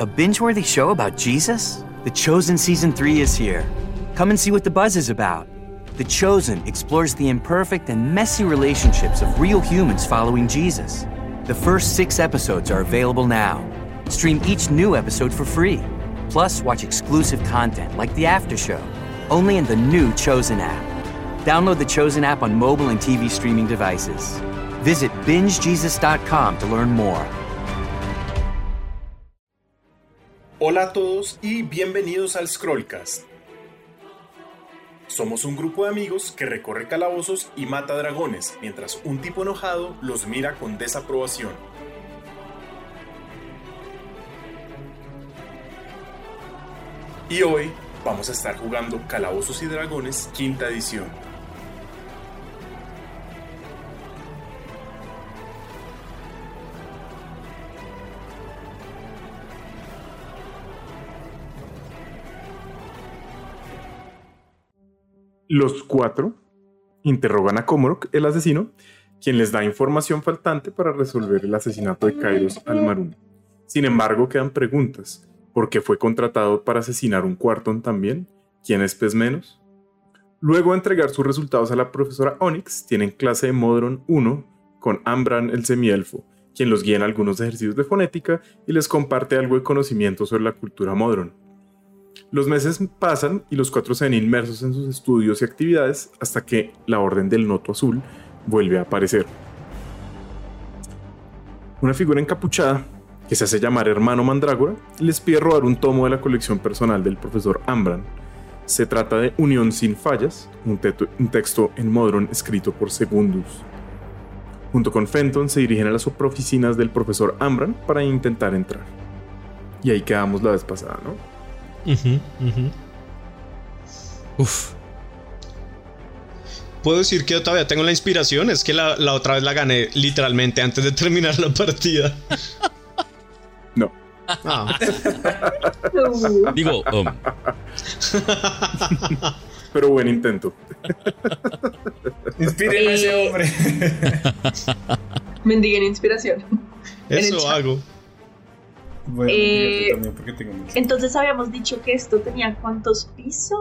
A binge worthy show about Jesus? The Chosen Season 3 is here. Come and see what the buzz is about. The Chosen explores the imperfect and messy relationships of real humans following Jesus. The first six episodes are available now. Stream each new episode for free. Plus, watch exclusive content like the After Show, only in the new Chosen app. Download the Chosen app on mobile and TV streaming devices. Visit bingejesus.com to learn more. Hola a todos y bienvenidos al Scrollcast. Somos un grupo de amigos que recorre calabozos y mata dragones, mientras un tipo enojado los mira con desaprobación. Y hoy vamos a estar jugando Calabozos y Dragones quinta edición. Los cuatro interrogan a Komorok, el asesino, quien les da información faltante para resolver el asesinato de Kairos Almarun. Sin embargo, quedan preguntas. ¿Por qué fue contratado para asesinar un Quarton también? ¿Quién es pez menos? Luego de entregar sus resultados a la profesora Onyx, tienen clase de Modron 1 con Ambran el semielfo, quien los guía en algunos ejercicios de fonética y les comparte algo de conocimiento sobre la cultura Modron. Los meses pasan y los cuatro se ven inmersos en sus estudios y actividades hasta que la Orden del Noto Azul vuelve a aparecer. Una figura encapuchada, que se hace llamar Hermano Mandrágora, les pide robar un tomo de la colección personal del profesor Ambran. Se trata de Unión sin fallas, un, texto en Modron escrito por Segundus. Junto con Fenton se dirigen a las oficinas del profesor Ambran para intentar entrar. Y ahí quedamos la vez pasada, ¿no? Uf. Puedo decir que yo todavía tengo la inspiración. Es que la, otra vez la gané literalmente antes de terminar la partida. No. Ah. Digo, um. pero buen intento. Inspiren a ese Eh. hombre. Mendiguen inspiración. Eso chat. hago. Bueno, Eh, yo también porque tengo mucho. Entonces habíamos dicho que esto tenía cuántos pisos.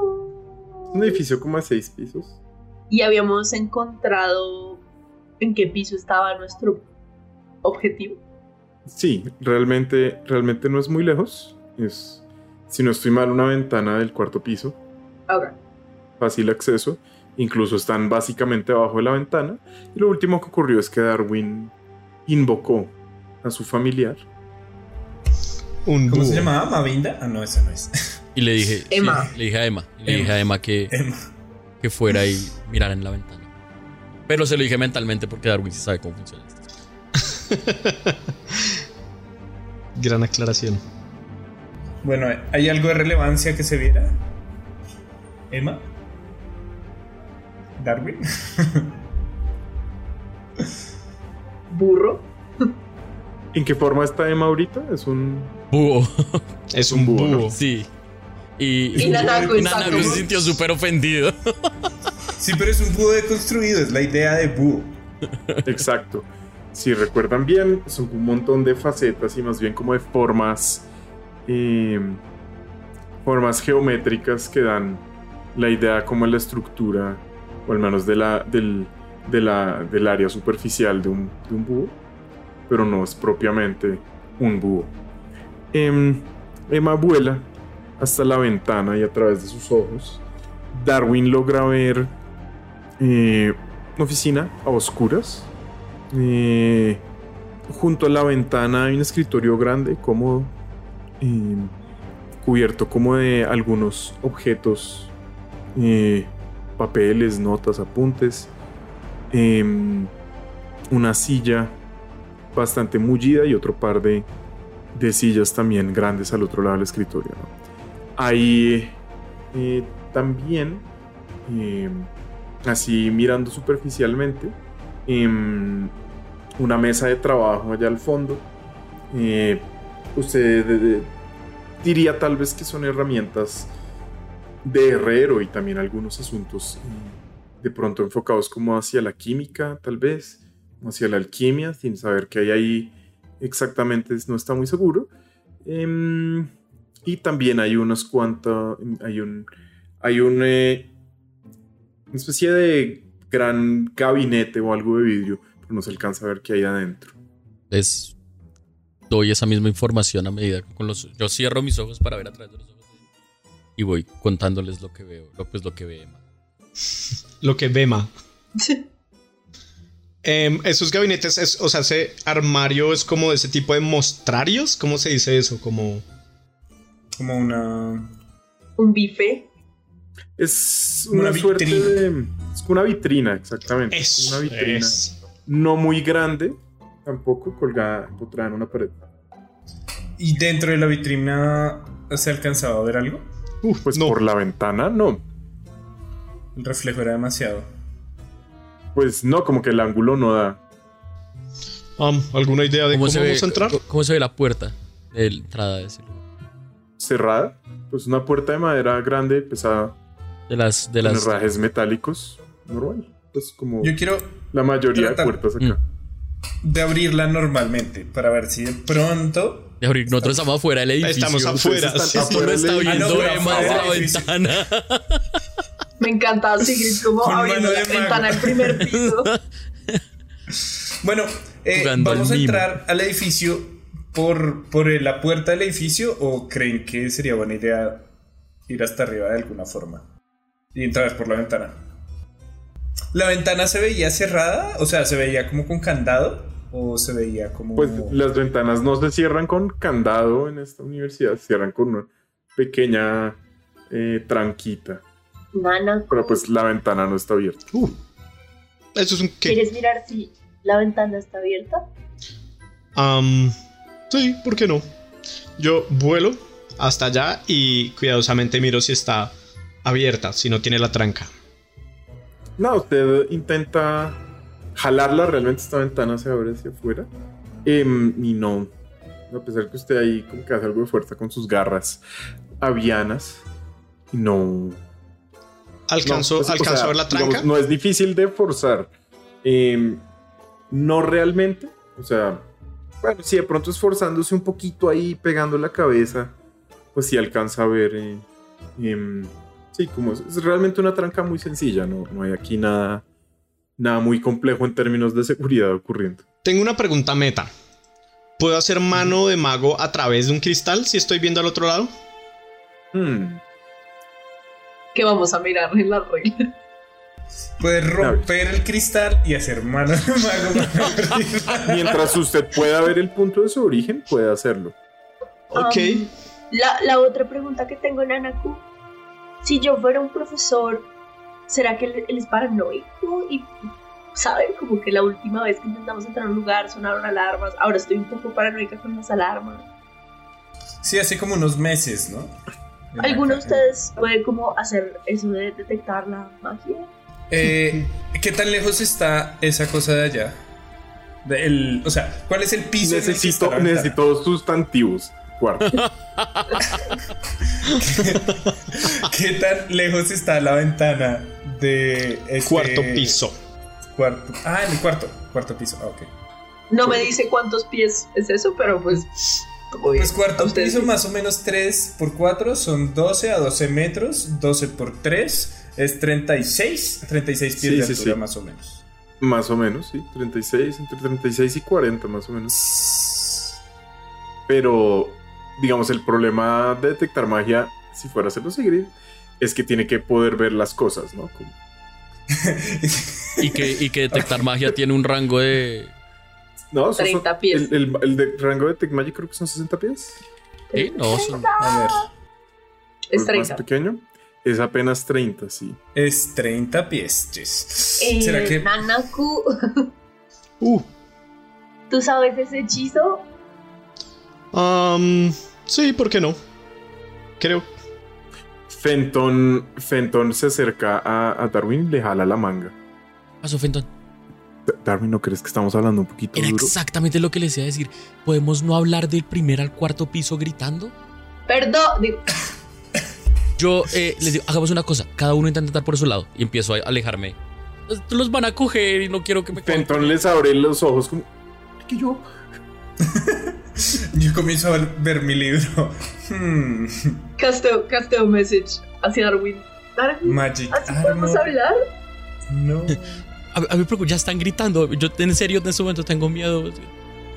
Un edificio como de seis pisos. Y habíamos encontrado en qué piso estaba nuestro objetivo. Sí, realmente, realmente no es muy lejos. Es, si no estoy mal, una ventana del cuarto piso. Ahora, Fácil acceso. Incluso están básicamente abajo de la ventana. Y lo último que ocurrió es que Darwin invocó a su familiar. Un ¿Cómo se llamaba? ¿Mavinda? Ah, no, esa no es. Y le dije. Emma. sí, le dije a Emma. y Le Emma. dije a Emma que, Emma. que fuera y mirara en la ventana. Pero se lo dije mentalmente porque Darwin sí sabe cómo funciona esto. Gran aclaración. Bueno, ¿hay algo de relevancia que se viera? ¿Emma? ¿Darwin? burro. ¿En qué forma está Emma ahorita? Es un. Búho. Es un búho, búho. ¿no? Sí. Y, Y está Nanako se sintió súper ofendido. Sí, pero es un búho deconstruido, es la idea de búho. Exacto. Si recuerdan bien, son un montón de facetas y más bien como de formas. eh, formas geométricas que dan la idea como la estructura, o al menos de la, del, de la- del área superficial de un, de un búho, pero no es propiamente un búho. Em, Emma vuela hasta la ventana y a través de sus ojos, Darwin logra ver eh, una oficina a oscuras. Eh, junto a la ventana hay un escritorio grande, cómodo, eh, cubierto como de algunos objetos, eh, papeles, notas, apuntes, em, una silla bastante mullida y otro par de, de sillas también grandes al otro lado del escritorio. ¿no? Hay eh, también, em, así mirando superficialmente, em, una mesa de trabajo allá al fondo. Eh, usted diría tal vez que son herramientas de herrero y también algunos asuntos eh, de pronto enfocados como hacia la química, tal vez, hacia la alquimia, sin saber qué hay ahí exactamente, no está muy seguro. Em, y también hay unos cuantos. Hay un. Hay un. eh, una especie de gran gabinete o algo de vidrio. Pero no se alcanza a ver qué hay adentro. Les doy esa misma información a medida que con los. Yo cierro mis ojos para ver a través de los ojos. Y voy contándoles lo que veo. Lo, pues lo que ve Emma. Lo que Bema. Em, esos gabinetes, es, o sea, ese armario es como de ese tipo de mostrarios. ¿Cómo se dice eso? Como. Como una. Un bife. Es Una una, suerte vitrina. de. Es una vitrina, exactamente. Es una vitrina. es. No muy grande, tampoco colgada, empotrada en una pared. ¿Y dentro de la vitrina se alcanzaba a ver algo? Uf, Pues no. por la ventana, no. El reflejo era demasiado. Pues no, como que el ángulo no da. Um, ¿Alguna idea de cómo, se ve, vamos a entrar? ¿Cómo, cómo se ve la puerta de la entrada de ese lugar? Cerrada, pues una puerta de madera grande, pesada, De las. De con las herrajes metálicos, normal. Pues como Yo quiero la mayoría de puertas acá. de abrirla normalmente para ver si de pronto. de abrir. Nosotros estamos afuera del edificio. Estamos afuera. están sí, sí. Esto lo afuera está viendo. Ah, no, la afuera del edificio. ventana. Me encanta Sigrid como Con abriendo la ventana del primer piso. Bueno, eh, ¿vamos a entrar al edificio por, por la puerta del edificio o creen que sería buena idea ir hasta arriba de alguna forma y entrar por la ventana? ¿La ventana se veía cerrada? O sea, ¿se veía como con candado? ¿O se veía como.? Pues las ventanas no se cierran con candado en esta universidad, se cierran con una pequeña eh, tranquita. Nana, Pero pues la ventana no está abierta. Eso es un qué. ¿quieres mirar si la ventana está abierta? Am, sí, ¿por qué no? Yo vuelo hasta allá y cuidadosamente miro si está abierta, si no tiene la tranca. No, usted intenta jalarla, realmente esta ventana se abre hacia afuera. Em, y no, a pesar que usted ahí como que hace algo de fuerza con sus garras avianas, no... ¿Alcanzó, no, pues, o sea, la tranca? digamos, no es difícil de forzar. Em, no realmente, o sea, bueno, si de pronto esforzándose un poquito ahí, pegando la cabeza, pues sí alcanza a ver... eh, em, sí, como es, es realmente una tranca muy sencilla, no, no hay aquí nada, nada muy complejo en términos de seguridad ocurriendo. Tengo una pregunta meta. ¿Puedo hacer mano de mago a través de un cristal si estoy viendo al otro lado? Hmm, Que vamos a mirar en la regla. Puedes romper el cristal y hacer mano de mago. Mientras usted pueda ver el punto de su origen, puede hacerlo. Ok. Um, la, la otra pregunta que tengo, Nanaku. Si yo fuera un profesor, ¿será que él, él es paranoico? Y, ¿saben? Como que la última vez que intentamos entrar a un lugar sonaron alarmas. Ahora estoy un poco paranoica con las alarmas. Sí, hace como unos meses, ¿no? ¿Alguno de ustedes puede como hacer eso de detectar la magia? Eh, ¿Qué tan lejos está esa cosa de allá? De el- o sea, ¿cuál es el piso? en el que está Necesito, la ventana? necesito sustantivos. Cuarto. ¿Qué tan lejos está la ventana de este Cuarto piso. Cuarto. Ah, en el cuarto. Cuarto piso. Ah, ok. No me dice cuántos pies es eso, pero pues... bien. Pues cuarto piso más o menos 3 por 4 son 12 a 12 metros. 12 por 3 es 36. 36 pies Sí, de sí, altura sí. más o menos. Más o menos, sí. 36, entre 36 y 40 más o menos. Pero, digamos, el problema de detectar magia, si fuera a hacerlo seguir, es que tiene que poder ver las cosas, ¿no? Como- Y que, y que detectar magia tiene un rango de. No, esos 30 son- pies. El, el- el de rango de Detect Magic creo que son 60 pies. ¿Sí? No, son- A ver. Es ¿O más 30. pequeño. Es apenas 30, sí. Es 30 pies. Jess. Eh, ¿Será que Nanaku, Uh. ¿tú sabes ese hechizo? Am, sí, ¿por qué no? Creo. Fenton, Fenton se acerca a, a Darwin y le jala la manga. pasó, Fenton? Darwin, ¿no crees que estamos hablando un poquito Era duro? exactamente lo que les iba a decir. ¿Podemos no hablar del primer al cuarto piso gritando? Perdón, Yo eh, les digo, hagamos una cosa. Cada uno intenta estar por su lado. Y empiezo a alejarme. Los- Los van a coger y no quiero que me cojan. Fenton les abre los ojos como... "Es que yo... Yo comienzo a ver, ver mi libro. Hmm, Casteo, casteo message hacia Darwin. Darwin, Magic ¿así podemos hablar? No. A, a mí ya están gritando. Yo en serio en este momento tengo miedo.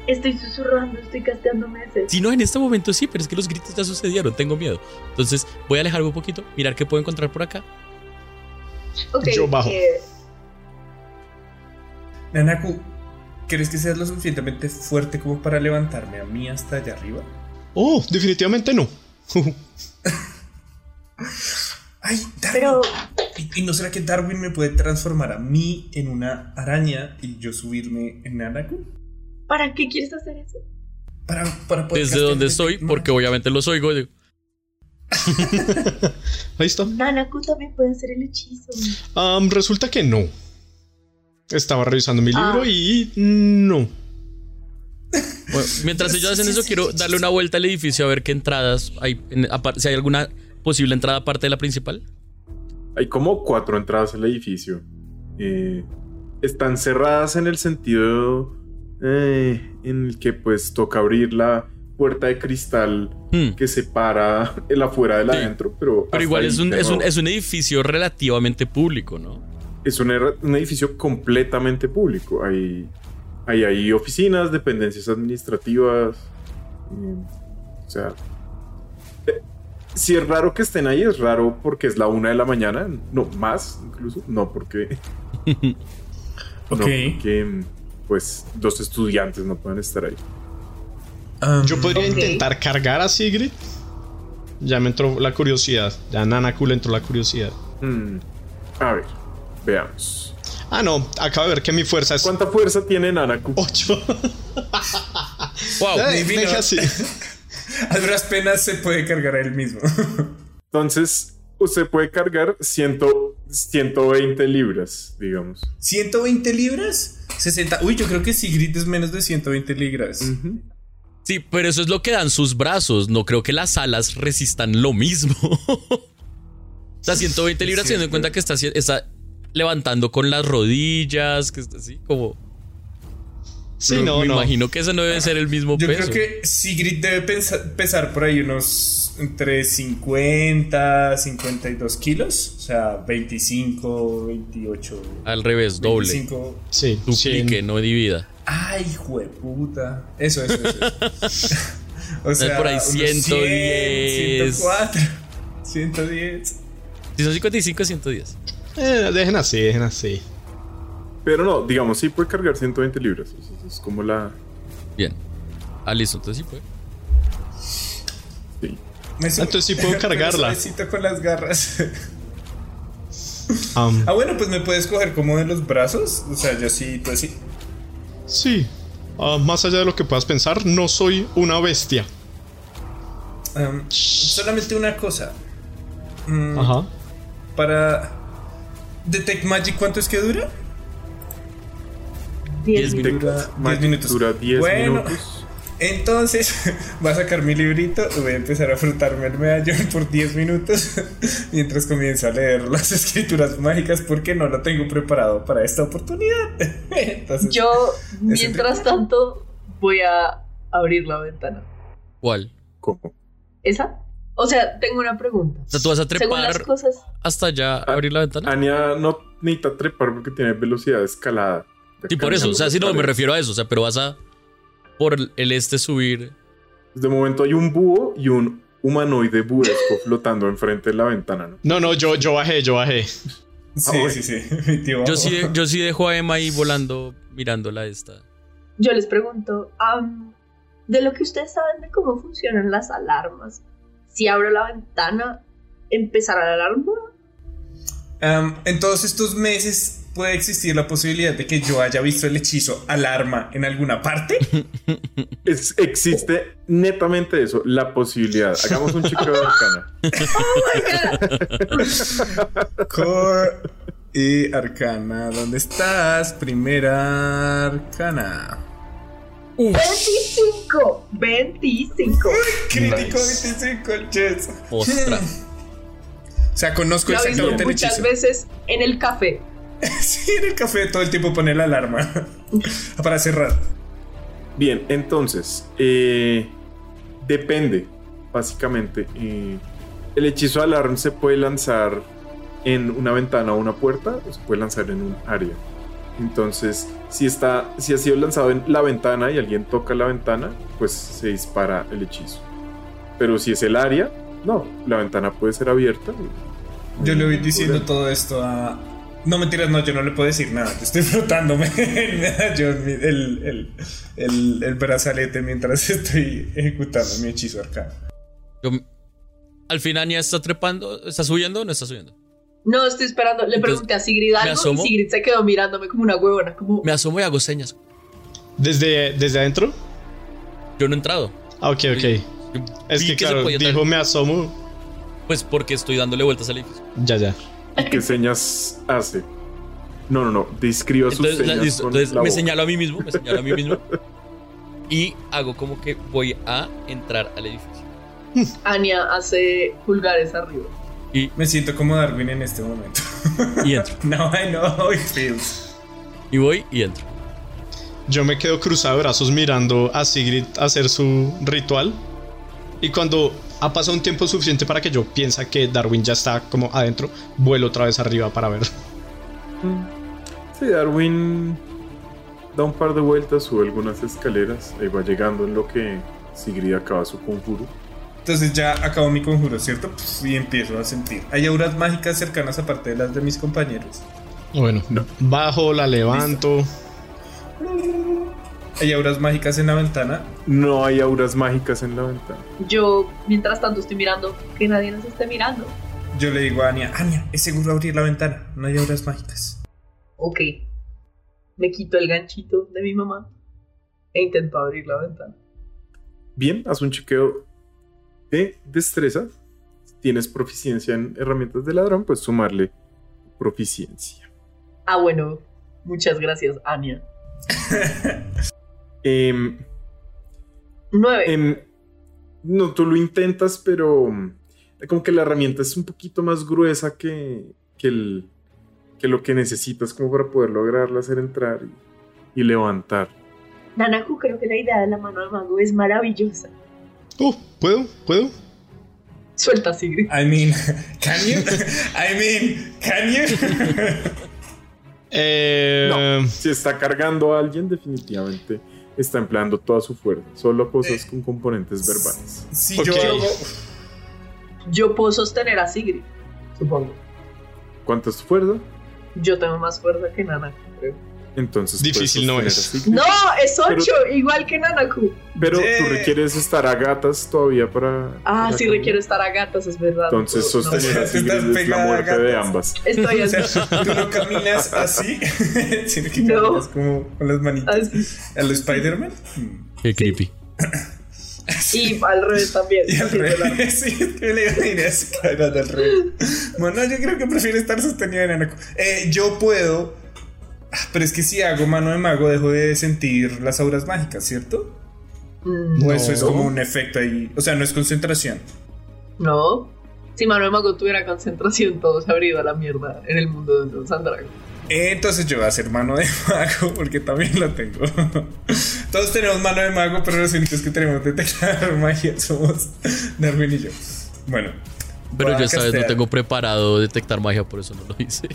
Estoy susurrando, estoy casteando message. Si no, en este momento sí, pero es que los gritos ya sucedieron. Tengo miedo. Entonces voy a alejarme un poquito, mirar qué puedo encontrar por acá. Ok, Yo bajo. eh, Nanaku, ¿crees que seas lo suficientemente fuerte como para levantarme a mí hasta allá arriba? Oh, definitivamente no. Ay, pero ¿Y, y no será que Darwin me puede transformar a mí en una araña y yo subirme en Nanaku? ¿para qué quieres hacer eso? Para, para poder Desde donde estoy, porque obviamente los oigo. digo, Ahí está. Nanaku también puede hacer el hechizo. Am, resulta que no. Estaba revisando mi libro Ah. y no. Bueno, mientras ellos hacen eso, quiero darle una vuelta al edificio a ver qué entradas hay. si hay alguna posible entrada aparte de la principal. Hay como cuatro entradas al edificio. Eh, están cerradas en el sentido eh, en el que pues toca abrir la puerta de cristal Hmm. que separa el afuera del Sí. adentro, pero... Pero igual es un, es, un, es un edificio relativamente público, ¿no? Es un, er- un edificio completamente público. Hay, hay, hay oficinas, dependencias administrativas. eh, o sea, si es raro que estén ahí, es raro porque es la una de la mañana. No, más incluso. No porque. Ok. No porque, pues, dos estudiantes no pueden estar ahí. Um, Yo podría intentar cargar a Sigrid. Ya me entró la curiosidad. Ya a Nanaku le entró la curiosidad. Hmm, A ver, veamos. Ah, no. Acabo de ver que mi fuerza es ¿Cuánta fuerza tiene Nanaku? 8. ¡Wow! divino. Deja así. A duras penas se puede cargar a él mismo. Entonces, usted puede cargar 100 120 libras, digamos. 120 libras, 60. Uy, yo creo que Sigrid es menos de 120 libras. Sí, pero eso es lo que dan sus brazos. No creo que las alas resistan lo mismo. o sea, 120 libras, teniendo en cuenta que está, está levantando con las rodillas, que está así como. Sí, Pero no, me no. imagino que eso no debe ser el mismo Yo peso. creo que Sigrid debe pensa- pesar por ahí unos entre 50, 52 kilos. O sea, 25, 28. Al revés, doble. 25. Sí, Duplique, sí. no divida. Ay, jueputa. Eso, eso, eso. o sea, por ahí unos 110. 104, 110. Si son 55, 110. Eh, dejen así, dejen así. Pero no, digamos, sí puede cargar 120 libras. Es como la. Bien. Ah, listo, entonces sí puede. Sí. Me Entonces sí puedo me cargarla. suavecito con las garras. Ah, bueno, pues me puedes coger como de los brazos. O sea, yo sí, tú así. sí. Ah, más allá de lo que puedas pensar, no soy una bestia. Um, solamente una cosa. Mm, Ajá. Para. Detect Magic, ¿cuánto es que dura? 10 Diez minutos. Dura Magic 10 minutos. Dura 10 Bueno. minutos. Entonces, voy a sacar mi librito y voy a empezar a frotarme el medallón por 10 minutos mientras comienzo a leer las escrituras mágicas porque no lo tengo preparado para esta oportunidad. Entonces, Yo, mientras tanto, voy a abrir la ventana. ¿Cuál? ¿Cómo? ¿Esa? O sea, tengo una pregunta. O sea, tú vas a trepar cosas. hasta allá, abrir la ventana. Anya no necesita trepar porque tiene velocidad de escalada. Sí, por eso. O sea, si no me refiero a eso. O sea, pero vas a por el este subir. De momento hay un búho y un humanoide buesco flotando enfrente de la ventana, ¿no? No, no, yo, yo bajé, yo bajé. sí, bueno. sí, sí. Mi tío Yo sí, yo sí dejo a Emma ahí volando, mirándola esta. Yo les pregunto, am, de lo que ustedes saben de cómo funcionan las alarmas, si abro la ventana, ¿empezará la alarma? Um, en todos estos meses puede existir la posibilidad de que yo haya visto el hechizo alarma en alguna parte. Es- existe netamente eso, la posibilidad. Hagamos un chequeo de arcana. Core y arcana. ¿Dónde estás? Primera arcana. 25, 25. Crítico Nice. 25, yes. Ostra. O sea, conozco Lo exactamente el muchas veces en el café. Sí, en el café todo el tiempo pone la alarma para cerrar. Bien, entonces, eh, depende, básicamente. Eh, el hechizo de alarm se puede lanzar en una ventana o una puerta o se puede lanzar en un área. Entonces, si está, si ha sido lanzado en la ventana y alguien toca la ventana, pues se dispara el hechizo. Pero si es el área, no, la ventana puede ser abierta. Yo le voy diciendo todo esto a. No mentiras, no, yo no le puedo decir nada. Yo estoy frotándome yo, el, el, el, el, brazalete mientras estoy ejecutando mi hechizo arcano. al final ya está trepando. ¿Está subiendo o no está subiendo? No, estoy esperando. Le pregunté a Sigrid algo y Sigrid se quedó mirándome como una huevona. Como... Me asomo y hago señas. ¿Desde, desde adentro? Yo no he entrado. Ah, ok, ok. es que, claro, dijo me asomo. Pues porque estoy dándole vueltas al edificio. Ya, ya. ¿Qué señas hace? No, no, no. Describa sus señas. entonces me señalo a mí mismo, me señalo a mí mismo. y hago como que voy a entrar al edificio. Anya hace pulgares arriba. Y me siento como Darwin en este momento. Y entro. no, I know it feels. Y voy y entro. Yo me quedo cruzado de brazos mirando a Sigrid hacer su ritual. Y cuando ha pasado un tiempo suficiente para que yo piensa que Darwin ya está como adentro, vuelo otra vez arriba para ver. Sí, Darwin da un par de vueltas, sube algunas escaleras, y va llegando en lo que Sigrid acaba su conjuro. Entonces ya acabo mi conjuro, ¿cierto? y empiezo a sentir. ¿Hay auras mágicas cercanas aparte de las de mis compañeros? Bueno, bajo, la levanto. ¿Hay auras mágicas en la ventana? No hay auras mágicas en la ventana. Yo, mientras tanto, estoy mirando que nadie nos esté mirando. Yo le digo a Anya, Anya, es seguro abrir la ventana, no hay auras mágicas. Ok. Me quito el ganchito de mi mamá e intento abrir la ventana. Bien, haz un chequeo de destreza. Si tienes proficiencia en herramientas de ladrón, pues sumarle proficiencia. Ah, bueno. Muchas gracias, Anya. Nueve. Em, no, tú lo intentas, pero mm, como que la herramienta es un poquito más gruesa que, que, el, que lo que necesitas como para poder lograrla hacer entrar y, levantar. Nanaku, creo que la idea de la mano de mago es maravillosa. Oh, ¿puedo? ¿Puedo? Suelta, Sigrid. I mean, can you? I mean, can you? eh... si está cargando a alguien, definitivamente está empleando toda su fuerza. Solo cosas con componentes verbales. Si yo hago... Yo puedo sostener a Sigrid, supongo. ¿Cuánto es tu fuerza? Yo tengo más fuerza que Nana, creo. Entonces, difícil no es. No, es 8, igual que Nanaku. Pero tú requieres estar a gatas todavía para. Ah, sí, requiero estar a gatas, es verdad. Entonces, sostener no, así es la muerte de ambas. Estoy así. tú no caminas así, sino que no. caminas como con las manitas. Así. ¿A lo Spider-Man? Qué creepy. Y al revés también. Y al revés. Sí, es que le iba a al revés. Bueno, yo creo que prefiero estar sostenido en Anaco. Eh, yo puedo pero es que si hago mano de mago dejo de sentir las auras mágicas, ¿cierto? Mm, o eso es como un efecto ahí. O sea, no es concentración. No. Si mano de mago tuviera concentración, todo se habría ido a la mierda en el mundo de Sandrago. Entonces yo voy a hacer mano de mago porque también lo tengo. Todos tenemos mano de mago, pero los únicos que tenemos detectar magia somos Darwin y yo. Bueno, pero yo esta vez no tengo preparado detectar magia, por eso no lo hice.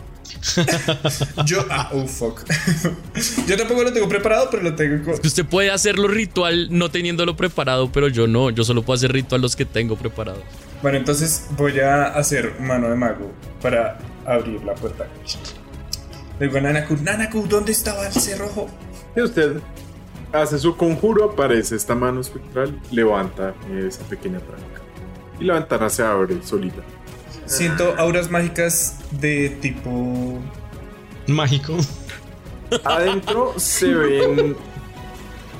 yo, ah, oh fuck. yo tampoco lo tengo preparado, pero lo tengo. Es que usted puede hacerlo ritual no teniéndolo preparado, pero yo no. Yo solo puedo hacer ritual los que tengo preparados. Bueno, entonces voy a hacer mano de mago para abrir la puerta. Le digo a Nanaku, Nanaku, ¿dónde estaba el cerrojo? Y usted hace su conjuro, aparece esta mano espectral, levanta esa pequeña tranca y la ventana se abre solita. Siento auras mágicas de tipo mágico. Adentro se ven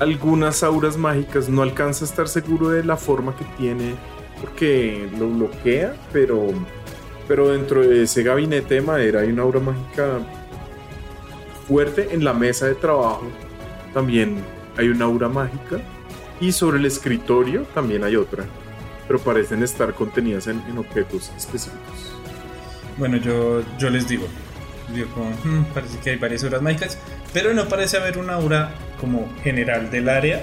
algunas auras mágicas. No alcanza a estar seguro de la forma que tiene porque lo bloquea, pero, pero dentro de ese gabinete de madera hay una aura mágica fuerte. En la mesa de trabajo también hay una aura mágica y sobre el escritorio también hay otra pero parecen estar contenidas en, objetos específicos. Bueno, yo, yo les digo, digo como, hmm, parece que hay varias auras mágicas, pero no parece haber una aura como general del área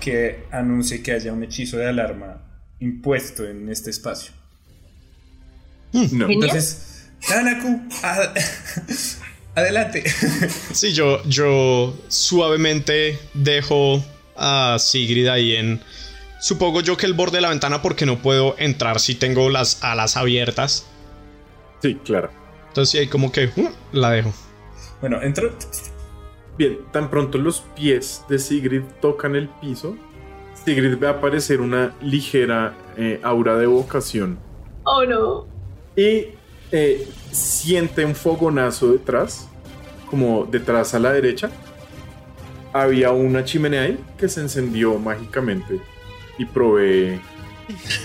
que anuncie que haya un hechizo de alarma impuesto en este espacio. No. Genial. Entonces, Nanaku, ad- adelante. Sí, yo, yo suavemente dejo a Sigrid ahí en. Supongo yo que el borde de la ventana porque no puedo entrar si tengo las alas abiertas. Sí, claro. Entonces sí, ahí como que uh, la dejo. Bueno, entro. Bien, tan pronto los pies de Sigrid tocan el piso, Sigrid ve aparecer una ligera eh, aura de evocación Oh no. y eh, siente un fogonazo detrás, como detrás a la derecha. Había una chimenea ahí que se encendió mágicamente y provee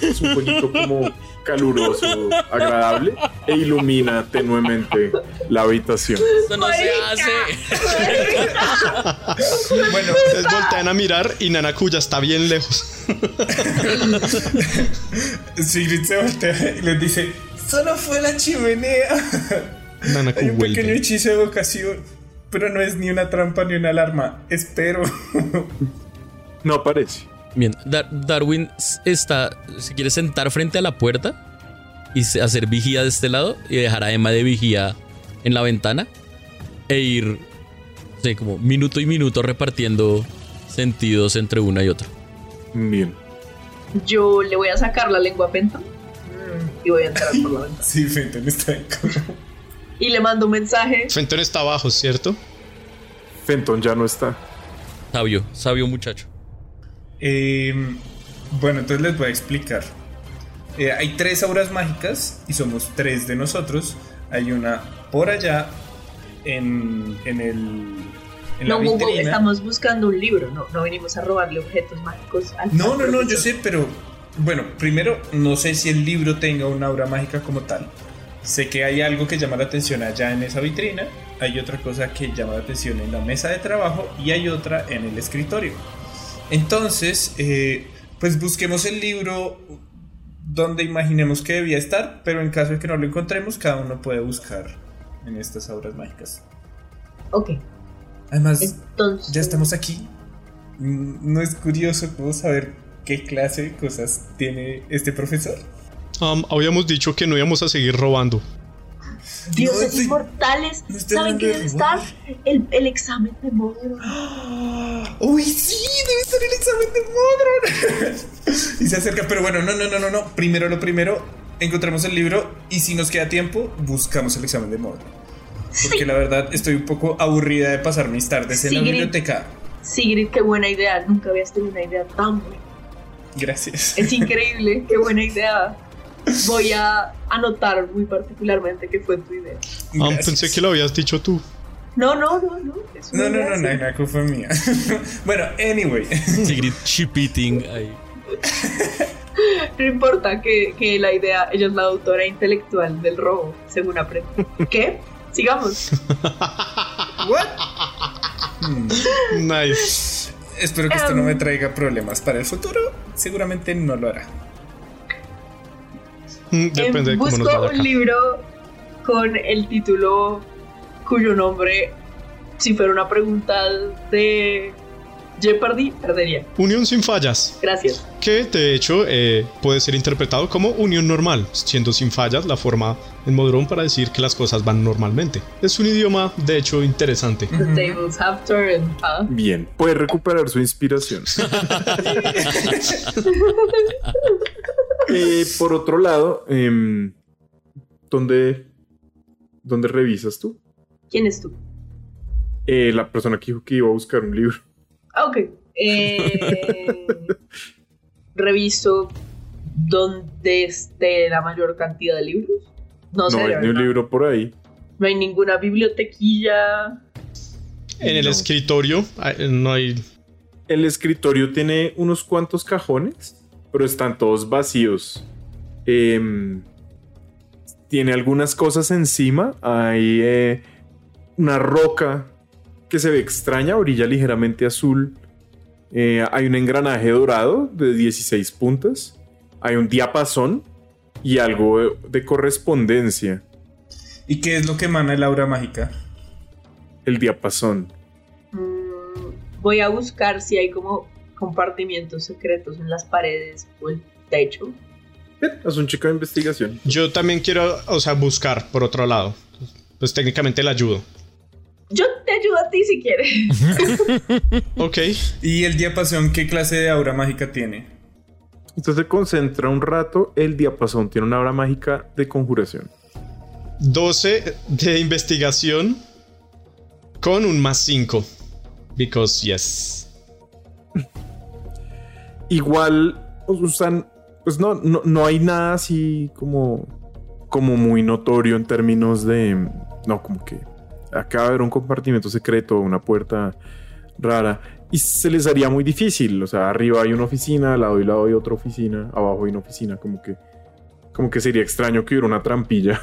es un poquito como caluroso, agradable e ilumina tenuemente la habitación. Eso no se hace. Bueno, Entonces voltean a mirar y Nanaku ya está bien lejos. Sigrid se voltea y les dice: Solo fue la chimenea. Nanaku Hay un pequeño vuelve. hechizo de evocación, pero no es ni una trampa ni una alarma. Espero. No aparece. Bien, Dar- Darwin está, se quiere sentar frente a la puerta y hacer vigía de este lado y dejar a Emma de vigía en la ventana e ir, no sé, como minuto y minuto repartiendo sentidos entre una y otra. Bien. Yo le voy a sacar la lengua a Fenton y voy a entrar por la ventana. Sí, Fenton está ahí Y le mando un mensaje. Fenton está abajo, ¿cierto? Fenton ya no está. Sabio, sabio muchacho. Eh, bueno, entonces les voy a explicar. Eh, hay tres auras mágicas y somos tres de nosotros. Hay una por allá en, en el. En No, la Hugo, estamos buscando un libro, no, no venimos a robarle objetos mágicos al No, no, no, yo sé, pero bueno, primero no sé si el libro tenga una aura mágica como tal. Sé que hay algo que llama la atención allá en esa vitrina, hay otra cosa que llama la atención en la mesa de trabajo y hay otra en el escritorio. Entonces, eh, pues busquemos el libro donde imaginemos que debía estar, pero en caso de que no lo encontremos, cada uno puede buscar en estas auras mágicas. Ok, Además, entonces. ya estamos aquí. Mm, ¿No es curioso cómo saber qué clase de cosas tiene este profesor? Um, habíamos dicho que no íbamos a seguir robando. Dioses No inmortales, no ¿saben qué de debe estar? El, el examen de módulo. ¡Uy, sí! Debe estar el examen de Modron. y se acerca, pero bueno, no, no, no, no, no. Primero lo primero, encontramos el libro y si nos queda tiempo, buscamos el examen de Modron. Porque la verdad estoy un poco aburrida de pasar mis tardes en la biblioteca. Sigrid, qué buena idea. Nunca habías tenido una idea tan buena. Gracias. Es increíble, qué buena idea. Voy a anotar muy particularmente que fue tu idea. Um, Gracias. pensé que lo habías dicho tú. No, no, no, no. es No, no, no, no, Naku fue mía. bueno, anyway. Sigrid ahí. No importa que, que la idea, ella es la autora intelectual del robo, según aprendí. ¿Qué? Sigamos. Hmm. Nice. Espero que esto no Em. me traiga problemas para el futuro. Seguramente no lo hará. Depende de cómo nos busco un libro con el título cuyo nombre, si fuera una pregunta de Jeopardy, perdería. Unión sin fallas. Gracias. Que de hecho eh, puede ser interpretado como unión normal, siendo sin fallas la forma en Modrón para decir que las cosas van normalmente. Es un idioma de hecho interesante. The tables have turned. ¿ah? Bien, puede recuperar su inspiración. Eh, por otro lado, em, ¿dónde, ¿dónde revisas tú? ¿Quién es tú? Eh, la persona que dijo que iba a buscar un libro. Ah, ok. Eh, reviso dónde esté la mayor cantidad de libros. No, No sé, hay ni un libro por ahí. No hay ninguna bibliotequilla. En el No. escritorio no hay... El escritorio tiene unos cuantos cajones, pero están todos vacíos. Em, tiene algunas cosas encima. Hay eh, una roca que se ve extraña, brilla ligeramente azul. Eh, hay un engranaje dorado de 16 puntas. Hay un diapasón y algo de- de correspondencia. ¿Y qué es lo que emana el aura mágica? El diapasón. Mm, voy a buscar si hay como compartimientos secretos en las paredes o el techo. Bien, haz un chico de investigación. Yo también quiero, o sea, buscar por otro lado. Pues técnicamente le ayudo. Yo te ayudo a ti si quieres. Ok. ¿Y el diapasón qué clase de aura mágica tiene? Usted se concentra un rato. El diapasón tiene una aura mágica de conjuración. 12 de investigación con un más 5. Because yes. Igual, usan. Pues no, no, no hay nada así como. Como muy notorio en términos de. No, como que. Acaba de haber un compartimento secreto, una puerta rara. Y se les haría muy difícil. O sea, arriba hay una oficina, al lado y lado hay otra oficina, abajo hay una oficina. Como que. Como que sería extraño que hubiera una trampilla.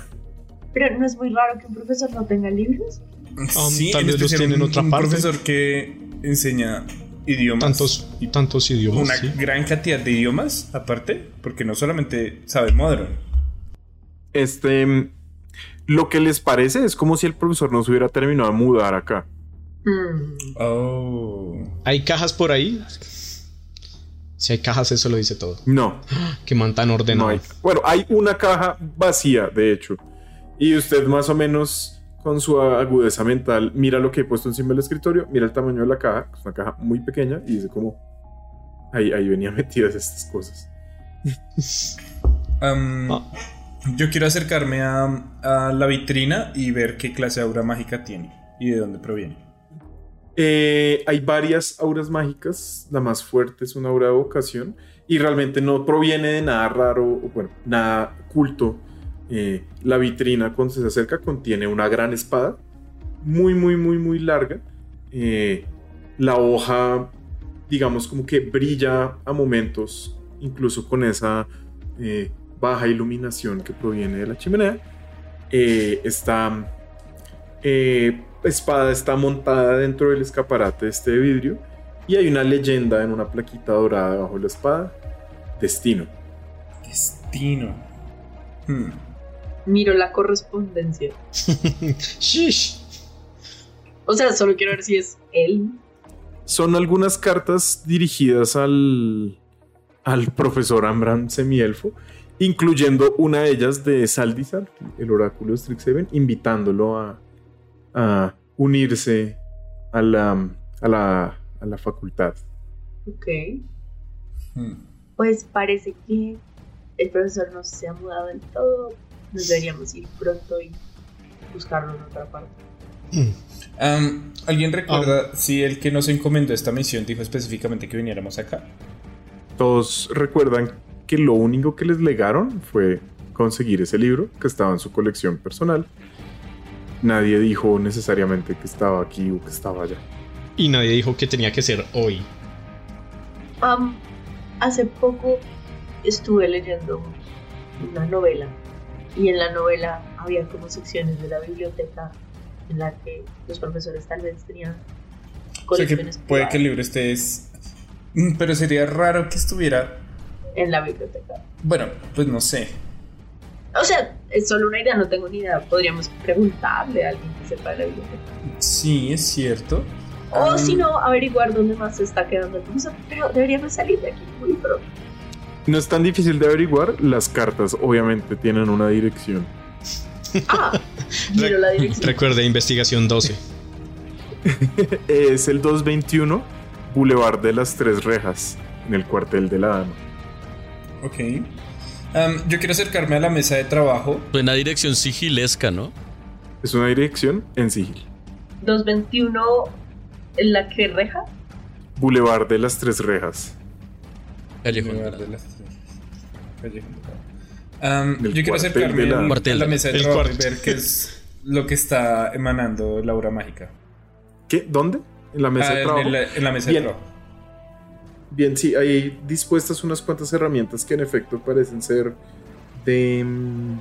Pero no es muy raro que un profesor no tenga libros. Um, tal en vez los especial tiene en un- otra un parte. profesor que enseña idiomas. Tantos, tantos idiomas. una sí. gran cantidad de idiomas aparte, porque no solamente sabe Modern. Este. Lo que les parece es como si el profesor no se hubiera terminado de mudar acá. Hmm. Oh. ¿Hay cajas por ahí? Si hay cajas, eso lo dice todo. No, Que man tan no ordenado. hay. Bueno, hay una caja vacía, de hecho. Y usted más o menos con su agudeza mental mira lo que he puesto encima del escritorio, mira el tamaño de la caja, que es una caja muy pequeña, y dice como... Ahí, ahí venían metidas estas cosas. Ah. Yo quiero acercarme a, a la vitrina y ver qué clase de aura mágica tiene y de dónde proviene. Eh, hay varias auras mágicas. La más fuerte es una aura de vocación. Y realmente no proviene de nada raro, o bueno, nada culto. Eh, la vitrina, cuando se acerca, contiene una gran espada. Muy, muy, muy, muy larga. Eh, la hoja, digamos, como que brilla a momentos, incluso con esa eh, baja iluminación que proviene de la chimenea. Esta espada está montada dentro del escaparate de este vidrio y hay una leyenda en una plaquita dorada bajo la espada. Destino. Destino. Hmm. Miro la correspondencia. Shish. O sea, solo quiero ver si es él. Son algunas cartas dirigidas al, al profesor Amram Semielfo, incluyendo una de ellas de Saldizar, el oráculo de Strixhaven, invitándolo a, a unirse a la, a, la, a la facultad. Ok. Hmm. Pues parece que el profesor no se ha mudado del todo. Nos deberíamos ir pronto y buscarlo en otra parte. Am, ¿Alguien recuerda si el que nos encomendó esta misión dijo específicamente que viniéramos acá? Todos recuerdan que lo único que les legaron fue conseguir ese libro que estaba en su colección personal. Nadie dijo necesariamente que estaba aquí o que estaba allá. Y nadie dijo que tenía que ser hoy. Am, hace poco estuve leyendo una novela y en la novela había como secciones de la biblioteca en la que los profesores tal vez tenían O sea que colecciones puede que el libro esté... es- Mm, Pero sería raro que estuviera... en la biblioteca. Bueno, pues no sé. O sea, es solo una idea, no tengo ni idea. Podríamos preguntarle a alguien que sepa de la biblioteca. Sí, es cierto. O si no, averiguar dónde más se está quedando el profesor. Pero deberíamos salir de aquí muy pronto. No es tan difícil de averiguar. Las cartas obviamente tienen una dirección. Ah, miro la dirección. Recuerde, investigación 12. Es el 221 Boulevard de las Tres Rejas, en el cuartel de la dama. Ok. Yo quiero acercarme a la mesa de trabajo. Suena a dirección sigilesca, ¿no? Es una dirección en sigil. 221 en la que reja. Boulevard de las Tres Rejas. Callejón. De la- Yo quiero acercarme la- a la mesa de trabajo y ver qué es lo que está emanando la aura mágica. ¿Qué? ¿Dónde? En la mesa Ah, de en, trabajo. la, en la mesa Bien. de trabajo. Bien, sí, hay dispuestas unas cuantas herramientas que en efecto parecen ser de. mm,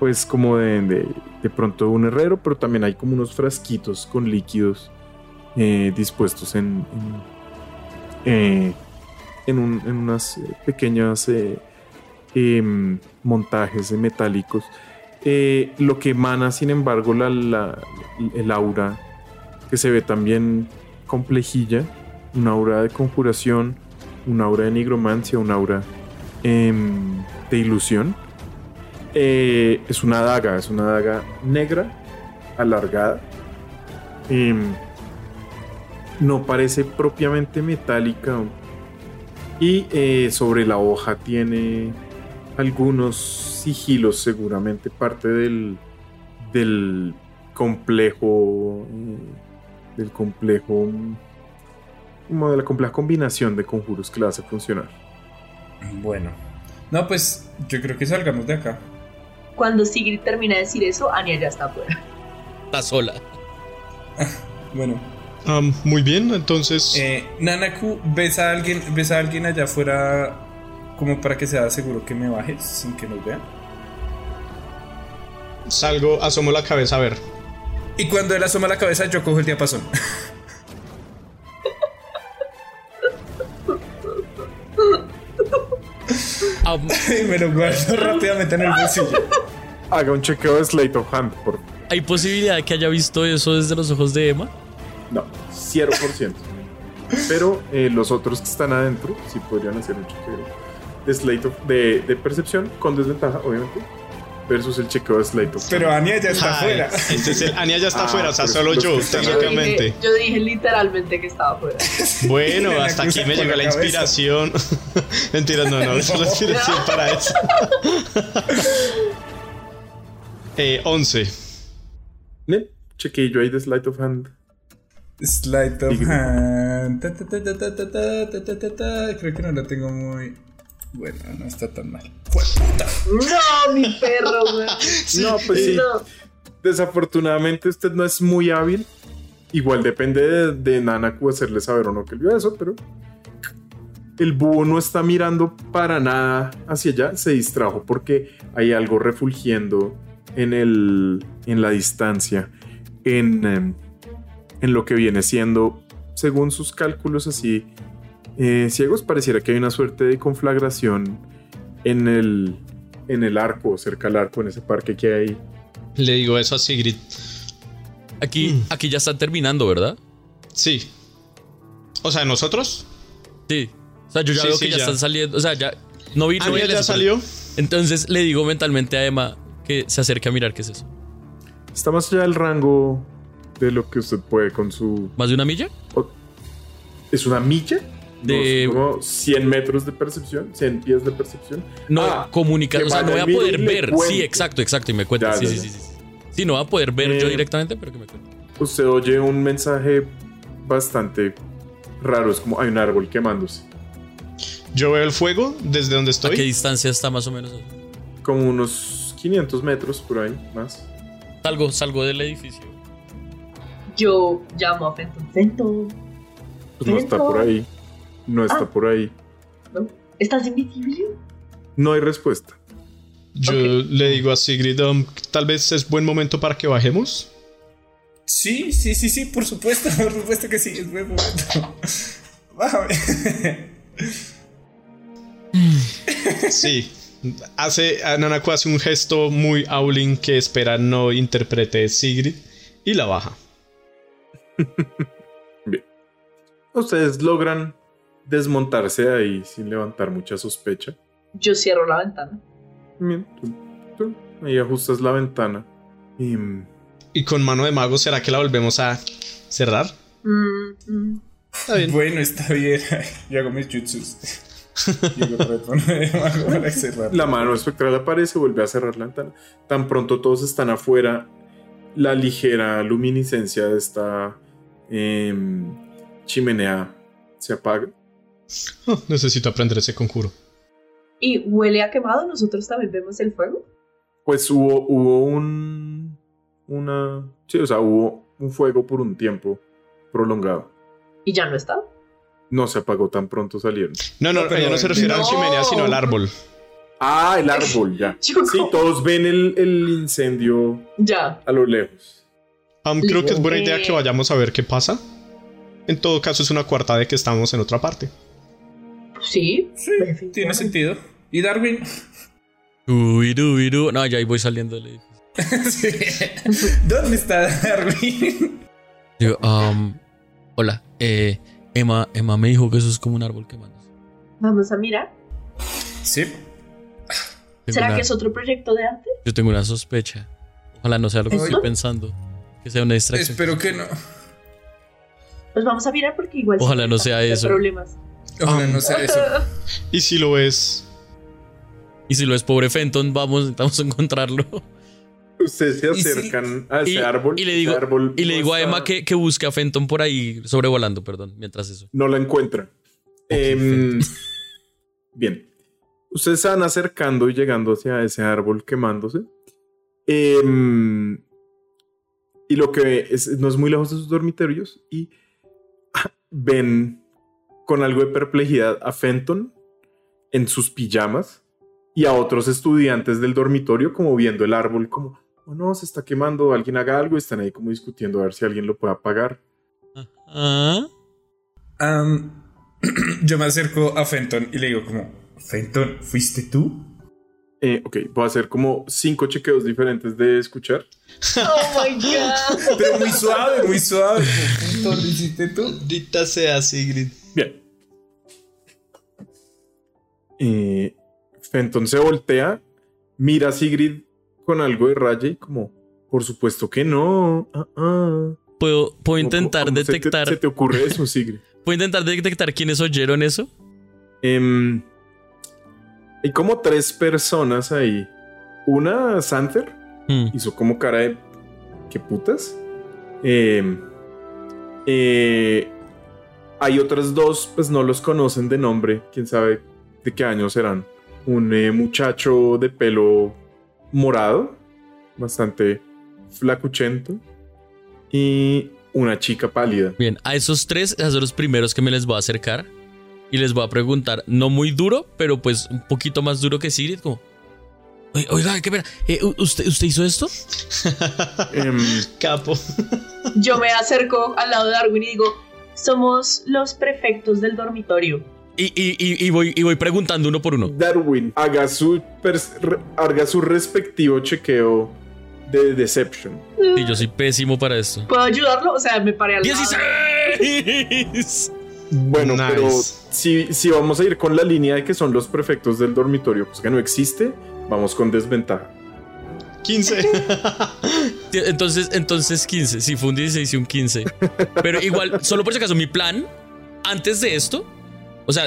Pues como de, de, de pronto un herrero, pero también hay como unos frasquitos con líquidos eh, dispuestos en. en, eh, en, un- en unas eh, pequeñas eh, em, montajes metálicos. Eh, lo que emana, sin embargo, la, el aura, que se ve también complejilla, un aura de conjuración, un aura de nigromancia, un aura em, de ilusión. Eh, es una daga, es una daga negra, alargada. Em, no parece propiamente metálica. Y eh, sobre la hoja tiene algunos sigilos, seguramente parte del, del complejo. eh, del complejo. como de la compleja combinación de conjuros que la hace funcionar. Bueno. No, pues yo creo que salgamos de acá. Cuando Sigrid termina de decir eso, Anya ya está afuera. Está sola. Bueno. Am, muy bien, entonces Eh, Nanaku, ¿ves a alguien, ves a alguien allá afuera como para que sea seguro que me bajes sin que nos vean? salgo, asomo la cabeza a ver. Y cuando él asoma la cabeza, yo cojo el diapasón. Y me lo guardo rápidamente en el bolsillo. Haga un chequeo de Slate of Hand, por ¿Hay posibilidad de que haya visto eso desde los ojos de Emma? No, 0%. Pero eh, los otros que están adentro sí podrían hacer un chequeo de, slate of, de, de, percepción con desventaja, obviamente. Versus el chequeo de Slate of Pero Ania ya está afuera. Entonces Ania ya está afuera, o sea, solo yo, técnicamente. Yo, yo dije, literalmente que estaba afuera. Bueno, hasta aquí me llegó la, inspiración. Mentira, no, no, no, es la inspiración para eso. eh, 11. Bien, yo ahí de Slate of Hand. Slide of Hand. Creo que no la tengo muy. Bueno, no está tan mal. ¡Jueputa! No, mi perro, güey. no, pues sí. No. Desafortunadamente usted no es muy hábil. Igual depende de, de Nanaku hacerle saber o no que él vio eso, pero el búho no está mirando para nada hacia allá. Se distrajo porque hay algo refulgiendo en, el, en la distancia, en, em, en lo que viene siendo, según sus cálculos así eh, ciegos, pareciera que hay una suerte de conflagración en el, en el arco, cerca al arco, en ese parque que hay Le digo eso a Sigrid. Aquí, aquí ya están terminando, ¿verdad? Sí. O sea, nosotros. Sí. O sea, yo ya Sí, veo sí, que ya, ya. están saliendo. O sea, ya. No vi, no vi Anya el ya eso, salió. Entonces le digo mentalmente a Emma que se acerque a mirar qué es eso. Está más allá del rango de lo que usted puede con su. ¿Más de una milla? ¿Es una milla? De- como 100 metros de percepción, 100 pies de percepción. No, Ah, comunicar. que O sea, no voy a poder ver. cuente. Sí, exacto, exacto. Y me cuenta. Ya, Sí, ya, sí, sí, sí. Sí, no voy a poder ver Eh, yo directamente, pero que me cuente. Usted oye un mensaje bastante raro. Es como hay un árbol quemándose. Yo veo el fuego desde donde ¿A qué estoy. distancia está más o menos? eso? Como unos 500 metros por ahí, más. Salgo, salgo del edificio. Yo llamo a Fenton. Fenton, Pues no está por ahí. No está Ah. por ahí. ¿no? ¿Estás invisible? No hay respuesta. Yo le digo a Sigrid, um, tal vez es buen momento para que bajemos. Sí, sí, sí, sí, por supuesto, por supuesto que sí, es buen momento. Bájame. Sí. Hace, Nanaku hace un gesto muy Aulin que espera no interprete Sigrid y la baja. Bien. Ustedes logran desmontarse de ahí sin levantar mucha sospecha. Yo cierro la ventana. Bien, tú- tú ahí ajustas la ventana. Y mm, Y con mano de mago, ¿será que la volvemos a cerrar? Mm, mm. Está bien. Bueno, está bien. Yo hago mis jutsus. Yo me hago para cerrar. la mano espectral aparece, vuelve a cerrar la ventana. Tan pronto todos están afuera, la ligera luminiscencia de esta em, chimenea se apaga. Oh, necesito aprender ese conjuro. ¿Y huele a quemado? ¿Nosotros también vemos el fuego? Pues hubo, hubo un. Una. Sí, o sea, hubo un fuego por un tiempo prolongado. ¿Y ya no está? No se apagó tan pronto salieron. No, no, No, pero- ella no se refiere a la No. chimenea, sino al árbol. Ah, el árbol, ya. Sí, todos ven el, el incendio Ya. a lo lejos. Um, creo que es buena idea que vayamos a ver qué pasa. En todo caso, es una cuarta de que estamos en otra parte. Sí. Tiene sentido. ¿Y Darwin? Uy, uy, uy. No, ya ahí voy saliendo del edificio. Sí. ¿Dónde está Darwin? Digo, um, hola. Eh, Emma, Emma me dijo que eso es como un árbol quemándose. Vamos a mirar. Sí. Tengo ¿Será una- que es otro proyecto de arte? Yo tengo una sospecha. Ojalá no sea lo que ¿Esto? estoy pensando. Que sea una distracción. Espero que no. Pues vamos a mirar porque igual. Ojalá no sea eso. Problemas. Ojalá no sea eso. Y si lo ves, Y si lo es pobre Fenton, vamos, intentamos encontrarlo. Ustedes se si- acercan a ese Y, árbol. y le digo, árbol y le digo a Emma que, que busque a Fenton por ahí sobrevolando, perdón, mientras eso. No la encuentra. Em, bien. Ustedes se van acercando y llegando hacia ese árbol quemándose. Em, y lo que es, no es muy lejos de sus dormitorios. Y ven con algo de perplejidad a Fenton en sus pijamas y a otros estudiantes del dormitorio como viendo el árbol como, oh no, se está quemando, alguien haga algo y están ahí como discutiendo a ver si alguien lo puede apagar. Ah, Am, yo me acerco a Fenton y le digo como, Fenton, ¿fuiste tú? Eh, ok, voy a hacer como cinco chequeos diferentes de escuchar. Oh my god. Pero muy suave, muy suave. Fenton, ¿lo hiciste tú? maldita sea Sigrid. Bien. Eh, Fenton se voltea, mira a Sigrid con algo de raya y como, por supuesto que no. ah, ah". ¿Puedo, puedo ¿Cómo- intentar cómo se te- detectar. Se te, ocurre eso, Sigrid? ¿Puedo intentar detectar quiénes oyeron eso? Em, hay como tres personas ahí. Una, Santher, Hmm. hizo como cara de ¿qué putas? Eh, eh, hay otras dos, pues no los conocen de nombre, quién sabe de qué año serán. Un eh, muchacho de pelo morado, bastante flacuchento, y una chica pálida. Bien, a esos tres, a son los primeros que me les voy a acercar y les voy a preguntar, no muy duro, pero pues un poquito más duro que Sigrid, como. "Oiga, qué pena, eh, ¿usted, ¿usted hizo esto? Em, Capo. Yo me acerco al lado de Darwin y digo: Somos los prefectos del dormitorio. Y, y- y- y voy, y voy preguntando uno por uno. Darwin, haga su, haga su respectivo chequeo de Deception. Y yo soy pésimo para esto. ¿Puedo ayudarlo? O sea, me paré al lado. ¡16! Bueno, Nice. pero si, si vamos a ir con la línea de que son los prefectos del dormitorio, pues que no existe, vamos con desventaja. 15. Entonces, entonces 15. Sí, fue un 16 y un 15. Pero igual, solo por si acaso, mi plan, antes de esto, o sea,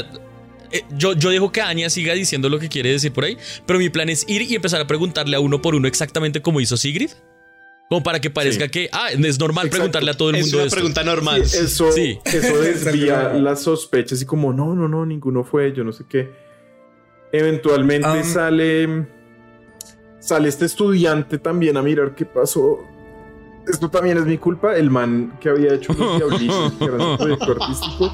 eh, yo, yo dejo que Anya siga diciendo lo que quiere decir por ahí, pero mi plan es ir y empezar a preguntarle a uno por uno exactamente como hizo Sigrid. Como para que parezca Sí. que, ah, es normal Exacto. preguntarle a todo el es mundo una esto. pregunta normal. Eso, Sí. eso desvía Exacto. las sospechas y como, no, no, no, ninguno fue, yo no sé qué. Eventualmente Um, sale, sale este estudiante también a mirar qué pasó. Esto también es mi culpa, el man que había hecho los diablitos, que era su proyecto artístico.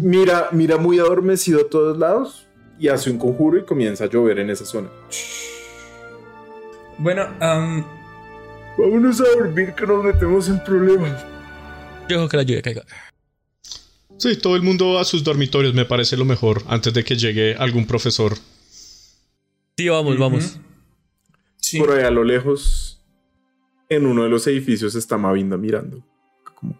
Mira, mira muy adormecido a todos lados y hace un conjuro y comienza a llover en esa zona. Bueno, am, Vámonos a dormir que nos metemos en problemas. Yo dejo que la lluvia caiga. Sí, todo el mundo a sus dormitorios me parece lo mejor antes de que llegue algún profesor. Sí, vamos, vamos. Sí. Por ahí a lo lejos, en uno de los edificios está Mavinda mirando. Como...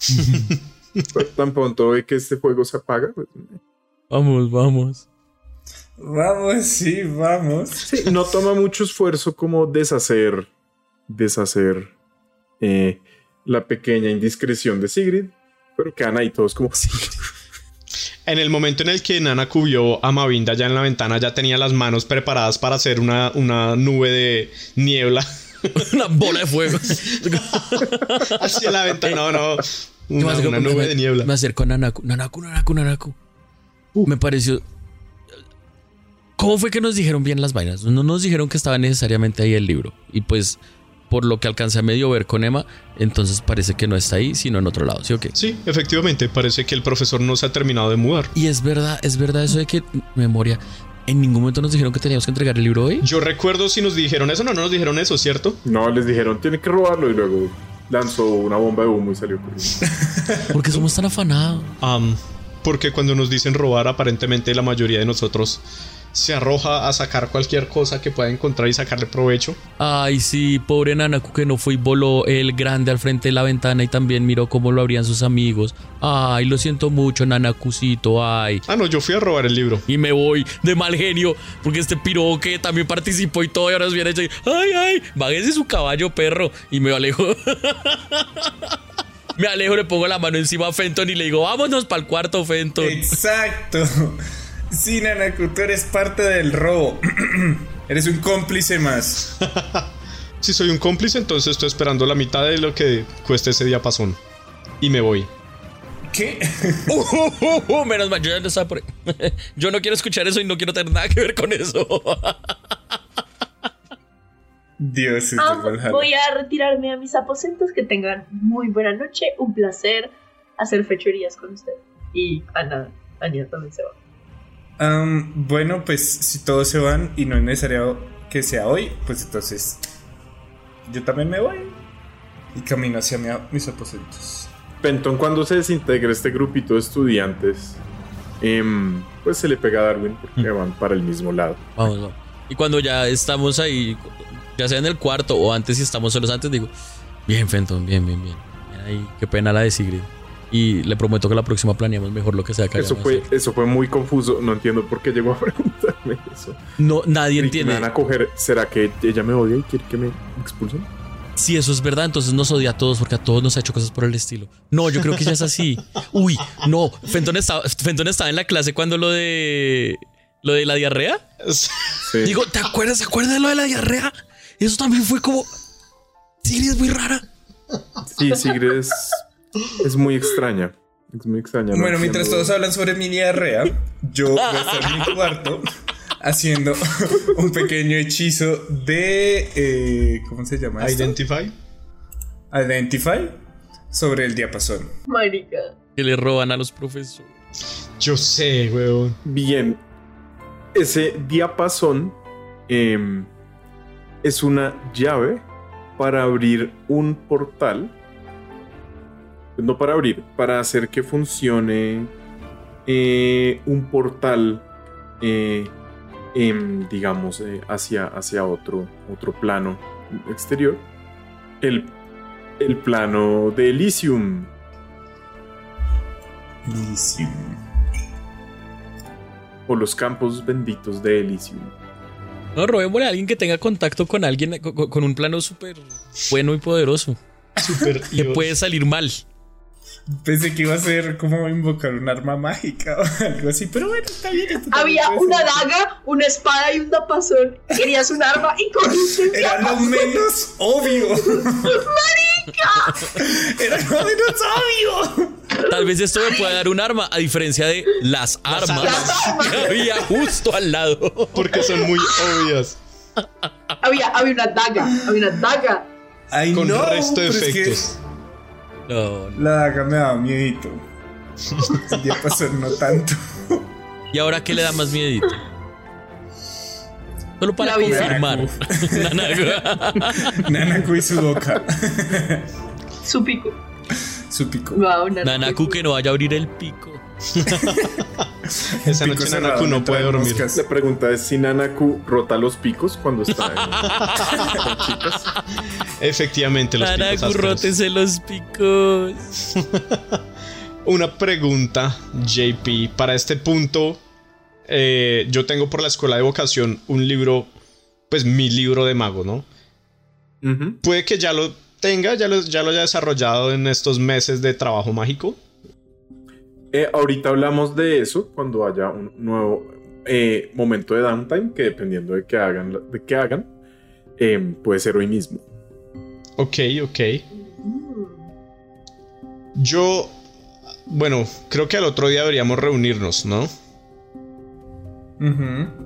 Pues, tan pronto ve que este fuego se apaga. pues, Vamos, vamos. Vamos, sí, vamos. sí, no toma mucho esfuerzo como deshacer, deshacer eh, la pequeña indiscreción de Sigrid, pero quedan ahí todos como... En el momento en el que Nana cubrió a Mavinda ya en la ventana, ya tenía las manos preparadas para hacer una, una nube de niebla Una bola de fuego. hacia la ventana. No, no. Una, nube me- de niebla. Me acerco a Nanaku. Nanaku, Nanaku, Nanaku. Me pareció. ¿Cómo fue que nos dijeron bien las vainas? No nos dijeron que estaba necesariamente ahí el libro. Y pues, por lo que alcancé a medio ver con Emma, entonces parece que no está ahí, sino en otro lado. ¿Sí o qué? Sí, efectivamente, parece que el profesor no se ha terminado de mudar. Y es verdad, es verdad eso de que, memoria, en ningún momento nos dijeron que teníamos que entregar el libro hoy. Yo recuerdo si nos dijeron eso, no, no nos dijeron eso, ¿cierto? No, les dijeron, tiene que robarlo y luego lanzó una bomba de humo y salió corriendo. ¿Por qué somos tan afanados? Am, porque cuando nos dicen robar, aparentemente la mayoría de nosotros se arroja a sacar cualquier cosa que pueda encontrar y sacarle provecho. Ay, sí, pobre Nanaku que no fue y voló el grande al frente de la ventana y también miró cómo lo abrían sus amigos. Ay, lo siento mucho, Nanakucito, ay. Ah, no, yo fui a robar el libro. Y me voy de mal genio porque este piro que también participó y todo y ahora es bien hecho. Ay, ay, bájese su caballo, perro. Y me alejo. me alejo, le pongo la mano encima a Fenton y le digo, vámonos para el cuarto, Fenton. Exacto. Sí, Nanaku, tú eres parte del robo. eres un cómplice más. si soy un cómplice, entonces estoy esperando la mitad de lo que cueste ese diapasón. Y me voy. ¿Qué? Uh, uh, uh, menos mal, yo ya no estaba por Yo no quiero escuchar eso y no quiero tener nada que ver con eso. Dios, Ah, voy a retirarme a mis aposentos. Que tengan muy buena noche. Un placer hacer fechorías con usted. Y Ana, Anya también se va. Am, bueno, pues si todos se van y no es necesario que sea hoy, pues entonces yo también me voy y camino hacia mi- mis aposentos. Penton, cuando se desintegre este grupito de estudiantes, em, pues se le pega a Darwin porque van para el mismo lado. Vamos, vamos. Y cuando ya estamos ahí, ya sea en el cuarto o antes, si estamos solos antes, digo, bien, Fenton, bien, bien, bien. Bien ahí, qué pena la de Sigrid. Y le prometo que la próxima planeamos mejor lo que sea que Eso fue, eso fue muy confuso. No entiendo por qué llegó a preguntarme eso. No, nadie ¿Y entiende. ¿Me van a coger? ¿Será que ella me odia y quiere que me expulsen? Si eso es verdad, entonces nos odia a todos porque a todos nos ha hecho cosas por el estilo. No, yo creo que ya es así. Uy, no. Fenton estaba, Fenton estaba en la clase cuando lo de. Lo de la diarrea. Sí. Digo, ¿te acuerdas? ¿Se acuerdas de lo de la diarrea? Eso también fue como. Sí, es muy rara. Sí, Sigrid es, es muy extraña. Es muy extraña. no Bueno, mientras todos hablan sobre mi diarrea, yo voy a estar en mi cuarto haciendo un pequeño hechizo de... eh, ¿Cómo se llama? esto? Identify. Identify sobre el diapasón. Marica. Que le roban a los profesores. Yo sé, weón. Bien. Ese diapasón em, es una llave para abrir un portal. No para abrir, para hacer que funcione eh, un portal, eh, em, digamos, eh, hacia, hacia otro, otro plano exterior. El, el plano de Elysium. O los campos benditos de Elysium. No, robémosle a alguien que tenga contacto con alguien con, con un plano súper bueno y poderoso. Super Que puede salir mal. Pensé que iba a ser como invocar un arma mágica o algo así, pero bueno, está bien. Había una daga, una espada y un tapazón. Querías un arma y corriste el Era lo menos obvio. Era lo menos obvio. Tal vez esto me pueda dar un arma, a diferencia de las armas armas. que había justo al lado. Porque son muy obvias. Había, había una daga, había una daga. Ay, Con no, resto de pero es que efectos. No, no. La daga me daba miedito. El diapasón no tanto. ¿Y ahora qué le da más miedito? Solo para La confirmar. Nanaku. Nanaku y su boca. Su pico. Su pico. Wow, una Nanaku que no vaya a abrir el pico. Esa noche Nanaku no puede dormir. moscas. La pregunta es si Nanaku rota los picos cuando está en- con chicas. Efectivamente, los picos Nanaku, rótese los picos. Una pregunta, JP. Para este punto, eh, yo tengo por la escuela de vocación un libro, pues mi libro de mago, ¿no? Puede que ya lo tenga, ya lo, ya lo haya desarrollado en estos meses de trabajo mágico. Eh, ahorita hablamos de eso cuando haya un nuevo eh, momento de downtime que dependiendo de qué hagan, de qué hagan eh, puede ser hoy mismo. Ok, ok. Yo, bueno, creo que al otro día deberíamos reunirnos, ¿no?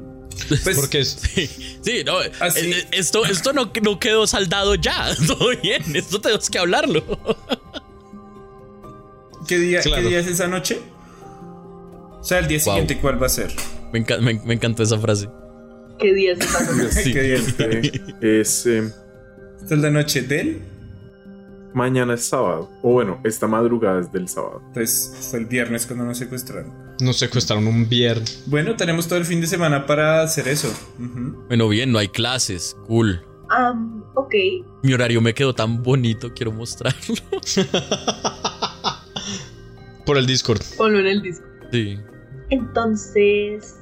Pues, Porque es- Sí, sí, no. Así- eh, Esto, esto no, no quedó saldado ya. Todo bien. Esto tenemos que hablarlo. ¿qué, día, Claro. ¿qué día es esa noche? O sea, el día Wow. siguiente, ¿cuál va a ser? Me, enca- me- me encantó esa frase. ¿Qué día es esa noche? Sí. ¿Qué día es? Es eh, Esta es la noche del. mañana es sábado o bueno esta madrugada es del sábado. Entonces, fue el viernes cuando nos secuestraron. Nos secuestraron un viernes. Bueno, tenemos todo el fin de semana para hacer eso. Bueno, bien, no hay clases. Cool. Am, ok. Mi horario me quedó tan bonito, quiero mostrarlo. Por el Discord. Ponlo en el disco. Sí. Entonces,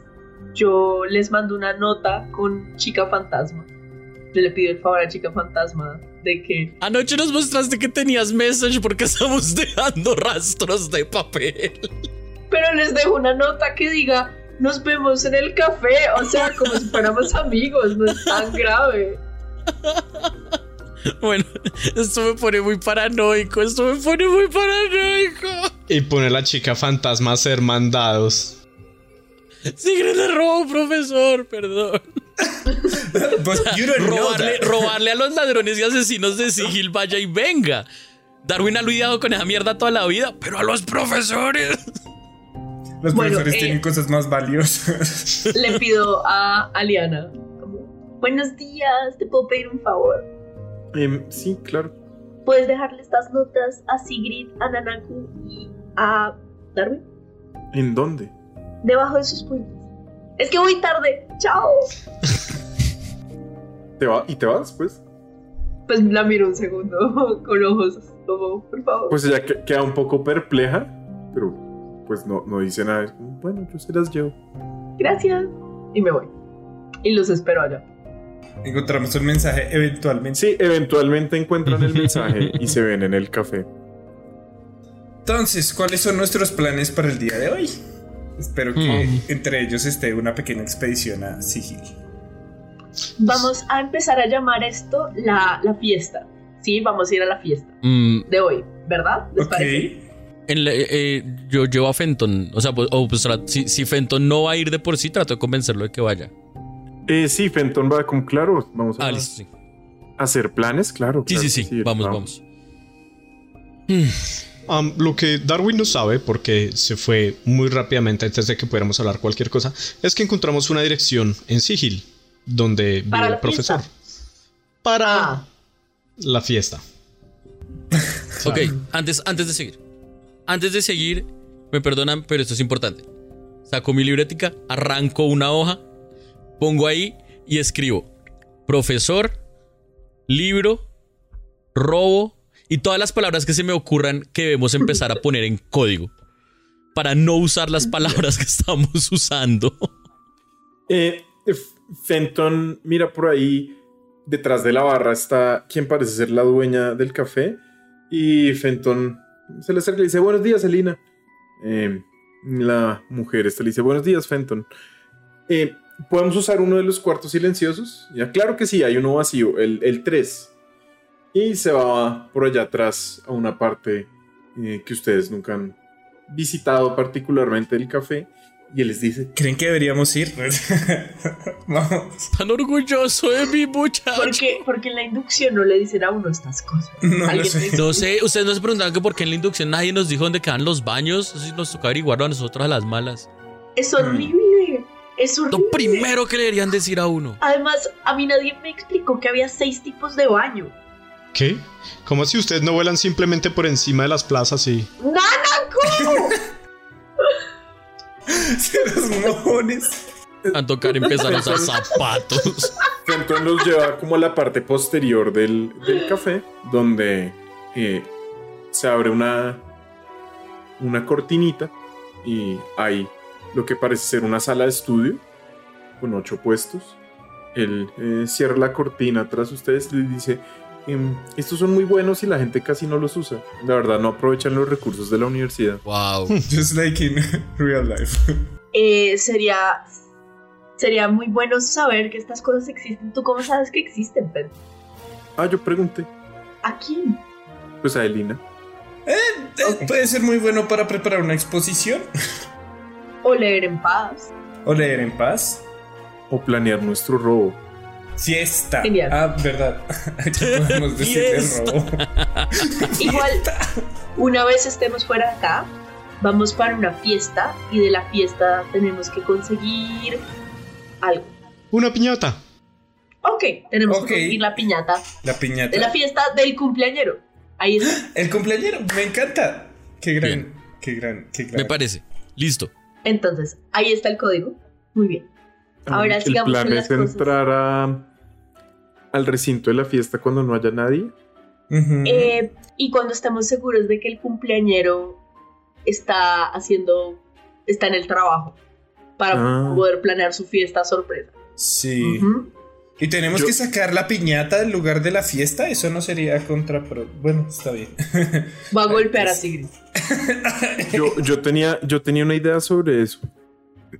yo les mando una nota con Chica Fantasma. Yo le pido el favor a Chica Fantasma de que Anoche nos mostraste que tenías message porque estamos dejando rastros de papel. pero les dejo una nota que diga nos vemos en el café, o sea, como si fuéramos amigos, no es tan grave. Bueno, esto me pone muy paranoico, esto me pone muy paranoico. Y pone la chica fantasma a ser mandados. Sigrid le robó, profesor, perdón. But you don't know Robarle, that. robarle a los ladrones y asesinos de Sigil, vaya y venga. Darwin ha lidiado con esa mierda toda la vida, pero a los profesores. Los Bueno, profesores eh, tienen cosas más valiosas. Le pido a Aliana como, buenos días, te puedo pedir un favor. Em, sí, claro. ¿Puedes dejarle estas notas a Sigrid, a Nanaku y a Darwin? ¿En dónde? Debajo de sus puentes. Es que voy tarde. Chao. ¿Te va ¿Y te vas, pues? Pues la miro un segundo con ojos como, por favor. Pues ella que- queda un poco perpleja, pero pues no, no dice nada. Bueno, yo se las llevo. Gracias. Y me voy. Y los espero allá. Encontramos un mensaje eventualmente. Sí, eventualmente encuentran el mensaje y se ven en el café. Entonces, ¿cuáles son nuestros planes para el día de hoy? Espero que Mm. entre ellos esté una pequeña expedición a Sigil. Vamos a empezar a llamar esto la, la fiesta. Sí, vamos a ir a la fiesta Mm, de hoy, ¿verdad? ¿Les Ok. parece? en la- eh, eh, yo llevo a Fenton. O sea, pues, o, pues, si Fenton no va a ir de por sí, trato de convencerlo de que vaya. Eh, sí, Fenton va como, claro, vamos a Ah, listo, sí. hacer planes, claro. Sí, claro sí, sí. Vamos, vamos. Am, lo que Darwin no sabe, porque se fue muy rápidamente antes de que pudiéramos hablar cualquier cosa, es que encontramos una dirección en Sigil, donde vive el profesor. Para Ah, la fiesta. Ok, antes, antes de seguir. Antes de seguir, me perdonan, pero esto es importante. Saco mi libretica, arranco una hoja, pongo ahí y escribo profesor, libro, robo y todas las palabras que se me ocurran que debemos empezar a poner en código para no usar las palabras que estamos usando. Eh, F- Fenton, mira por ahí, detrás de la barra está quien parece ser la dueña del café. Y Fenton se le acerca y dice, buenos días, Elina. Eh, la mujer esta le dice, buenos días, Fenton. Eh, ¿Podemos usar uno de los cuartos silenciosos? Ya, claro que sí, hay uno vacío, el 3. Y se va por allá atrás a una parte eh, que ustedes nunca han visitado particularmente el café. Y él les dice, ¿Creen que deberíamos ir? Vamos. Tan orgulloso de mi muchacho. porque, porque en la inducción no le dicen a uno estas cosas. No Alguien sé. No sé, ustedes no se preguntaban que por qué en la inducción nadie nos dijo dónde quedan los baños. Así nos tocó averiguarlo a nosotros a las malas. Es horrible. Es horrible. Lo primero que le deberían decir a uno. Además, a mí nadie me explicó que había seis tipos de baño. ¿Qué? ¿Cómo si ustedes no vuelan simplemente por encima de las plazas y... ¡Nanaku! Los mojones. A tocar empezar a usar zapatos. Fenton los lleva como a la parte posterior del, del café, donde eh, se abre una, una cortinita y hay lo que parece ser una sala de estudio con ocho puestos. Él eh, cierra la cortina tras ustedes y les dice, "Em, estos son muy buenos y la gente casi no los usa. La verdad no aprovechan los recursos de la universidad. Wow. Just like in real life. Eh, sería, sería muy bueno saber que estas cosas existen. ¿Tú cómo sabes que existen, Pedro? Ah, yo pregunté, ¿A quién? pues a Elina. Eh. Puede ser muy bueno para preparar una exposición O leer en paz. o leer en paz. O planear nuestro robo. Fiesta. Genial. Ah, verdad. Aquí podemos decirle Fiesta. robo. Igual, una vez estemos fuera de acá, vamos para una fiesta y de la fiesta tenemos que conseguir algo. Una piñata. Ok, tenemos que conseguir la piñata La piñata. de la fiesta del cumpleañero. Ahí está. El cumpleañero, me encanta. Qué gran, Bien. qué gran, qué gran. Me parece. Listo. Entonces, ahí está el código. Muy bien. Ahora el sigamos plan con es las cosas. entrar a- al recinto de la fiesta cuando no haya nadie. Eh, y cuando estamos seguros de que el cumpleañero está haciendo, está en el trabajo para Ah. poder planear su fiesta sorpresa. sí. Ujú. Y tenemos Yo- que sacar la piñata del lugar de la fiesta. Eso no sería contra. Pero bueno, está bien. Va a golpear a Sigrid. Yo, yo, tenía, yo tenía una idea sobre eso.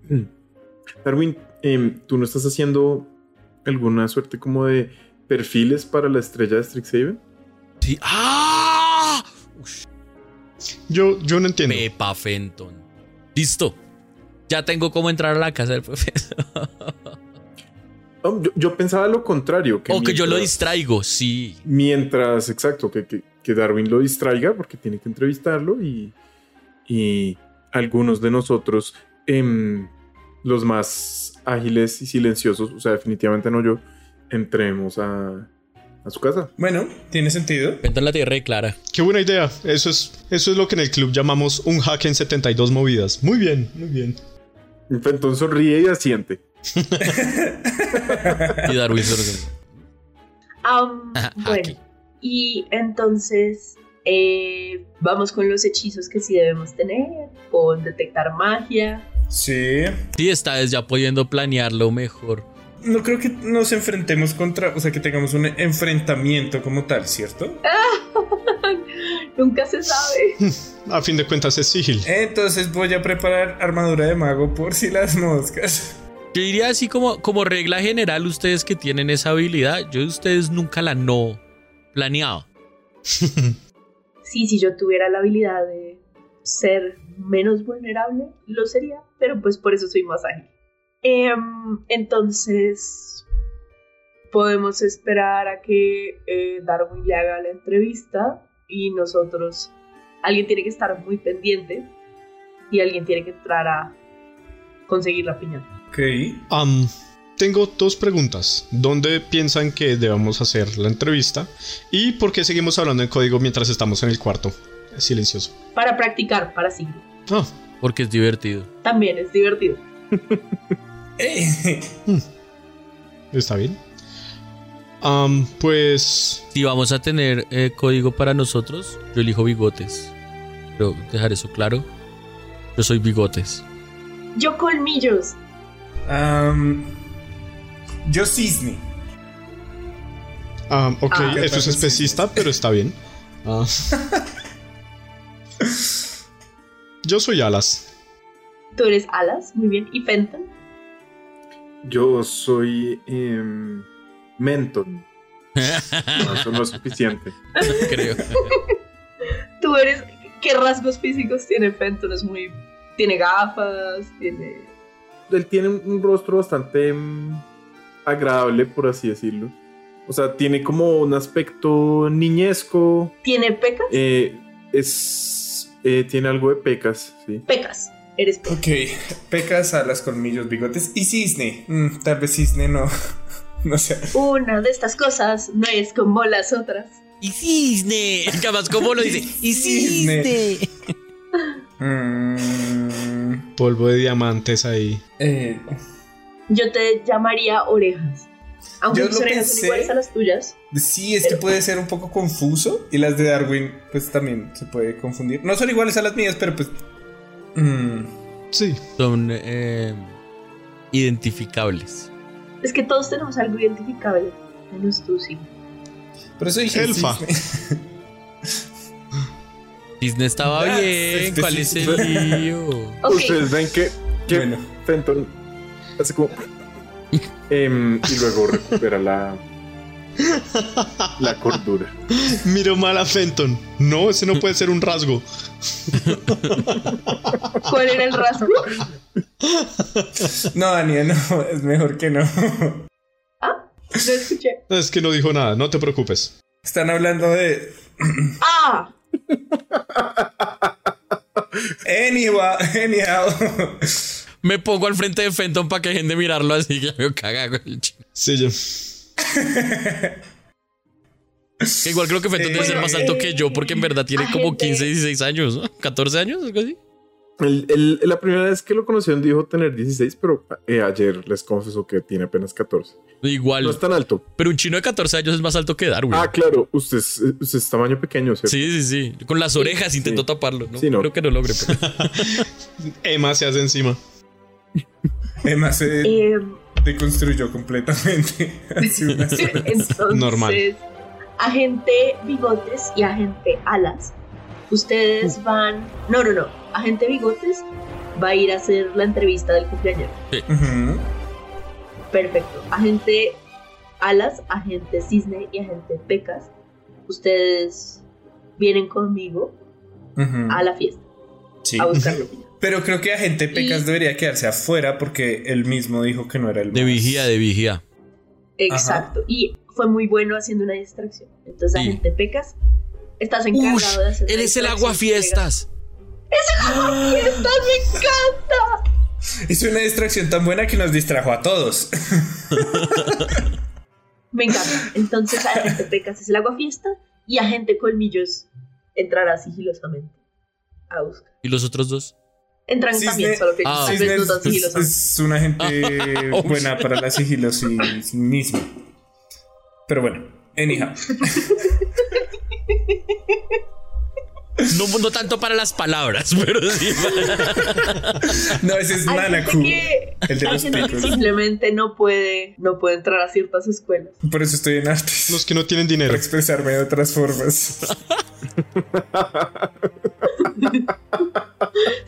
Darwin, em, ¿tú no estás haciendo alguna suerte como de perfiles para la estrella de Strixhaven? Sí. ¡Ah! Yo, yo no entiendo. Pepa Fenton. Listo. Ya tengo cómo entrar a la casa del profesor. Yo, yo pensaba lo contrario. o que yo lo distraigo, sí. Mientras, exacto, que, que- que Darwin lo distraiga porque tiene que entrevistarlo y, y algunos de nosotros, em, los más ágiles y silenciosos, o sea, definitivamente no yo, entremos a, a su casa. bueno, tiene sentido. Fenton la tierra de Clara. Qué buena idea. Eso es, eso es lo que en el club llamamos un hack en 72 movidas. Muy bien, muy bien. Entonces sonríe y asiente. Y Darwin Ajá, bueno, y entonces eh, vamos con los hechizos que sí debemos tener, con detectar magia. Sí. Sí, esta vez ya pudiendo planearlo mejor. No creo que nos enfrentemos contra. O sea, que tengamos un enfrentamiento como tal, ¿cierto? Nunca se sabe. A fin de cuentas es sigil. Entonces voy a preparar armadura de mago por si las moscas. Yo diría así como, como regla general, ustedes que tienen esa habilidad, yo de ustedes nunca la no planeaba. Sí, si yo tuviera la habilidad de ser menos vulnerable, lo sería, pero pues por eso soy más ágil. Em, entonces, podemos esperar a que eh, Darwin le haga la entrevista y nosotros, alguien tiene que estar muy pendiente y alguien tiene que entrar a conseguir la piñata. Ok. Tengo dos preguntas. ¿Dónde piensan que debamos hacer la entrevista? ¿Y por qué seguimos hablando en código mientras estamos en el cuarto? Silencioso. Para practicar, para Sigrid. Ah, Porque es divertido. También es divertido. Eh, está bien. Pues Si vamos a tener eh, código para nosotros, yo elijo bigotes. Quiero dejar eso claro. Yo soy bigotes. Yo colmillos. am, yo cisne. am, ok, Ah. eso es especista, pero está bien. Ah. Yo soy Alas. Tú eres Alas, muy bien. ¿Y Fenton? Yo soy em, Menton. No, eso no es suficiente. Creo. Tú eres. ¿Qué rasgos físicos tiene Fenton? Es muy. Tiene gafas, tiene. Él tiene un rostro bastante em, agradable, por así decirlo. O sea, tiene como un aspecto niñesco. ¿Tiene pecas? eh, es, eh, tiene algo de pecas, sí. Pecas. Eres pecas. Ok. Pecas, alas, colmillos, bigotes y cisne. Mm, tal vez cisne no. No sé. Una de estas cosas no es como las otras. ¡Y cisne! Capaz, ¿cómo lo dice? ¡Y cisne! Mm, Polvo de diamantes ahí. eh, Yo te llamaría orejas. Aunque Yo tus lo orejas pensé. son iguales a las tuyas. sí, es que puede ser un poco confuso. Y las de Darwin, pues también se puede confundir. No son iguales a las mías, pero pues. mm, Sí. Son eh, identificables. Es que todos tenemos algo identificable. Menos tú, sí. por eso dije. Elfa. Cisne estaba bien. ¿Cuál es el lío? Ustedes ven que, que Bueno. Fenton hace como. em, y luego recupera la. La cordura. Miro mal a Fenton. No, ese no puede ser un rasgo. ¿Cuál era el rasgo? No, Ania, no. Es mejor que no. Ah, no escuché. Es que no dijo nada, no te preocupes. Están hablando de. Ah, Anyhow. anyhow. Me pongo al frente de Fenton para que dejen de mirarlo así que me caga. Sí, yo. Igual creo que Fenton debe ser más alto que yo porque en verdad tiene como 15, 16 años, ¿no? 14 años, algo así. El- el- la primera vez que lo conocieron dijo tener 16, pero eh, ayer les confesó que tiene apenas 14. Igual. No es tan alto. Pero un chino de 14 años es más alto que Darwin. Ah, claro, usted es, usted es tamaño pequeño, ¿cierto? Sí, sí, sí. Con las orejas intentó taparlo. ¿no? Sí, no. Creo que no logre. pero- Emma se hace encima. Emma se Eh, deconstruyó completamente hace unas horas. entonces, Normal. agente bigotes y agente alas, ustedes van. No, no, no. Agente bigotes va a ir a hacer la entrevista del cumpleaños. Ujú. Perfecto. Agente alas, agente cisne y agente pecas, ustedes vienen conmigo a la fiesta Sí. a buscarlo. Pero creo que agente Pecas Y- debería quedarse afuera porque él mismo dijo que no era el De vigía, de vigía. Exacto. Y fue muy bueno haciendo una distracción. Entonces, Sí. agente pecas, estás encargado de hacer. Él es el distracción aguafiestas. ¡Fiestas! ¡Me encanta! Es una distracción tan buena que nos distrajo a todos. Me encanta. Entonces, agente pecas es el aguafiesta y agente colmillos entrará sigilosamente a buscar. ¿Y los otros dos? Entran Cisne- también, solo que Ah, tal vez no es, sigilosamente. es una gente Oh, buena para la sigilosis misma. Pero bueno, anyhow. No, no tanto para las palabras, pero sí. No, ese es Nanaku. el de los que simplemente no puede, no puede entrar a ciertas escuelas. Por eso estoy en artes. Los que no tienen dinero. Para expresarme de otras formas.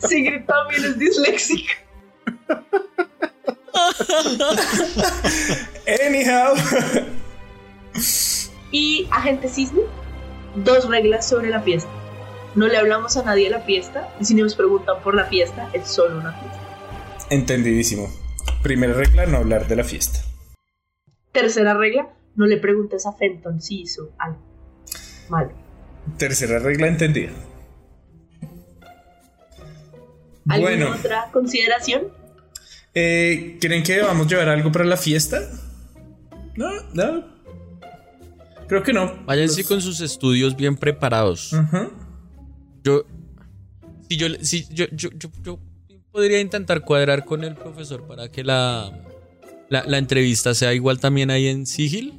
Sigrid también es disléxica. Anyhow. Y agente cisne, dos reglas sobre la fiesta. No le hablamos a nadie de la fiesta y si nos preguntan por la fiesta, es solo una fiesta. Entendidísimo. Primera regla, no hablar de la fiesta. Tercera regla, no le preguntes a Fenton si hizo algo malo. Tercera regla entendida. ¿Alguna Bueno, otra consideración? eh, ¿creen que vamos a llevar algo para la fiesta? No, no. Creo que no. Váyanse Los- con sus estudios bien preparados. Yo. Si yo, si yo, yo, yo, yo podría intentar cuadrar con el profesor para que la, la, la entrevista sea igual también ahí en Sigil.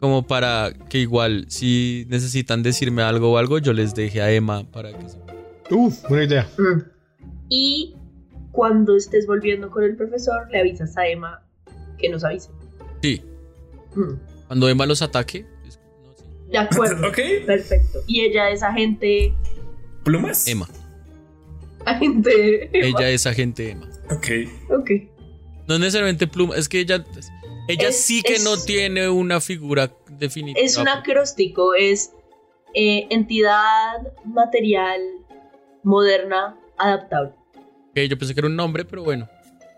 Como para que igual, si necesitan decirme algo o algo, yo les deje a Emma para que se... Uh, buena idea. Mm. Y cuando estés volviendo con el profesor, le avisas a Emma que nos avise. Sí, Mm. cuando Emma los ataque. No. De acuerdo. Ok. Perfecto. Y ella es agente. ¿Plumas? Emma. Agente. Ella es agente Emma. Ok. Ok. No necesariamente pluma, es que ella. Ella Es- sí que es- no tiene una figura definitiva. Es un acróstico, es eh, entidad material moderna adaptable. Ok, yo pensé que era un nombre, pero bueno.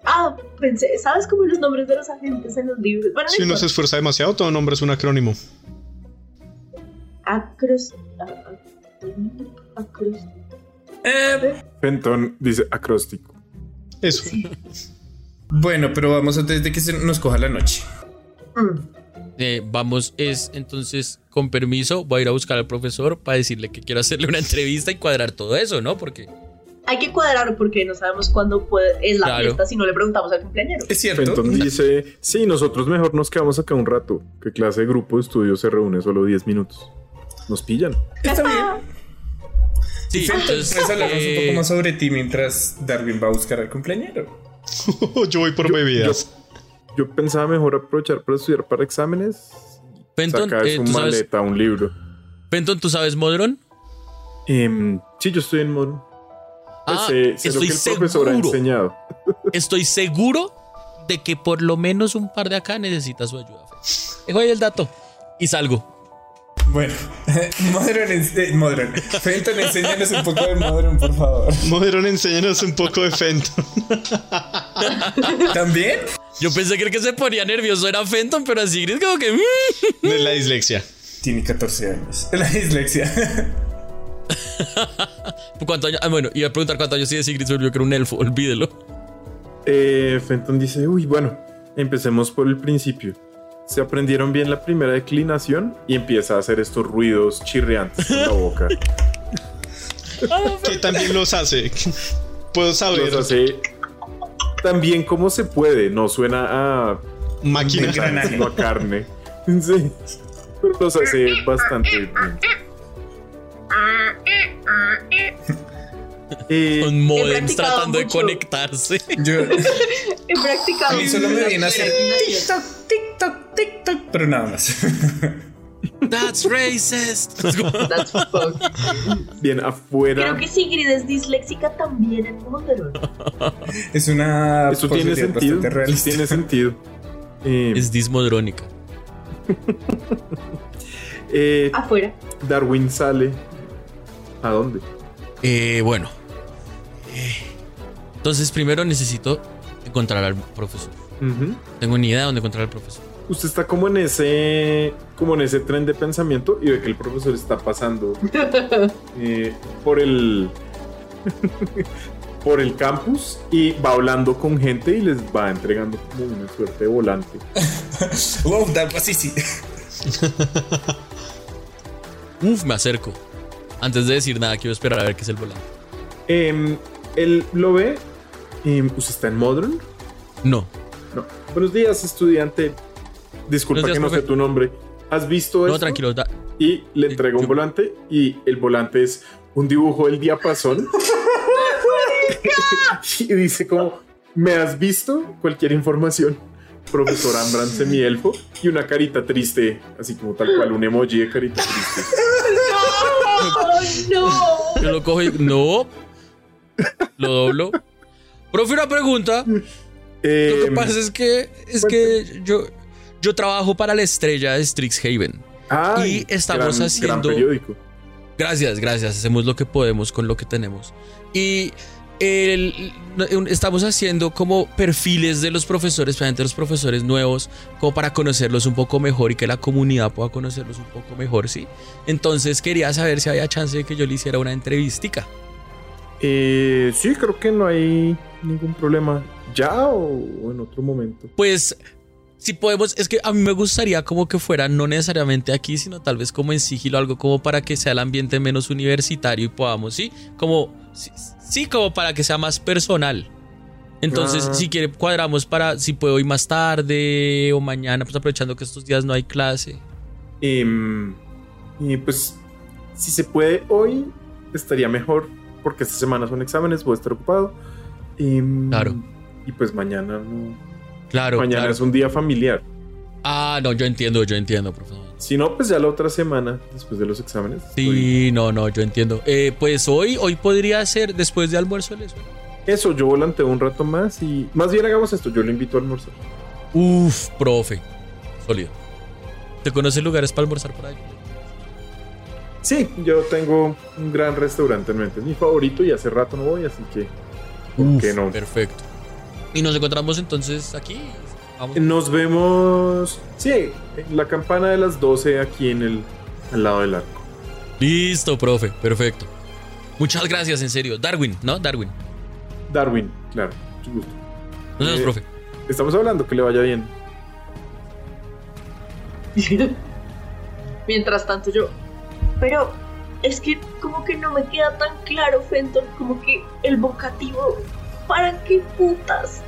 Ah, pensé, ¿sabes cómo los nombres de los agentes en los libros? Bueno, no Si uno se esfuerza demasiado, todo nombre es un acrónimo. Acros. ah, acros- Eh, Fenton dice acróstico. Eso. bueno, pero vamos antes de que se nos coja la noche. Mm. Eh, vamos, es entonces, con permiso, voy a ir a buscar al profesor para decirle que quiero hacerle una entrevista y cuadrar todo eso, ¿no? Porque. Hay que cuadrar porque no sabemos cuándo puede, es la Claro. fiesta si no le preguntamos al cumpleañero. Es cierto. Fenton dice, sí, nosotros mejor nos quedamos acá un rato. ¿Qué clase de grupo de estudio se reúne solo 10 minutos? Nos pillan. Está bien. Sí, Fenton, entonces. ¿puedes hablarnos un eh, poco más sobre ti mientras Darwin va a buscar al cumpleañero? Yo voy por bebidas. Yo pensaba mejor aprovechar para estudiar para exámenes. Fenton, Saca de eh, su ¿tú sabes, maleta un libro. Fenton, ¿tú sabes Modron? Em, sí, yo estoy en modo. Pues Ah, sé, sé lo que estoy el profesor ha seguro. enseñado. Estoy seguro de que por lo menos un par de acá necesita su ayuda. Dejo ahí el dato y salgo. Bueno, Modron, eh, Modron. Fenton, enséñanos un poco de Modron, por favor. Modron, enséñanos un poco de Fenton. ¿También? Yo pensé que el que se ponía nervioso era Fenton, pero así Sigrid como que. "Mm". De la dislexia. Tiene 14 años. La dislexia. ¿Cuántos años? Ah, bueno, iba a preguntar cuántos años tiene Sigrid, olvidó que era un elfo, olvídelo. Eh, Fenton dice, uy, bueno, empecemos por el principio. Se aprendieron bien la primera declinación y empieza a hacer estos ruidos chirriantes con la boca. Que también los hace. Puedo saber. Los hace tan bien como se puede. No suena a Máquina. Sino a carne. Sí. Pero los hace bastante bien. Eh, Con modems tratando de conectarse. Yo, He practicado. a mí solo me viene a hacer. TikTok, TikTok, TikTok, pero nada más. That's racist. That's fuck. bien afuera. Creo que Sigrid es disléxica también en Monterrey. Es una Eso tiene sentido. realista. tiene sentido. Eh, es dismodrónica. eh, Afuera. Darwin sale. ¿A dónde? Eh, bueno. Eh, entonces, primero necesito encontrar al profesor. Ujú. Tengo ni idea de dónde encontrar al profesor. Usted está como en ese como en ese tren de pensamiento y ve que el profesor está pasando eh, por el por el campus y va hablando con gente y les va entregando como una suerte de volante. Wow, that was easy. Uf, me acerco. Antes de decir nada, quiero esperar a ver qué es el volante. Em, él lo ve. em, ¿Usted está en Modern? No. No. Buenos días, estudiante. Disculpa días, que no sé tu nombre. ¿Has visto No, esto? tranquilo. da- Y le entrega un volante y el volante es un dibujo del diapasón. y dice como, ¿me has visto? Cualquier información. Profesor Ambran semielfo y una carita triste, así como tal cual, un emoji de carita triste. ¡Oh, no! Yo lo cojo y. No. Lo doblo. Profe, una pregunta. Lo que pasa es que. Es que yo. Yo trabajo para la estrella de Strixhaven. ay, y estamos gran- haciendo- Gran periódico. Gracias, gracias. Hacemos lo que podemos con lo que tenemos. Y el- estamos haciendo como perfiles de los profesores, especialmente los profesores nuevos, como para conocerlos un poco mejor y que la comunidad pueda conocerlos un poco mejor, ¿sí? Entonces quería saber si había chance de que yo le hiciera una entrevistica. Eh, sí, creo que no hay ningún problema. ¿Ya o en otro momento? Pues, si podemos, es que a mí me gustaría como que fuera no necesariamente aquí, sino tal vez como en sigilo, algo como para que sea el ambiente menos universitario y podamos, ¿sí? Como, sí, sí, como para que sea más personal. Entonces, Ah. si quiere, cuadramos para, si puedo hoy más tarde o mañana, pues aprovechando que estos días no hay clase. Em, y pues, si se puede hoy, estaría mejor, porque esta semana son exámenes, voy a estar ocupado. Em, Claro. Y pues mañana no. Claro, mañana claro. es un día familiar. Ah, no, yo entiendo, yo entiendo, profesor. Si no, pues ya la otra semana, después de los exámenes. estoy- Sí, no, no, yo entiendo. Eh, pues hoy, hoy podría ser después de almuerzo, ¿les? Eso, yo volanteo un rato más y. Más bien hagamos esto, yo le invito a almorzar. Uf, profe. Sólido. ¿Te conoces lugares para almorzar por ahí? Sí, yo tengo un gran restaurante en mente. Es mi favorito y hace rato no voy, así que. ¿Por Uf, qué no? Perfecto. Y nos encontramos entonces aquí. Vamos. Nos vemos. Sí, en la campana de las 12 aquí en el. al lado del arco. Listo, profe. Perfecto. Muchas gracias, en serio. Darwin, ¿no? Darwin. Darwin, claro, mucho gusto. Nos vemos, Eh, profe. Estamos hablando, que le vaya bien. Mientras tanto yo. Pero es que como que no me queda tan claro, Fenton, como que el vocativo. ¿Para qué putas?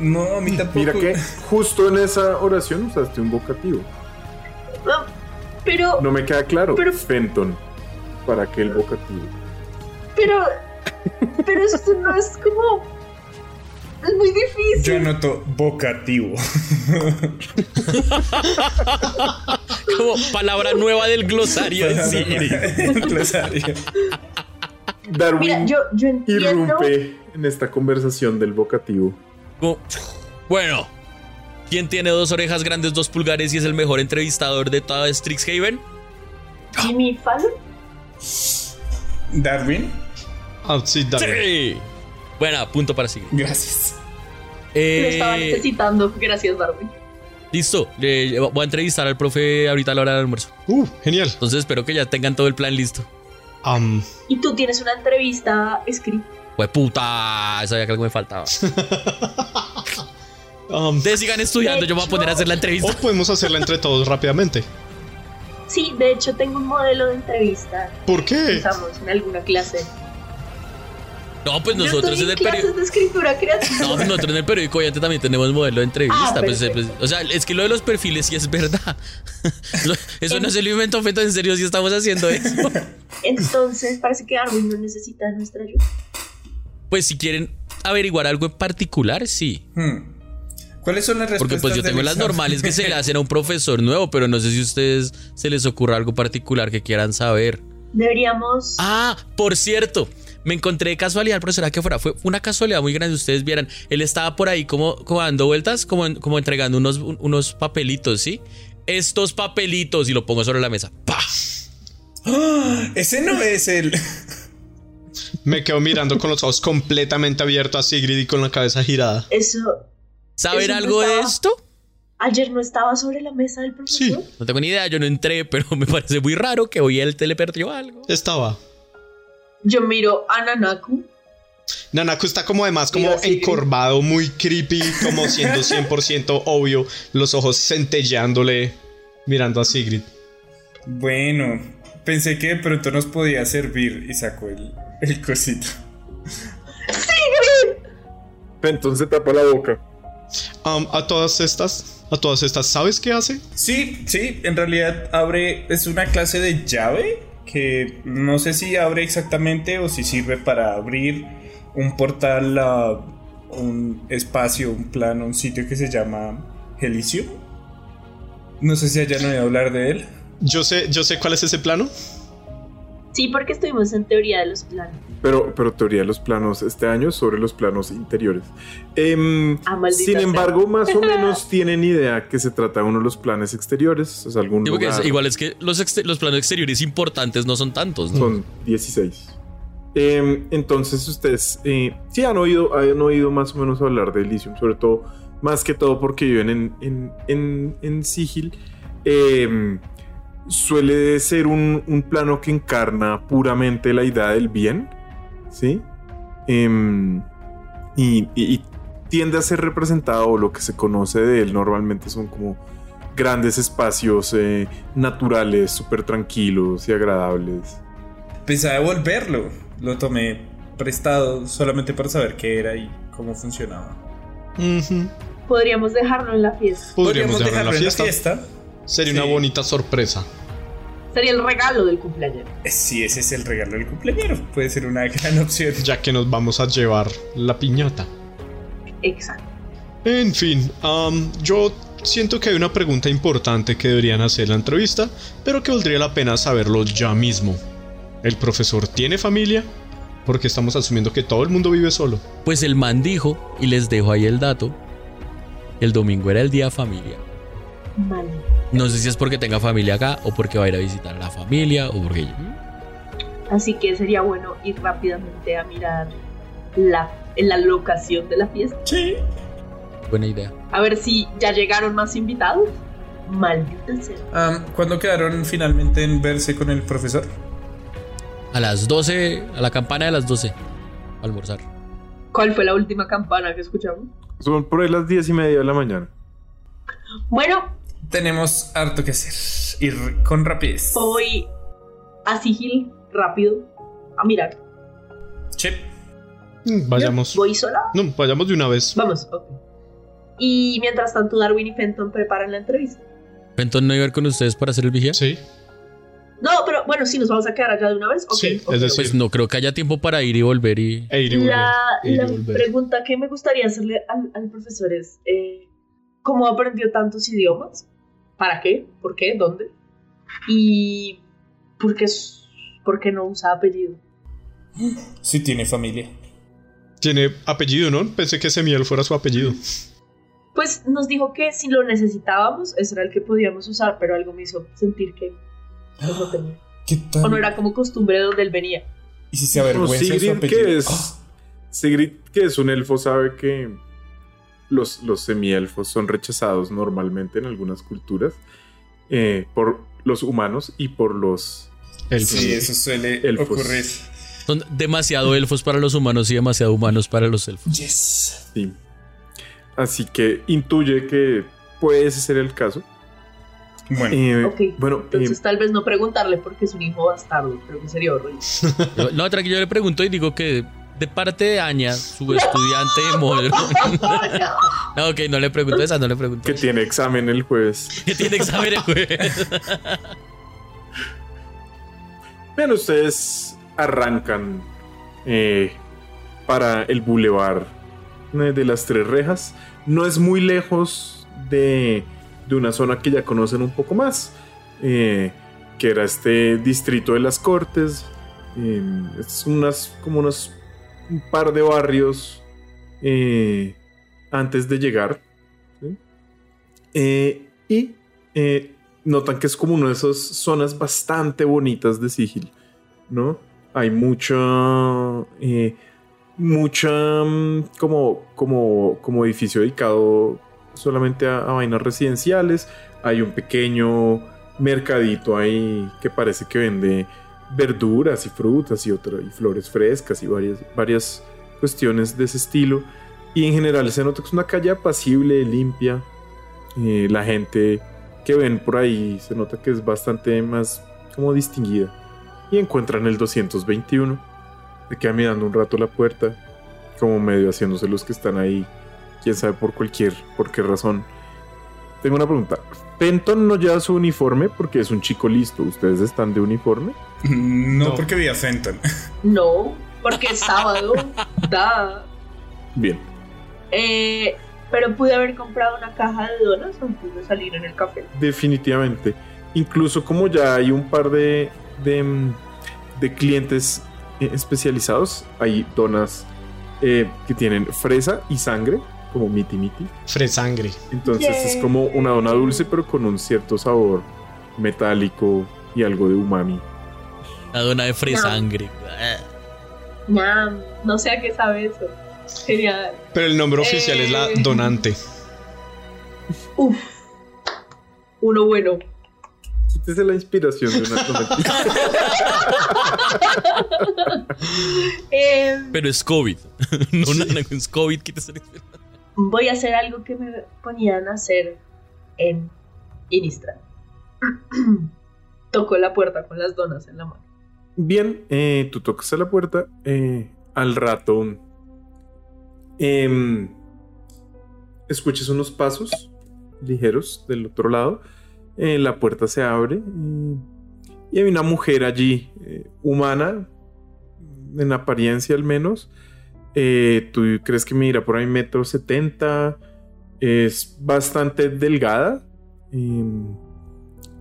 No, a mí tampoco. Mira que justo en esa oración usaste un vocativo. Pero, No me queda claro. Pero- Fenton. ¿Para qué el vocativo? pero, pero esto no es como. Es muy difícil. Yo anoto vocativo. Como palabra nueva del glosario de Sigrid. Glosario. Darwin Mira, yo, yo entiendo. irrumpe en esta conversación del vocativo. Bueno. ¿Quién tiene dos orejas grandes, dos pulgares y es el mejor entrevistador de toda Strixhaven? Jimmy Fallon. Darwin, Ah, sí, dale. Sí. Buena, punto para Sigrid. gracias. Lo estaba Eh, necesitando. Gracias, Darwin. listo. Le- voy a entrevistar al profe ahorita a la hora del almuerzo. Uh, genial. Entonces espero que ya tengan todo el plan listo. Y tú tienes una entrevista escrita. Pues puta, sabía que algo me faltaba. am, Ustedes sigan estudiando, yo me voy a poner a hacer la o entrevista. podemos hacerla entre todos rápidamente. Sí, de hecho tengo un modelo de entrevista ¿Por qué? usamos en alguna clase. No, pues nosotros en el periódico. No, pues nosotros en el periódico obviamente también tenemos modelo de entrevista. Ah, pues, pues, o sea, es que lo de los perfiles sí es verdad. Eso no se lo inventó Feto, en serio sí estamos haciendo eso. Entonces, parece que Darwin no necesita nuestra ayuda. Pues si quieren averiguar algo en particular, sí. Hmm. ¿Cuáles son las respuestas? Porque pues yo tengo las normales que se le hacen a un profesor nuevo, pero no sé si a ustedes se les ocurra algo particular que quieran saber. Deberíamos. Ah, por cierto, me encontré de casualidad al profesor que fuera. Fue una casualidad muy grande. Ustedes vieran, él estaba por ahí como, como dando vueltas, como, como entregando unos, unos papelitos, ¿sí? Estos papelitos, y lo pongo sobre la mesa. ¡Pah! Ese no es el. Me quedo mirando con los ojos completamente abiertos a Sigrid y con la cabeza girada. Eso. ¿Saben ¿Eso no algo de esto? Ayer no estaba sobre la mesa del profesor. No tengo ni idea, yo no entré, pero me parece muy raro que hoy él te le perdió algo. Estaba. Yo miro a Nanaku. Nanaku está como además como Sigrid. encorvado, muy creepy, como siendo 100% obvio, los ojos centelleándole, mirando a Sigrid. Bueno, pensé que de pronto nos podía servir y sacó el, el cosito. Entonces tapa la boca. Um, a todas estas, a todas estas, ¿sabes qué hace? Sí, sí, en realidad abre, es una clase de llave que no sé si abre exactamente o si sirve para abrir un portal a un espacio, un plano, un sitio que se llama Helicio. No sé si hayan oído hablar de él. Yo sé, yo sé cuál es ese plano. Sí, porque estuvimos en teoría de los planos. Pero, pero teoría de los planos este año sobre los planos interiores. Em, Ah, sin sea. embargo, más o menos tienen idea que se trata de uno de los planes exteriores. O sea, algún Sí, porque es- lugar. igual es que los, los planos exteriores importantes no son tantos, ¿no? Son 16. Em, entonces ustedes eh, sí han oído, han oído más o menos hablar de Elysium, sobre todo, más que todo porque viven en, en, en, en Sigil. Em, suele ser un, un plano que encarna puramente la idea del bien, ¿sí? Em, y, y- y tiende a ser representado, o lo que se conoce de él normalmente son como grandes espacios eh, naturales, súper tranquilos y agradables. Pensaba devolverlo. Lo tomé prestado solamente para saber qué era y cómo funcionaba. Podríamos dejarlo en la fiesta. Podríamos dejarlo en la fiesta. fiesta. Sería Sí. una bonita sorpresa. Sería el regalo del cumpleaños. Eh, Si ese es el regalo del cumpleaños, puede ser una gran opción. Ya que nos vamos a llevar la piñata. Exacto. En fin, am, yo siento que hay una pregunta importante que deberían hacer en la entrevista, pero que valdría la pena saberlo ya mismo. ¿El profesor tiene familia? Porque estamos asumiendo que todo el mundo vive solo. Pues el man dijo, y les dejo ahí el dato, el domingo era el día familia. Mal. No sé si es porque tenga familia acá o porque va a ir a visitar a la familia o porque... Así que sería bueno ir rápidamente a mirar la, en la locación de la fiesta. Sí. Buena idea. A ver si ya llegaron más invitados. Maldita sea. Am, ¿Cuándo quedaron finalmente en verse con el profesor? A las 12, a la campana de las 12. a Almorzar. ¿Cuál fue la última campana que escuchamos? Son por ahí las 10 y media de la mañana. Bueno, Tenemos harto que hacer. Ir con rapidez. voy a Sigil rápido a mirar. Chip. Mm, Vayamos. ¿Voy sola? No, vayamos de una vez. Vamos, ok. Y mientras tanto, Darwin y Fenton preparan la entrevista. Entonces no iba a ir con ustedes para hacer el vigía. Sí. No, pero bueno, sí, nos vamos a quedar allá de una vez. Ok, Sí, ok, es decir- Pues no creo que haya tiempo para ir y volver y... E ir y volver, La, e y volver. pregunta que me gustaría hacerle al, al profesor es: eh, ¿Cómo aprendió tantos idiomas? ¿Para qué? ¿Por qué? ¿Dónde? ¿Y por qué, por qué no usa apellido? Si tiene familia. Tiene apellido, ¿no? Pensé que Semiel fuera su apellido. Pues nos dijo que si lo necesitábamos, ese era el que podíamos usar, pero algo me hizo sentir que pues, no tenía. ¿Qué tal? O no era como costumbre de donde él venía. ¿Y si se avergüenza de su Sigrid, apellido? que es, Ah, Sigrid, que es un elfo, sabe que los, los semielfos son rechazados normalmente en algunas culturas eh, por los humanos y por los... El sí, eso suele Elfos. ocurrir. Son demasiado elfos para los humanos y demasiado humanos para los elfos. Yes. Sí. Así que intuye que puede ese ser el caso. Bueno, Eh, Bueno, eh, Entonces, tal vez no preguntarle porque es un hijo bastardo. Creo que sería horrible. No, tranquilo, yo le pregunto y digo que de parte de Aña, su estudiante de modelo. no, ok, no le pregunto esa, no le pregunto. Que tiene examen el jueves. Que tiene examen el jueves. Bien, ustedes arrancan eh, para el bulevar de las tres rejas. No es muy lejos de, de una zona que ya conocen un poco más, eh, que era este distrito de las Cortes. Eh, es unas, como unos un par de barrios eh, antes de llegar. Eh, y eh, notan que es como una de esas zonas bastante bonitas de Sigil, ¿no? Hay mucha... mucha mm, como, como, como edificio dedicado solamente a vainas residenciales. Hay un pequeño mercadito ahí que parece que vende verduras y frutas y, otra, y flores frescas y varias, varias cuestiones de ese estilo. Y en general se nota que es una calle apacible, limpia. Eh, la gente que ven por ahí se nota que es bastante más como distinguida. Y encuentran el 221. Se queda mirando un rato la puerta, como medio haciéndose los que están ahí. Quién sabe por cualquier, por qué razón. Tengo una pregunta. Fenton no lleva su uniforme porque es un chico listo. ¿Ustedes están de uniforme? No, No. porque vi a Fenton. No, porque es sábado. da. Bien. Eh, pero pude haber comprado una caja de donas antes de salir en el café. Definitivamente. Incluso como ya hay un par de, de, mm, de clientes eh, especializados, hay donas eh, que tienen fresa y sangre, como miti miti. Fresangre. Entonces es como una dona dulce, pero con un cierto sabor metálico y algo de umami. La dona de fresangre. Ñam, no sé a qué sabe eso. Genial. Pero el nombre oficial es la Eh. donante. Uf. Uno bueno. Quítese la inspiración de una no. Eh, Pero es COVID. no, no, no, es COVID. quítese la- voy a hacer algo que me ponían a hacer en Innistrad. Tocó la puerta con las donas en la mano. Bien, eh, tú tocas a la puerta. eh, al rato em, escuchas unos pasos ligeros del otro lado. eh, la puerta se abre eh, y hay una mujer allí, eh, humana, en apariencia al menos. Eh, tú crees que mira por ahí metro setenta. Es bastante delgada. em,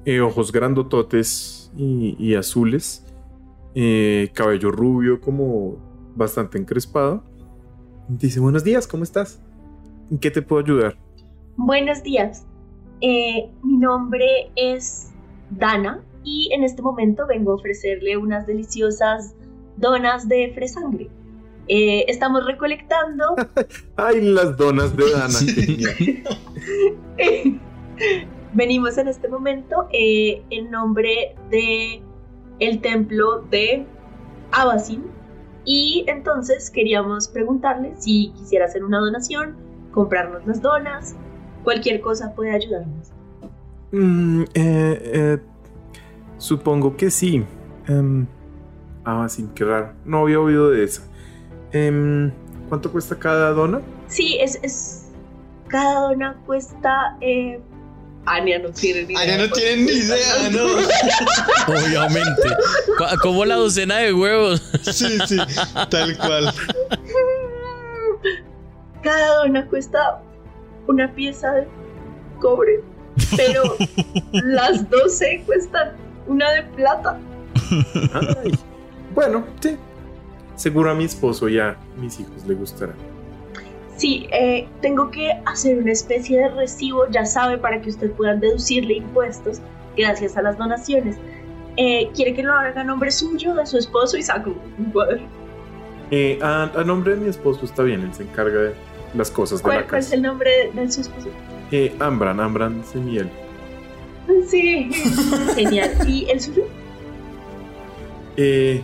eh, ojos grandototes y, y azules. eh, cabello rubio, como bastante encrespado. Dice: Buenos días, ¿cómo estás? ¿En qué te puedo ayudar? Buenos días. Mi nombre es Dana y en este momento vengo a ofrecerle unas deliciosas donas de fresangre. Eh, estamos recolectando. ¡Ay, las donas de Dana! Venimos en este momento eh, en nombre de el templo de Abasin y entonces queríamos preguntarle si quisiera hacer una donación, comprarnos las donas, cualquier cosa puede ayudarnos. Mm, eh, eh, supongo que sí. Sí, qué raro. No había oído de esa. Em, ¿Cuánto cuesta cada dona? Sí, es, es cada dona cuesta. Eh, Ania no tiene ni idea. Ania no tienen ni idea, ¿no? Obviamente. Como la docena de huevos. Sí, sí, tal cual. Cada dona cuesta una pieza de cobre, pero las 12 cuestan una de plata. Ay, bueno, sí. Seguro a mi esposo y a mis hijos le gustará. Sí, eh, tengo que hacer una especie de recibo, ya sabe, para que usted pueda deducirle impuestos gracias a las donaciones. Eh, ¿Quiere que lo haga a nombre suyo, de su esposo y saco un cuaderno? Eh, a, a nombre de mi esposo está bien, él se encarga de las cosas de ¿Cuál, la cuál es casa. el nombre de, de su esposo? Eh, Ambran, Ambran Semiel. Sí, genial. ¿Y el suyo? Eh,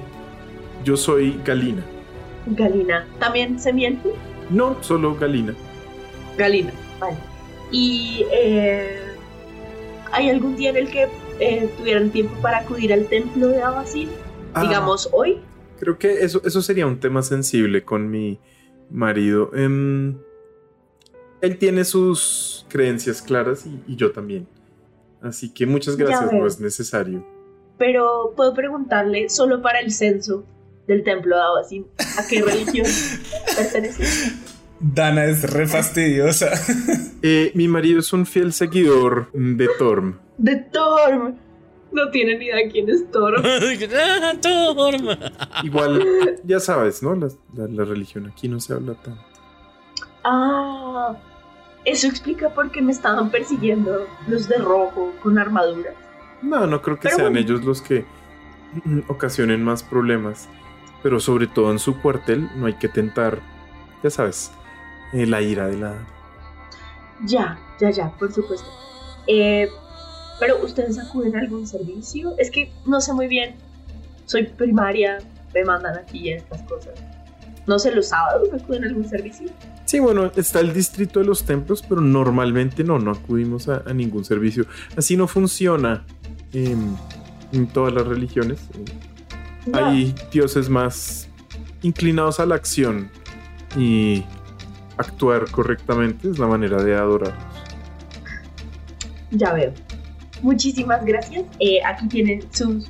yo soy Galina. Galina. ¿También se miente? No, solo Galina. Galina, vale. ¿Y eh, hay algún día en el que eh, tuvieran tiempo para acudir al templo de Abasil? Ah, Digamos hoy. Creo que eso, eso sería un tema sensible con mi marido. Em, él tiene sus creencias claras y, y yo también. Así que muchas gracias, no es necesario. Pero puedo preguntarle solo para el censo del templo de Abacín a qué religión pertenece. Dana es re fastidiosa. Eh, mi marido es un fiel seguidor de Torm. De Torm. No tiene ni idea quién es Torm. Ah, Torma. Igual, ya sabes, ¿no? La, la- la religión aquí no se habla tanto. Ah, eso explica por qué me estaban persiguiendo los de rojo con armadura. No, no creo que Pero sean bueno. ellos los que ocasionen más problemas. Pero sobre todo en su cuartel no hay que tentar, ya sabes, eh, la ira de la... Ya, ya, ya, por supuesto. Eh, pero ustedes acuden a algún servicio. Es que no sé muy bien. Soy primaria, me mandan aquí estas cosas. No sé, los sábados acuden a algún servicio. Sí, bueno, está el distrito de los templos, pero normalmente no, no acudimos a, a ningún servicio. Así no funciona em, en todas las religiones. Hay dioses más inclinados a la acción y actuar correctamente es la manera de adorarlos. Ya veo. Muchísimas gracias. Eh, aquí tienen sus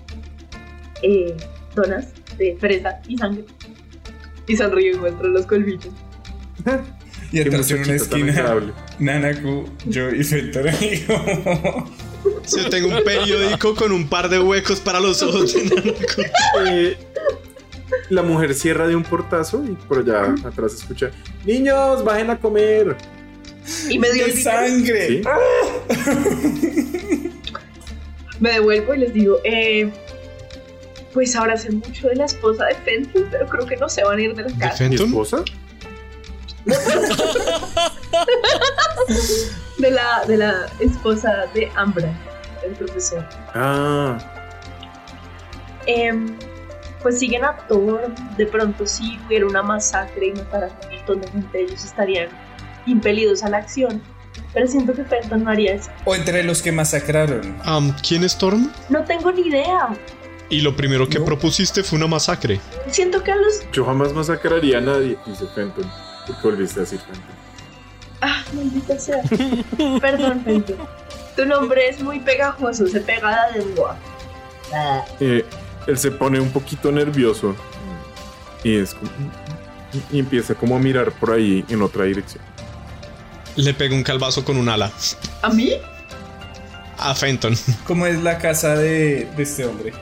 eh, donas de fresa y sangre. Y sonrío y muestro los colmillos. Y atrás en una esquina. Nanaku, yo y Fenton. Yo tengo un periódico con un par de huecos para los ojos de. Eh, la mujer cierra de un portazo y por allá atrás escucha: ¡Niños, bajen a comer! Y me dio ¡De el sangre! ¿Sí? Me devuelvo y les digo, eh, pues ahora sé mucho de la esposa de Fenton, pero creo que no se van a ir de la ¿De casa. ¿Mi Fenton? esposa? De la, de la esposa de Ambra, el profesor. Ah, Em, pues siguen a Thor. De pronto, si hubiera una masacre y mataran a un montón de gente, ellos estarían impelidos a la acción. Pero siento que Fenton no haría eso. O entre los que masacraron. Am, ¿Quién es Storm? No tengo ni idea. Y lo primero que No. propusiste fue una masacre. Siento que a los. yo jamás masacraría a nadie, dice Fenton. ¿Por qué volviste a decir Fenton? Ah, maldita sea. Perdón, Fenton. Tu nombre es muy pegajoso, se pega a la lengua. Ah, Eh, él se pone un poquito nervioso y, es como- y empieza como a mirar por ahí en otra dirección. Le pega un calvazo con un ala. ¿A mí? A Fenton. ¿Cómo es la casa de, de este hombre?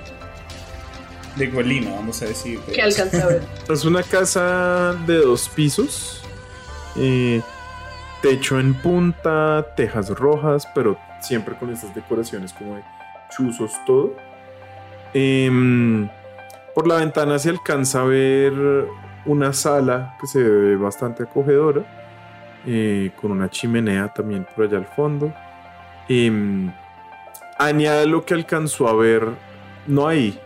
De Golima, vamos a decir. Que alcancé a ver. Es una casa de dos pisos, eh, techo en punta, tejas rojas, pero siempre con estas decoraciones como de chuzos, todo. Em, por la ventana se alcanza a ver una sala que se ve bastante acogedora, eh, con una chimenea también por allá al fondo. Em, añade lo que alcanzó a ver, no ahí,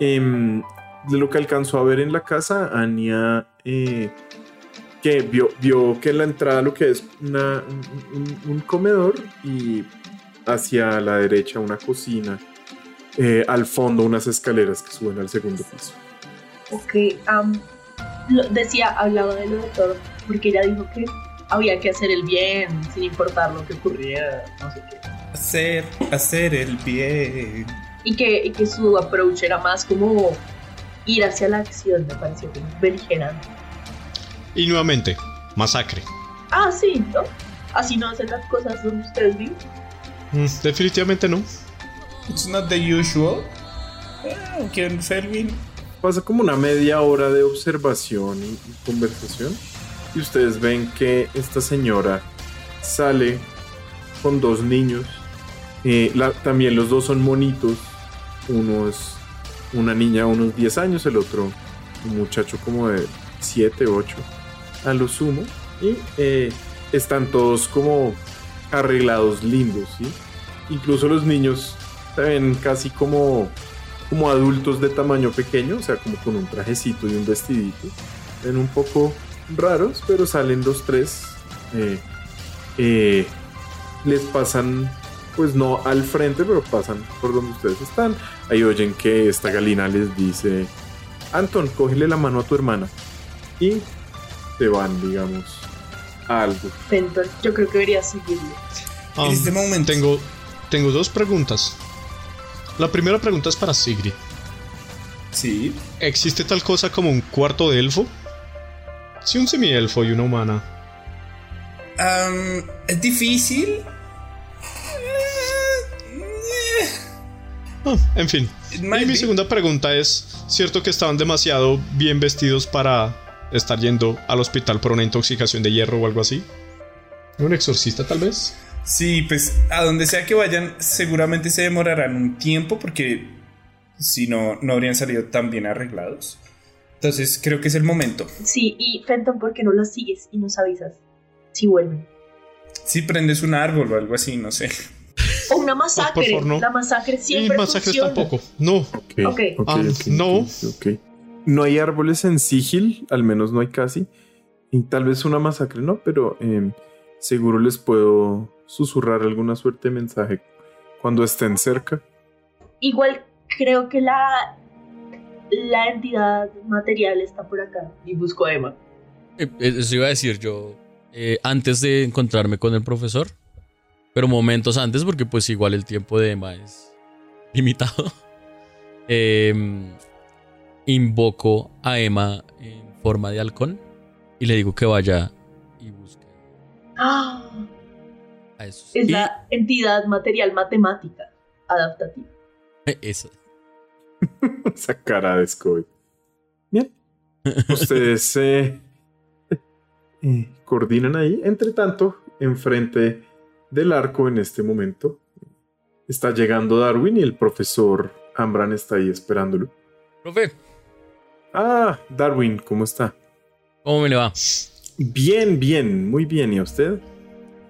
em, lo que alcanzó a ver en la casa, Anya eh, que vio, vio que en la entrada lo que es una- un, comedor y hacia la derecha una cocina. eh, al fondo unas escaleras que suben al segundo piso. Ok, lo- decía, hablaba de lo de todo, porque ella dijo que había que hacer el bien sin importar lo que ocurriera, no sé qué. Hacer, hacer el bien. Y que, y que su approach era más como ir hacia la acción, me pareció como beligerante. Y nuevamente, masacre. Ah, sí, ¿no? Así no hacen las cosas donde ustedes viven. Mm, definitivamente no. It's not the usual. Eh, ¿Quién Felvin? Pasa como una media hora de observación y, y conversación. Y ustedes ven que esta señora sale con dos niños. Eh, la- también los dos son monitos. Uno es una niña de unos 10 años, el otro un muchacho como de 7, 8 a lo sumo. Y eh, están todos como arreglados lindos, ¿sí? Incluso los niños se ven casi como como adultos de tamaño pequeño, o sea, como con un trajecito y un vestidito. Ven un poco raros, pero salen los tres. eh, eh, les pasan, pues no al frente, pero pasan por donde ustedes están. Ahí oyen que esta galina les dice, Anton, cógele la mano a tu hermana. Y te van, digamos, a algo. Fenton, yo creo que deberías seguirlo. Ah, En este momento- Tengo, tengo dos preguntas. La primera pregunta es para Sigrid. Sí. ¿Existe tal cosa como un cuarto de elfo? Si un semielfo y una humana. Es difícil. Ah, en fin. It Y mi be. segunda pregunta es, ¿cierto que estaban demasiado bien vestidos para estar yendo al hospital por una intoxicación de hierro o algo así? ¿Un exorcista tal vez? Sí, pues a donde sea que vayan, seguramente se demorarán un tiempo porque si no, no habrían salido tan bien arreglados. Entonces creo que es el momento. Sí, y Fenton, ¿por qué no los sigues y nos avisas si vuelven? Si prendes un árbol o algo así, no sé. O una masacre. favor, no. La masacre Y siempre masacres funciona. tampoco. No. Ok, Ok. ok, Ah, ok, no. No hay árboles en Sigil, al menos no hay casi. Y tal vez una masacre, ¿no? Pero em, seguro les puedo susurrar alguna suerte de mensaje cuando estén cerca. Igual creo que la, la entidad material está por acá. Y busco a Emma. Eh, Eso iba a decir yo eh, antes de encontrarme con el profesor, pero momentos antes, porque pues igual el tiempo de Emma es limitado. Em, invoco a Emma en forma de halcón y le digo que vaya y busque ¡Ah! a esos. Es Y- la entidad material matemática adaptativa. Eso. Esa cara de Scooby. Bien. Ustedes eh, eh, coordinan ahí. Entre tanto, enfrente del arco en este momento está llegando Darwin y el profesor Ambran está ahí esperándolo. Profe, Ah, Darwin, ¿cómo está? ¿cómo me le va? Bien, bien, muy bien. ¿Y a usted?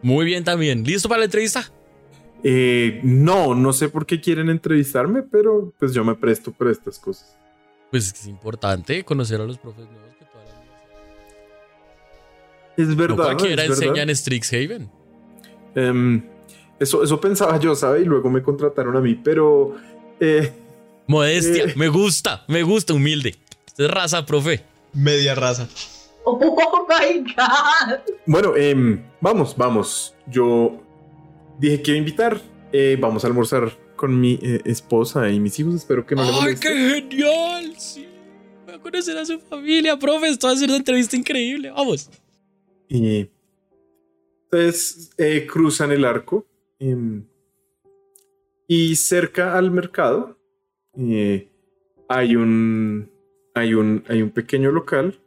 Muy bien también. ¿Listo para la entrevista? Eh, no, no sé por qué quieren entrevistarme, pero pues yo me presto para estas cosas. Pues es importante conocer a los profes nuevos que toda la Es No verdad. cualquiera es verdad. enseña en Strixhaven. Em, eso, eso pensaba yo, ¿sabe? Y luego me contrataron a mí, pero... eh, Modestia, Eh. me gusta, me gusta, humilde. Es raza, profe. Media raza. ¡Oh my god! bueno, em, vamos, vamos. Yo dije que iba a invitar. Eh, vamos a almorzar con mi eh, esposa y mis hijos. Espero que no le ¡Ay, moleste. qué genial! Sí. Voy a conocer a su familia, profe. Esto va a ser una entrevista increíble. Vamos. Y entonces eh, cruzan el arco em, y cerca al mercado eh, hay un hay un hay un pequeño local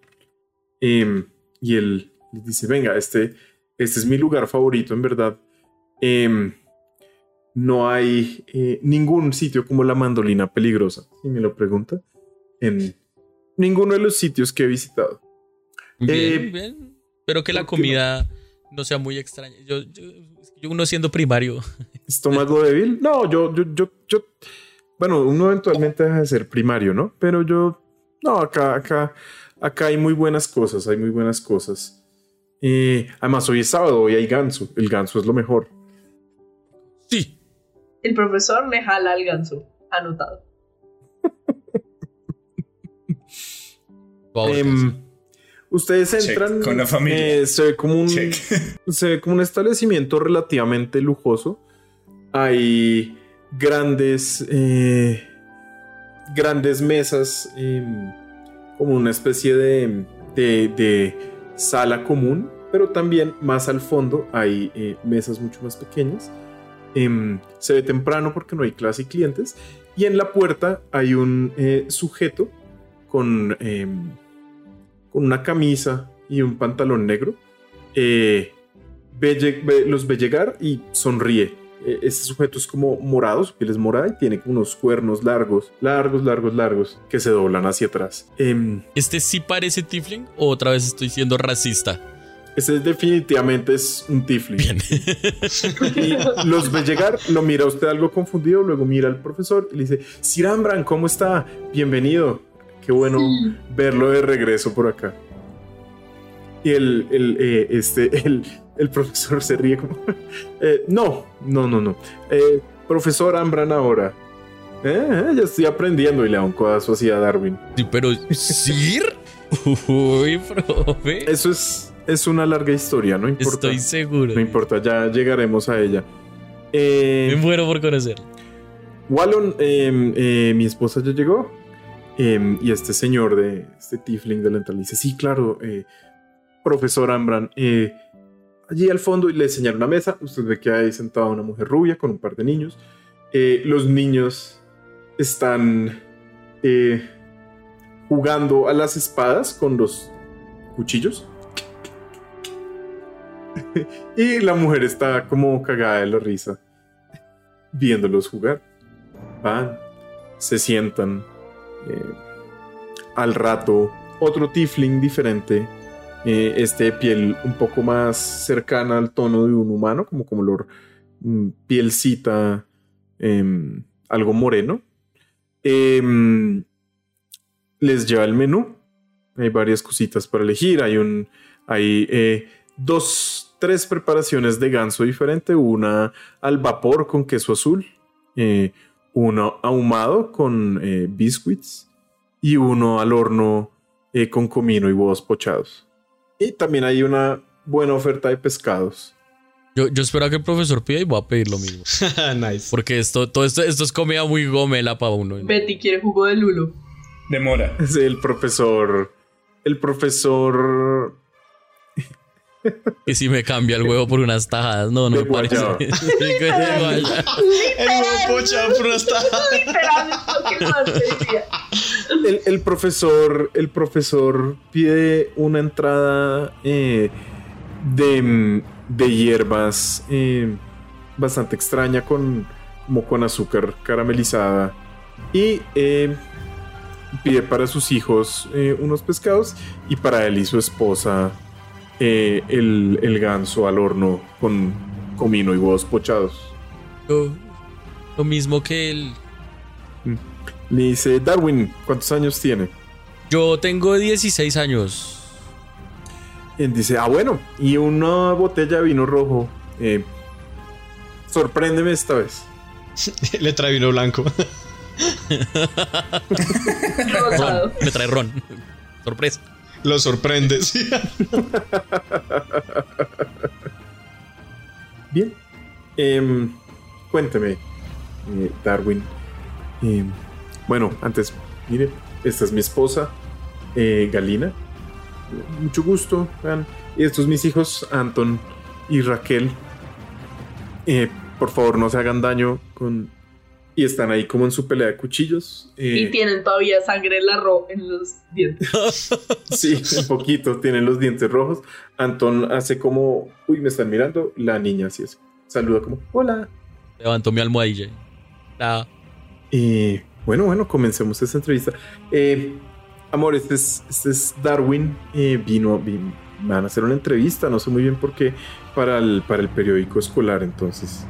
em, y él dice venga este este es mi lugar favorito en verdad Em, no hay eh, ningún sitio como la mandolina peligrosa si me lo pregunta en ninguno de los sitios que he visitado Bien, Eh, bien. Espero que la comida no? sea muy extraña. Yo, yo, yo uno siendo primario. ¿Estómago débil? No, yo, yo, yo, yo. Bueno, uno eventualmente deja de ser primario, ¿no? Pero yo. No, acá, acá, acá hay muy buenas cosas, hay muy buenas cosas. Eh, además, hoy es sábado, hoy hay ganso. El ganso es lo mejor. Sí. El profesor le jala al ganso. Anotado. Em, ustedes Check, entran. con la familia. eh, se ve como un. Check. se ve como un establecimiento relativamente lujoso. Hay grandes, eh, grandes mesas, em, como una especie de, de- sala común, pero también más al fondo hay eh, mesas mucho más pequeñas. Em, se ve temprano porque no hay clase y clientes. Y en la puerta hay un eh, sujeto con, em, con una camisa y un pantalón negro. Eh, ve- los ve llegar y sonríe. Eh, Este sujeto es como morado, su piel es morada y tiene como unos cuernos largos, largos, largos, largos, que se doblan hacia atrás. Em, ¿Este sí parece Tifling o otra vez estoy siendo racista? ese definitivamente es un tifling. Bien. Y los ve llegar, lo mira usted algo confundido, luego mira al profesor y le dice, Sir Ambran, ¿cómo está? Bienvenido. Qué bueno verlo de regreso por acá. Y el, el, eh, este, el, el profesor se ríe como, "Eh, no, no, no, no. Eh, profesor Ambran ahora. Eh, ya estoy aprendiendo y le da un codazo así a Darwin. Sí, pero ¿Sir? Uy, profe. Eso es, es una larga historia, no importa. Estoy seguro. No importa, ya llegaremos a ella. Me muero por conocer. Wallon, eh, mi esposa ya llegó. Eh, y este señor de este tiefling de la entrada dice: Sí, claro, eh, profesor Ambran. eh, allí al fondo y le enseñaron una mesa. Usted ve que hay sentada una mujer rubia con un par de niños. Eh, los niños están eh, jugando a las espadas con los cuchillos. y la mujer está como cagada de la risa viéndolos jugar. Van, se sientan. eh, al rato, otro tiefling diferente. Eh, este piel un poco más cercana al tono de un humano, como color mm, pielcita, em, algo moreno. Em, les lleva el menú. Hay varias cositas para elegir. Hay un. Hay eh, dos, tres preparaciones de ganso diferente. Una al vapor con queso azul. eh, uno ahumado con eh, biscuits. Y uno al horno eh, con comino y huevos pochados. Y también hay una buena oferta de pescados. Yo, yo espero a que el profesor pida y voy a pedir lo mismo. nice. Porque esto, todo esto, esto es comida muy gomela para uno. Betty quiere jugo de lulo. Demora. Es el profesor. El profesor. Que si me cambia el huevo por unas tajadas. No, no me parece. guayaba. El huevo pochado por profesor. El profesor pide una entrada eh, de, de hierbas eh, bastante extraña con. como con azúcar caramelizada. Y eh, pide para sus hijos eh, unos pescados. Y para él y su esposa. Eh, el, el ganso al horno con comino y huevos pochados. Lo, lo mismo que el. Le dice, Darwin, ¿cuántos años tiene? Yo tengo 16 años. Él dice, ah, bueno, y una botella de vino rojo. Eh, sorpréndeme esta vez. Le trae vino blanco. Ron. Me trae ron. Sorpresa. Lo sorprende. sí. Bien. Em, cuénteme, eh, Darwin. Em, bueno, antes, mire, esta es mi esposa, eh, Galina. Mucho gusto. Y estos mis hijos, Anton y Raquel. Eh, por favor, no se hagan daño con... Y están ahí como en su pelea de cuchillos. Eh, Y tienen todavía sangre en, la ro en los dientes. Sí, un poquito. Tienen los dientes rojos. Anton hace como, uy, me están mirando. La niña así es. Saluda como, hola. Levanto mi almohadilla. Ah, Y bueno, bueno, comencemos esta entrevista. Eh, amor, este es, este es Darwin. Eh, vino, vin- van a hacer una entrevista. No sé muy bien por qué. Para el, para el periódico escolar, entonces.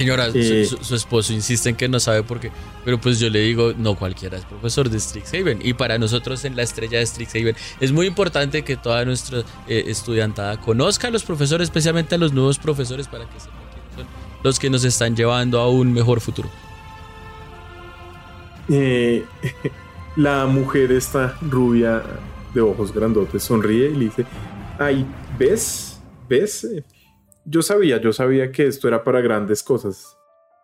Señora, su- Eh. su, su esposo insiste en que no sabe por qué. Pero pues yo le digo, no cualquiera es profesor de Strixhaven. Y para nosotros en la estrella de Strixhaven es muy importante que toda nuestra eh, estudiantada conozca a los profesores, especialmente a los nuevos profesores, para que sepan quiénes son los que nos están llevando a un mejor futuro. Eh, la mujer esta rubia de ojos grandotes sonríe y le dice, ay, ¿ves? ¿Ves? Yo sabía, yo sabía que esto era para grandes cosas.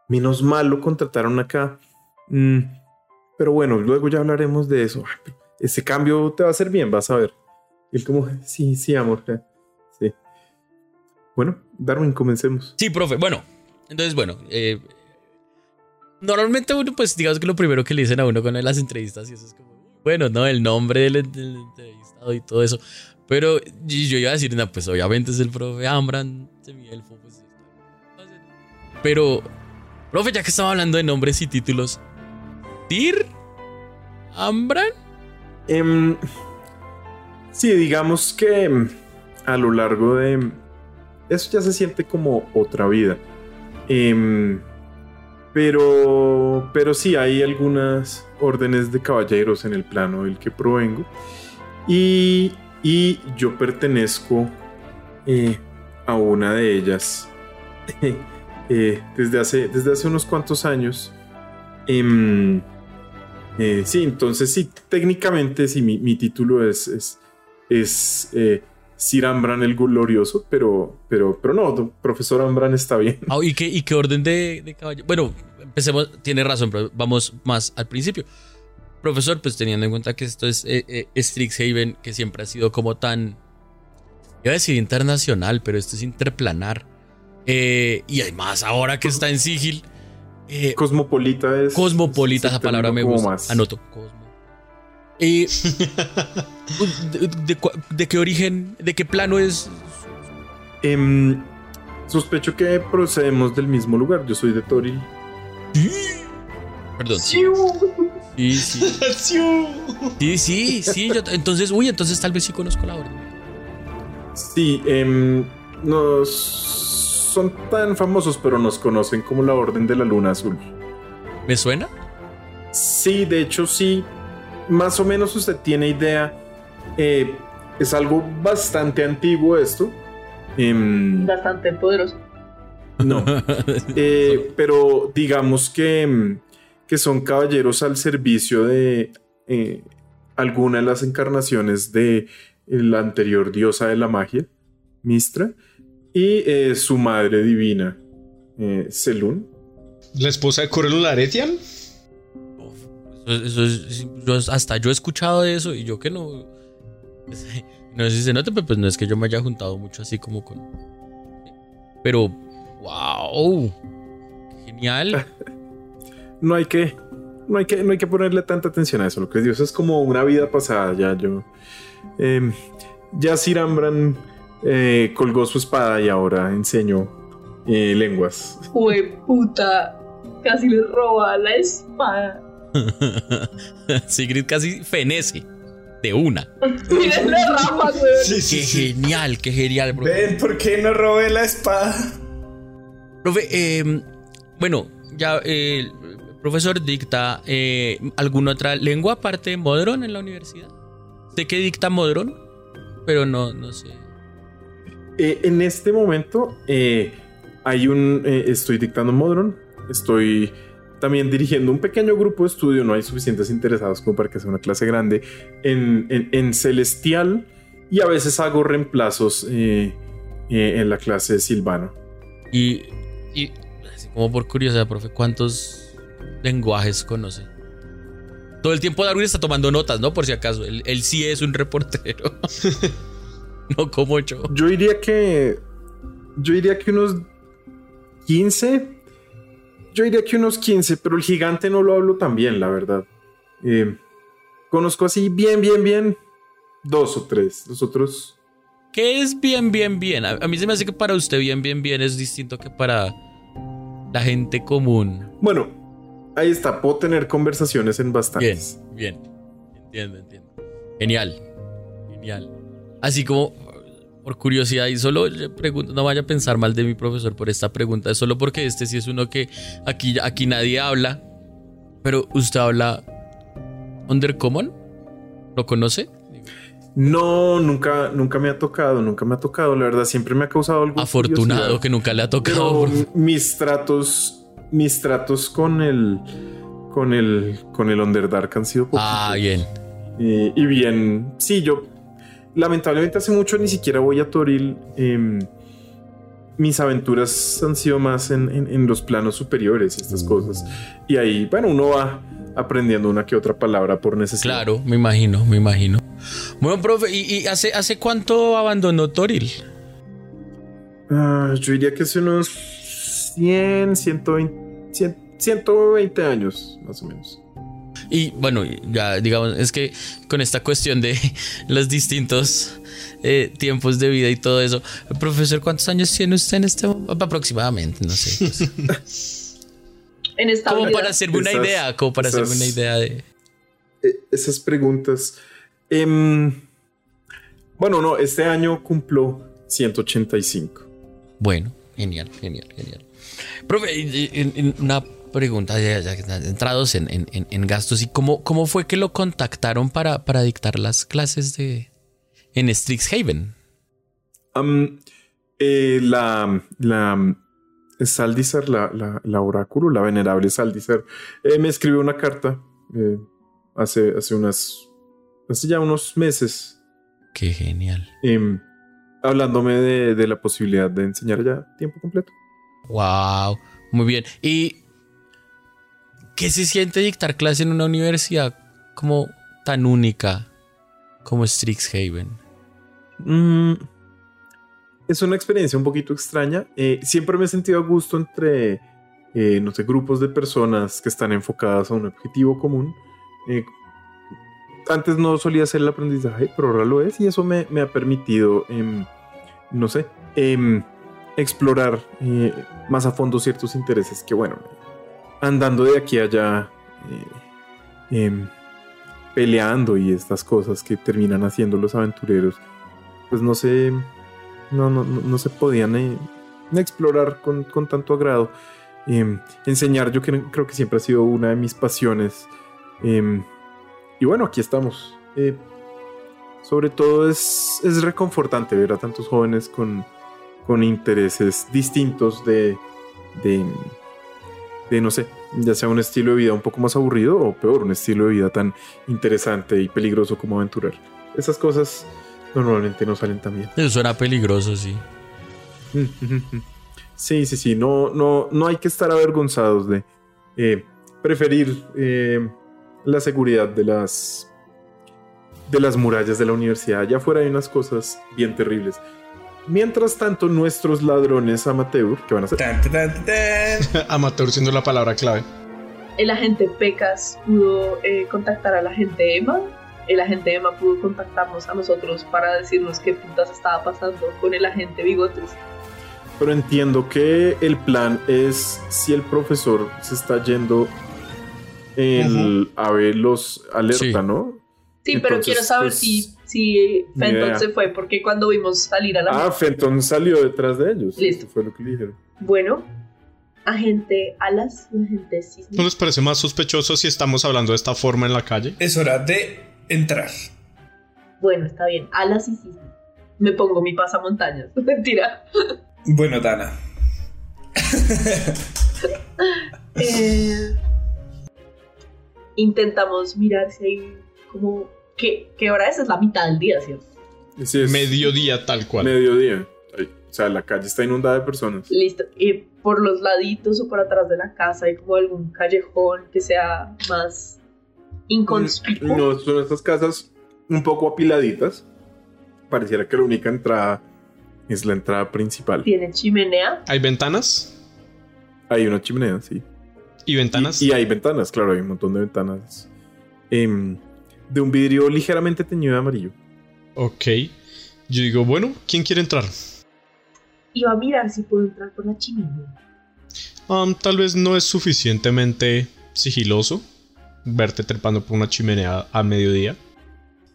Menos mal lo contrataron acá. Mm, pero bueno, luego ya hablaremos de eso. Ese cambio te va a hacer bien, vas a ver. Y él como, sí, sí, amor. Sí. Bueno, Darwin, comencemos. Sí, profe. Bueno, entonces, bueno. eh, normalmente uno, pues digamos que lo primero que le dicen a uno con las entrevistas y eso es como, bueno, ¿no? El nombre del, del entrevistado y todo eso. Pero yo iba a decir, no, pues obviamente es el profe Ambran, semielfo, pues. Pero, profe, ya que estaba hablando de nombres y títulos, ¿Tir? ¿Ambran? Em, sí, digamos que em, a lo largo de... Eso ya se siente como otra vida. Em, pero, pero sí, hay algunas órdenes de caballeros en el plano del que provengo. Y, y yo pertenezco eh, a una de ellas. Eh, desde, hace, desde hace unos cuantos años. Em, eh, sí, entonces sí, técnicamente sí, mi, mi título es, es, es eh, Sir Ambran el Glorioso, pero, pero, pero no, profesor Ambran está bien. Ah, ¿y, qué, ¿Y qué orden de, de caballo? Bueno, empecemos, tiene razón, pero vamos más al principio. Profesor, pues teniendo en cuenta que esto es eh, Strixhaven, que siempre ha sido como tan, iba a decir internacional, pero esto es interplanar. y además ahora que está en Sigil. cosmopolita es. Cosmopolita, esa palabra me gusta. Más. Anoto. Cosmo. Eh, de, qué origen, de qué plano es? Em, sospecho que procedemos del mismo lugar. Yo soy de Toril. Perdón. Sí, sí. Sí, sí, sí. entonces, uy, entonces tal vez sí conozco la orden. Sí, eh, nos son tan famosos, pero nos conocen como la Orden de la Luna Azul. ¿Me suena? Sí, de hecho sí, más o menos usted tiene idea. Eh, es algo bastante antiguo esto. Em, bastante poderoso. No. Eh, pero digamos que, em, que son caballeros al servicio de eh, alguna de las encarnaciones de la anterior diosa de la magia, Mistra, y su madre divina, Selun. ¿La esposa de Corelo Laretian? hasta yo he escuchado de eso y yo que no. No sé si se nota, pero pues no es que yo me haya juntado mucho así como con. Pero, wow. Genial. No hay que. No hay que, no hay que ponerle tanta atención a eso. Lo que Dios es como una vida pasada. Ya yo. Em, ya Sir Ambran eh, colgó su espada y ahora enseño eh, lenguas. Jue puta. Casi le roba la espada. Sigrid casi fenece de una. qué genial, qué genial, bro. Ven, ¿por qué no robé la espada? Profe, em, bueno, ya el profesor dicta eh, alguna otra lengua aparte de Modron en la universidad. Sé que dicta Modron, pero no, no sé. Eh, en este momento eh, hay un. estoy dictando Modron. Estoy también dirigiendo un pequeño grupo de estudio, no hay suficientes interesados como para que sea una clase grande, en, Celestial y a veces hago reemplazos eh, eh, en la clase de Silvano. Y, y así como por curiosidad, profe, ¿cuántos lenguajes conoce? Todo el tiempo Darwin está tomando notas, ¿no? Por si acaso, él, él sí es un reportero. no como yo. Yo diría que... Yo diría que unos 15 yo diría que unos 15, pero el gigante no lo hablo tan bien, la verdad. Eh, conozco así bien, bien, bien dos o tres. Los otros. ¿Qué es bien, bien, bien? A, mí se me hace que para usted bien, bien, bien es distinto que para la gente común. Bueno, ahí está. Puedo tener conversaciones en bastantes. Bien, bien. Entiendo, entiendo. Genial. Genial. Así como por curiosidad y solo le pregunto, no vaya a pensar mal de mi profesor por esta pregunta, es solo porque este sí es uno que aquí, aquí nadie habla, pero usted habla Undercommon, ¿lo conoce? No, nunca, nunca me ha tocado, nunca me ha tocado, la verdad, siempre me ha causado algo. Afortunado que nunca le ha tocado. mis tratos, mis tratos con el, con el, con el Underdark han sido poquitos. Ah, bien. y bien, sí, yo lamentablemente hace mucho ni siquiera voy a Toril. Em, mis aventuras han sido más en, los planos superiores y estas mm. cosas. Y ahí, bueno, uno va aprendiendo una que otra palabra por necesidad. Claro, me imagino, me imagino. Bueno, profe, ¿y, hace, hace cuánto abandonó Toril? Ah, yo diría que hace unos 100, 120, 120 años, más o menos. Y bueno, ya digamos, es que con esta cuestión de los distintos eh, tiempos de vida y todo eso, profesor, ¿cuántos años tiene usted en este momento? Aproximadamente, no sé. en esta Como para hacerme una idea, como para hacerme una idea de... E, esas preguntas. Em, bueno, no, este año cumplo 185. Bueno, genial, genial, genial. Profe, una pregunta, ya, entrados en, gastos, ¿y cómo, cómo fue que lo contactaron para, para dictar las clases de en Strixhaven? Eh, la, la Saldizar, la, la, la, oráculo, la venerable Saldizar, eh, me escribió una carta eh, hace, hace unas, hace ya unos meses. Qué genial. Hablándome de, de, la posibilidad de enseñar ya tiempo completo. Wow, muy bien. ¿Y qué se siente dictar clase en una universidad como tan única como Strixhaven? Mm, es una experiencia un poquito extraña. Eh, siempre me he sentido a gusto entre, eh, no sé, grupos de personas que están enfocadas a un objetivo común. Eh, antes no solía hacer el aprendizaje, pero ahora lo es y eso me, ha permitido, em, no sé, em, explorar más a fondo ciertos intereses que, bueno, andando de aquí a allá, em, peleando y estas cosas que terminan haciendo los aventureros, pues no sé no, no, no, se podían eh, explorar con, tanto agrado. Enseñar yo creo que siempre ha sido una de mis pasiones. Y bueno, aquí estamos. Eh, sobre todo es, es reconfortante ver a tantos jóvenes con, con intereses distintos de, de, de, no sé, ya sea un estilo de vida un poco más aburrido o peor, un estilo de vida tan interesante y peligroso como aventurar. Esas cosas normalmente no salen tan bien. Eso era peligroso, sí. Sí, sí, sí. No, no, no hay que estar avergonzados de eh, preferir eh, la seguridad de las de las murallas de la universidad. Allá afuera hay unas cosas bien terribles. Mientras tanto, nuestros ladrones amateur, que van a ser? amateur siendo la palabra clave. El agente Pecas pudo eh, contactar a la agente Emma el agente Emma pudo contactarnos a nosotros para decirnos qué putas estaba pasando con el agente Bigotes. Pero entiendo que el plan es si el profesor se está yendo el a ver los alerta, ¿no? Sí, pero quiero saber pues, si, si Fenton se fue, porque cuando vimos salir a la... Ah, Fenton salió detrás de ellos. Listo. fue lo que le dijeron. Bueno, agente Alas y agente Cisne. ¿No les parece más sospechoso si estamos hablando de esta forma en la calle? Es hora de entrar. Bueno, está bien. Alas y cisne. Me pongo mi pasamontañas. Mentira. Bueno, Dana. Eh, intentamos mirar si hay como... ¿Qué, ¿Qué hora es? Es la mitad del día, ¿cierto? Sí, es mediodía tal cual. Mediodía. O sea, la calle está inundada de personas. Listo. Y por los laditos o por atrás de la casa hay como algún callejón que sea más inconspicuo. No, son estas casas un poco apiladitas. Pareciera que la única entrada es la entrada principal. ¿Tiene chimenea? ¿Hay ventanas? Hay una chimenea, sí. ¿Y ventanas? Y, hay ventanas, claro, hay un montón de ventanas. Em, de un vidrio ligeramente teñido de amarillo. Ok. Yo digo, bueno, ¿quién quiere entrar? Iba a mirar si puedo entrar por la chimenea. Um, tal vez no es suficientemente sigiloso verte trepando por una chimenea a mediodía.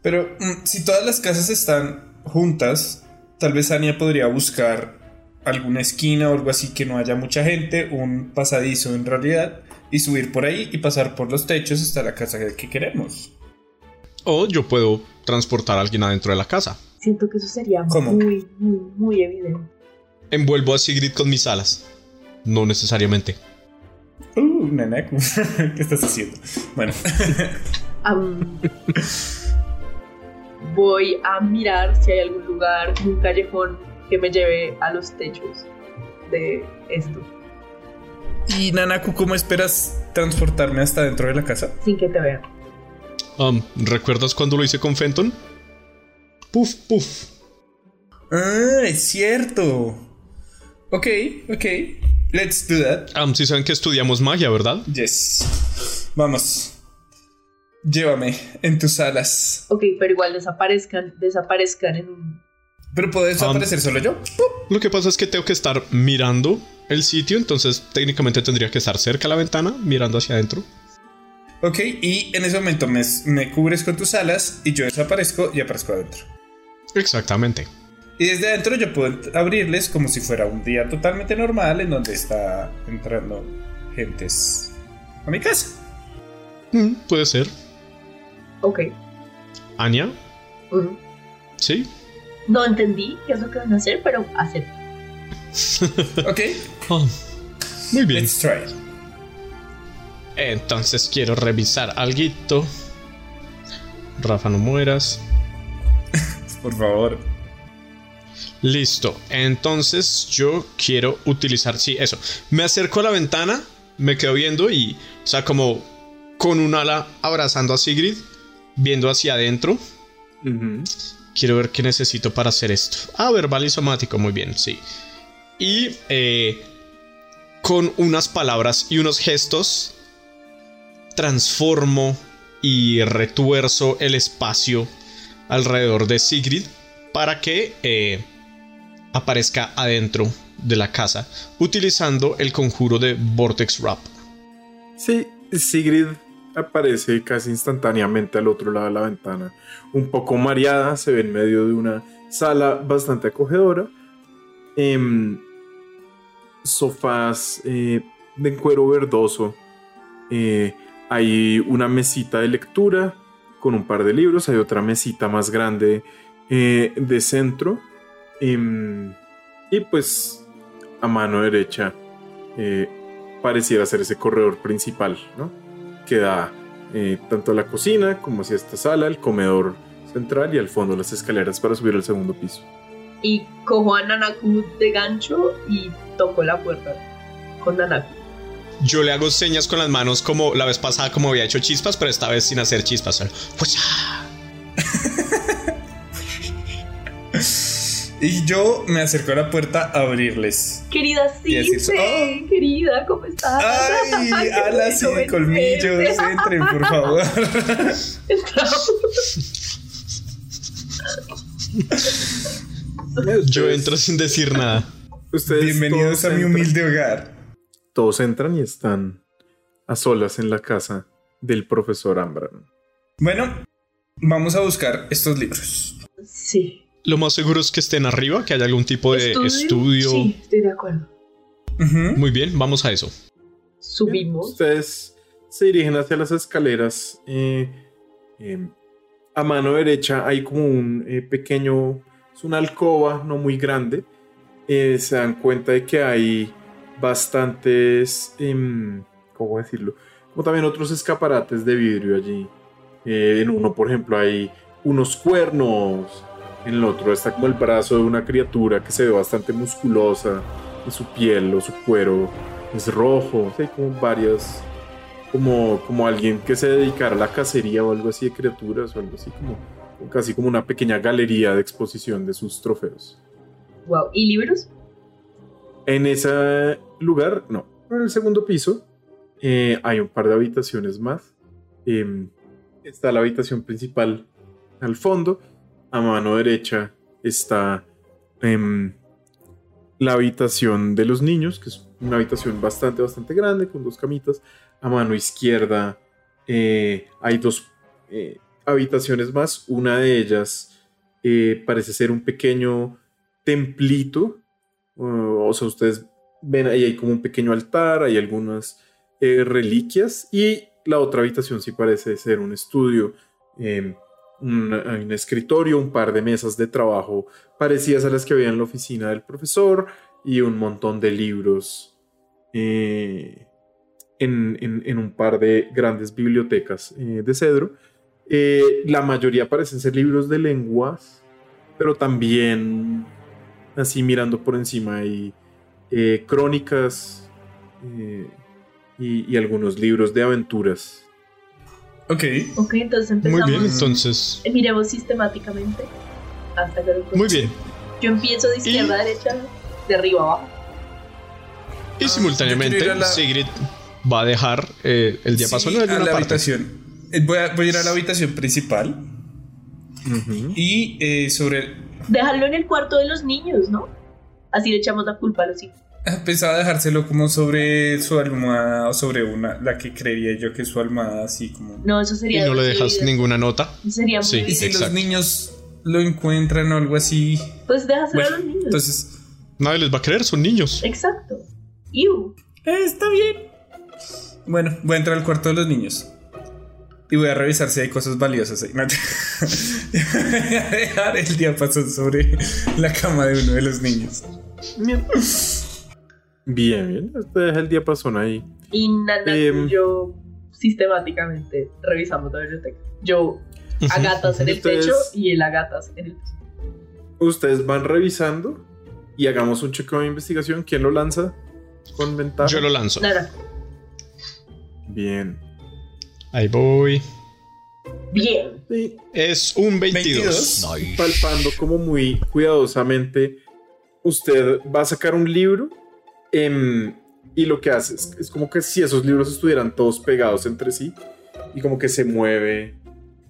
Pero mm, si todas las casas están juntas, tal vez Anya podría buscar alguna esquina o algo así que no haya mucha gente, un pasadizo en realidad, y subir por ahí y pasar por los techos hasta la casa que queremos. O yo puedo transportar a alguien adentro de la casa. Siento que eso sería muy, muy, muy evidente. Envuelvo a Sigrid con mis alas. No necesariamente. Uh, Nanaku, ¿qué estás haciendo? Bueno. voy a mirar si hay algún lugar, un callejón que me lleve a los techos de esto. ¿Y Nanaku, cómo esperas transportarme hasta dentro de la casa? Sin que te vean. ¿Recuerdas cuando lo hice con Fenton? Puf, puf. Ah, es cierto. Ok, ok. Let's do that. Um, si saben que estudiamos magia, ¿verdad? Yes. Vamos. Llévame en tus alas. Ok, pero igual desaparezcan, desaparezcan en un. Pero puedes desaparecer solo yo. Lo que pasa es que tengo que estar mirando el sitio, entonces técnicamente tendría que estar cerca de la ventana, mirando hacia adentro. Ok, y en ese momento me, me cubres con tus alas y yo desaparezco y aparezco adentro. Exactamente. Y desde adentro yo puedo abrirles como si fuera un día totalmente normal en donde está entrando gentes a mi casa. Mm, puede ser. Ok. ¿Anya? ¿Sí? No entendí qué es lo que van a hacer, pero acepto. ok. Oh, Muy bien. Let's try. Entonces quiero revisar algo. Rafa, no mueras. Por favor. Listo. Entonces yo quiero utilizar. Sí, eso. Me acerco a la ventana, me quedo viendo y. O sea, como con un ala abrazando a Sigrid, viendo hacia adentro. Quiero ver qué necesito para hacer esto. Ah, verbal y somático, muy bien, sí. Y eh, con unas palabras y unos gestos, transformo y retuerzo el espacio alrededor de Sigrid para que eh, aparezca adentro de la casa, utilizando el conjuro de Vortex Wrap. Sí, Sigrid aparece casi instantáneamente al otro lado de la ventana. Un poco mareada, se ve en medio de una sala bastante acogedora. Em, sofás eh, de cuero verdoso. Eh, hay una mesita de lectura con un par de libros. Hay otra mesita más grande eh, de centro. Em, y pues a mano derecha eh, pareciera ser ese corredor principal, ¿no? Que da eh, tanto a la cocina como hacia esta sala, el comedor central y al fondo las escaleras para subir al segundo piso. Y cojo a Nanaku de gancho y toco la puerta con Nanaku. Yo le hago señas con las manos como la vez pasada como había hecho chispas, pero esta vez sin hacer chispas. solo. Y yo me acerco a la puerta a abrirles. Querida Cise, "Oh". querida, ¿cómo estás? ¡Ay! ¡Alas y colmillos! ¡Entren, por favor! Yo entro sin decir nada. Ustedes Bienvenidos todos a mi entran- humilde hogar. Todos entran y están a solas en la casa del profesor Ambran. Bueno, vamos a buscar estos libros. Sí. Lo más seguro es que estén arriba, que haya algún tipo de estudio. Sí, estoy de acuerdo. Muy bien, vamos a eso. Subimos. Ustedes se dirigen hacia las escaleras. eh, eh, a mano derecha hay como un eh, pequeño, es una alcoba no muy grande. Eh, se dan cuenta de que hay bastantes, em, ¿cómo decirlo? Como también otros escaparates de vidrio allí. Eh, en uno, por ejemplo, hay unos cuernos. En el otro está como el brazo de una criatura que se ve bastante musculosa. Y su piel o su cuero es rojo. Hay como varias. Como, como alguien que se dedicara a la cacería o algo así de criaturas o algo así como. Casi como una pequeña galería de exposición de sus trofeos. Wow. ¿Y libros? En ese lugar, no. En el segundo piso eh, hay un par de habitaciones más. Em, está la habitación principal al fondo. A mano derecha está em, la habitación de los niños, que es una habitación bastante, bastante grande, con dos camitas. A mano izquierda eh, hay dos eh, habitaciones más. Una de ellas eh, parece ser un pequeño templito. O sea, ustedes ven ahí hay como un pequeño altar, hay algunas reliquias. Y la otra habitación sí parece ser un estudio. Un, escritorio, un par de mesas de trabajo parecidas a las que había en la oficina del profesor y un montón de libros eh, en, un par de grandes bibliotecas eh, de cedro. Eh, la mayoría parecen ser libros de lenguas, pero también, así mirando por encima, hay crónicas y algunos libros de aventuras. Ok. Ok, entonces Muy empezamos. bien, entonces. Eh, Miremos sistemáticamente hasta que lo Muy bien. Yo empiezo de izquierda a derecha, de arriba a abajo. Y Ah, simultáneamente, la- Sigrid va a dejar eh, el diapasón Sí, a alguna la parte. habitación. Eh, Voy a, voy a ir a la habitación principal y eh, sobre... Déjalo en el cuarto de los niños, ¿no? Así le echamos la culpa a los hijos. Ah, Pensaba dejárselo como sobre su almohada o sobre una, la que creería yo que es su almohada, así como... No, eso Y sería. no le dejas ninguna nota. Sería muy Sí. Y si los niños lo encuentran o algo así... Pues déjaselo a los niños. entonces... Nadie les va a creer, son niños. Exacto. Iu. Eh, está bien. Bueno, voy a entrar al cuarto de los niños. Y voy a revisar si hay cosas valiosas ahí. No te- voy a dejar el diapasón sobre la cama de uno de los niños. Bien. Bien, bien. Te deja el diapasón ahí. Y Nana y yo sistemáticamente revisamos la biblioteca. Yo a gatas en el Ustedes- techo y él a gatas en el piso. Ustedes van revisando y hagamos un chequeo de investigación. ¿Quién lo lanza? Con ventaja. Yo lo lanzo. Nana, Bien. Ahí voy. bien. Sí, Es un 22. 22. Nice. palpando como muy cuidadosamente, usted va a sacar un libro em, y lo que hace es, como que si esos libros estuvieran todos pegados entre sí y como que se mueve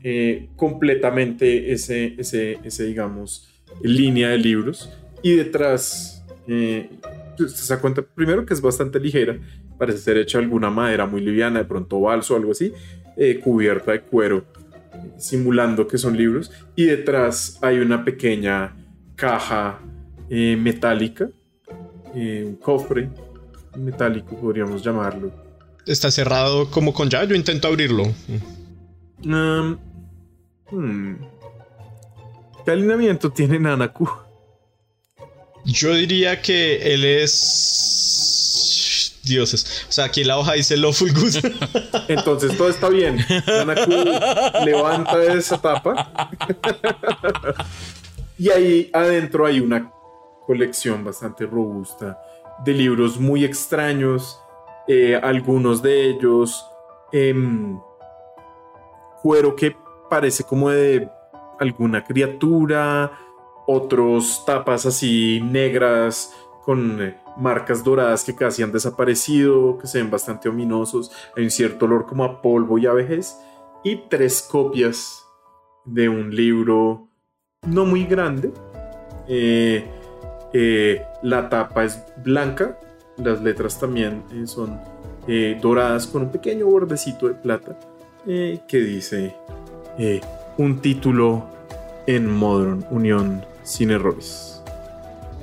eh, completamente ese, ese, ese, digamos, línea de libros. Y detrás eh, se da cuenta primero que es bastante ligera, parece ser hecha alguna madera muy liviana, de pronto balso o algo así, eh, cubierta de cuero simulando que son libros. Y detrás hay una pequeña caja eh, metálica, eh, un cofre metálico podríamos llamarlo. Está cerrado como con llave. Yo intento abrirlo. Um, hmm. ¿Qué alineamiento tiene Nanaku? Yo diría que él es. Dioses. O sea, aquí la hoja dice Lawful Good. Entonces todo está bien. Nanaku levanta esa tapa. y ahí adentro hay una colección bastante robusta de libros muy extraños. eh, algunos de ellos em, cuero que parece como de alguna criatura. Otros tapas así negras con eh, marcas doradas que casi han desaparecido, que se ven bastante ominosos. Hay un cierto olor como a polvo y a vejez. Y tres copias de un libro no muy grande. Eh, eh, la tapa es blanca, las letras también eh, son eh, doradas con un pequeño bordecito de plata que dice un título en Modern Unión sin errores.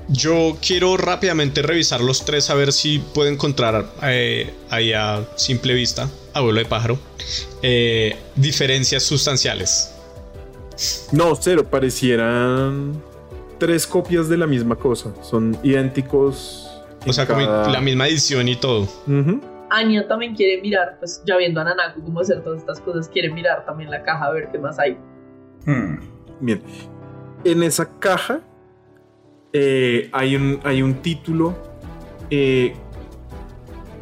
Yo quiero rápidamente revisar los tres a ver si puedo encontrar ahí a simple vista, abuelo de pájaro, diferencias sustanciales. No, cero, parecieran tres copias de la misma cosa. Son idénticos. O sea, como la misma edición y todo. Anya también quiere mirar, pues ya viendo a Nanaku cómo hacer todas estas cosas, quiere mirar también la caja a ver qué más hay. Hmm. Bien. En esa caja eh, hay, un, hay un título. eh,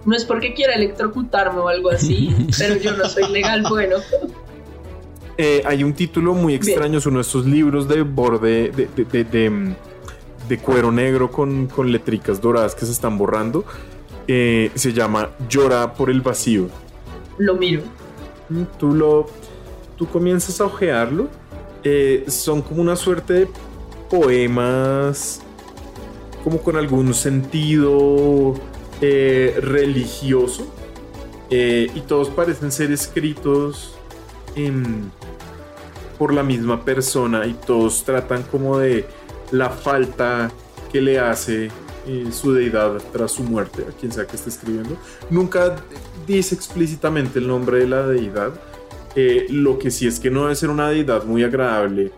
No es porque quiera electrocutarme o algo así, pero yo no soy legal, bueno. Eh, hay un título muy extraño. Es uno de estos libros de borde de, de- de- de, de cuero negro con, con letricas doradas que se están borrando. Eh, se llama Llora por el vacío. Lo miro. Mm, Tú lo. Tú comienzas a ojearlo. eh, son como una suerte de poemas. Como con algún sentido religioso. y todos parecen ser escritos en- por la misma persona. Y todos tratan como de la falta que le hace eh, su deidad tras su muerte, a quien sea que esté escribiendo. Nunca dice explícitamente el nombre de la deidad. Eh, lo que sí es que no debe ser una deidad muy agradable,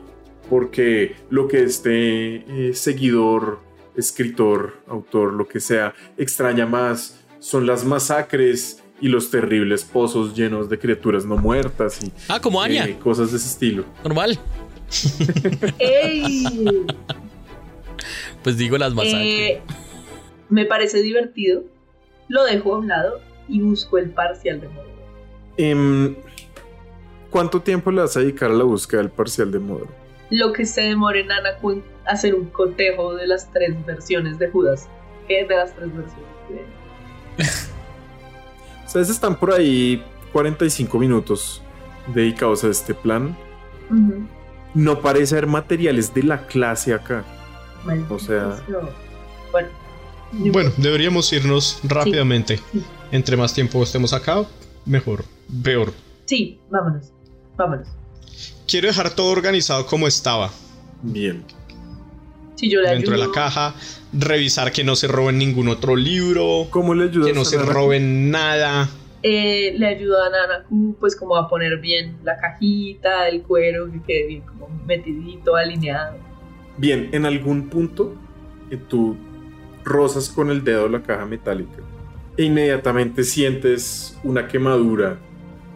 porque lo que este eh, seguidor, escritor, autor, lo que sea, extraña más son las masacres y los terribles pozos llenos de criaturas no muertas y Ah, como Anya. eh, cosas de ese estilo. Normal. ¡Ey! Pues digo las masacres. Eh, me parece divertido. Lo dejo a un lado y busco el parcial de modo. Em, ¿Cuánto tiempo le vas a dedicar a la búsqueda del parcial de Modro? Lo que se demore en Anaku en hacer un cotejo de las tres versiones de Judas. ¿Qué de las tres versiones? de- Ustedes están por ahí 45 minutos dedicados a este plan. No parece haber materiales de la clase acá. O sea- no. Bueno. Bueno, deberíamos irnos rápidamente. sí. Entre más tiempo estemos acá, mejor. Peor. Sí, vámonos. Vámonos. Quiero dejar todo organizado como estaba. Bien. Si yo le Dentro de la caja, revisar que no se roben ningún otro libro, ¿Cómo le ayudas que no a se roben nada. eh, le ayudo a Nanaku pues como a poner bien la cajita, el cuero, que quede bien como metidito, alineado. Bien, en algún punto tú rozas con el dedo la caja metálica e inmediatamente sientes una quemadura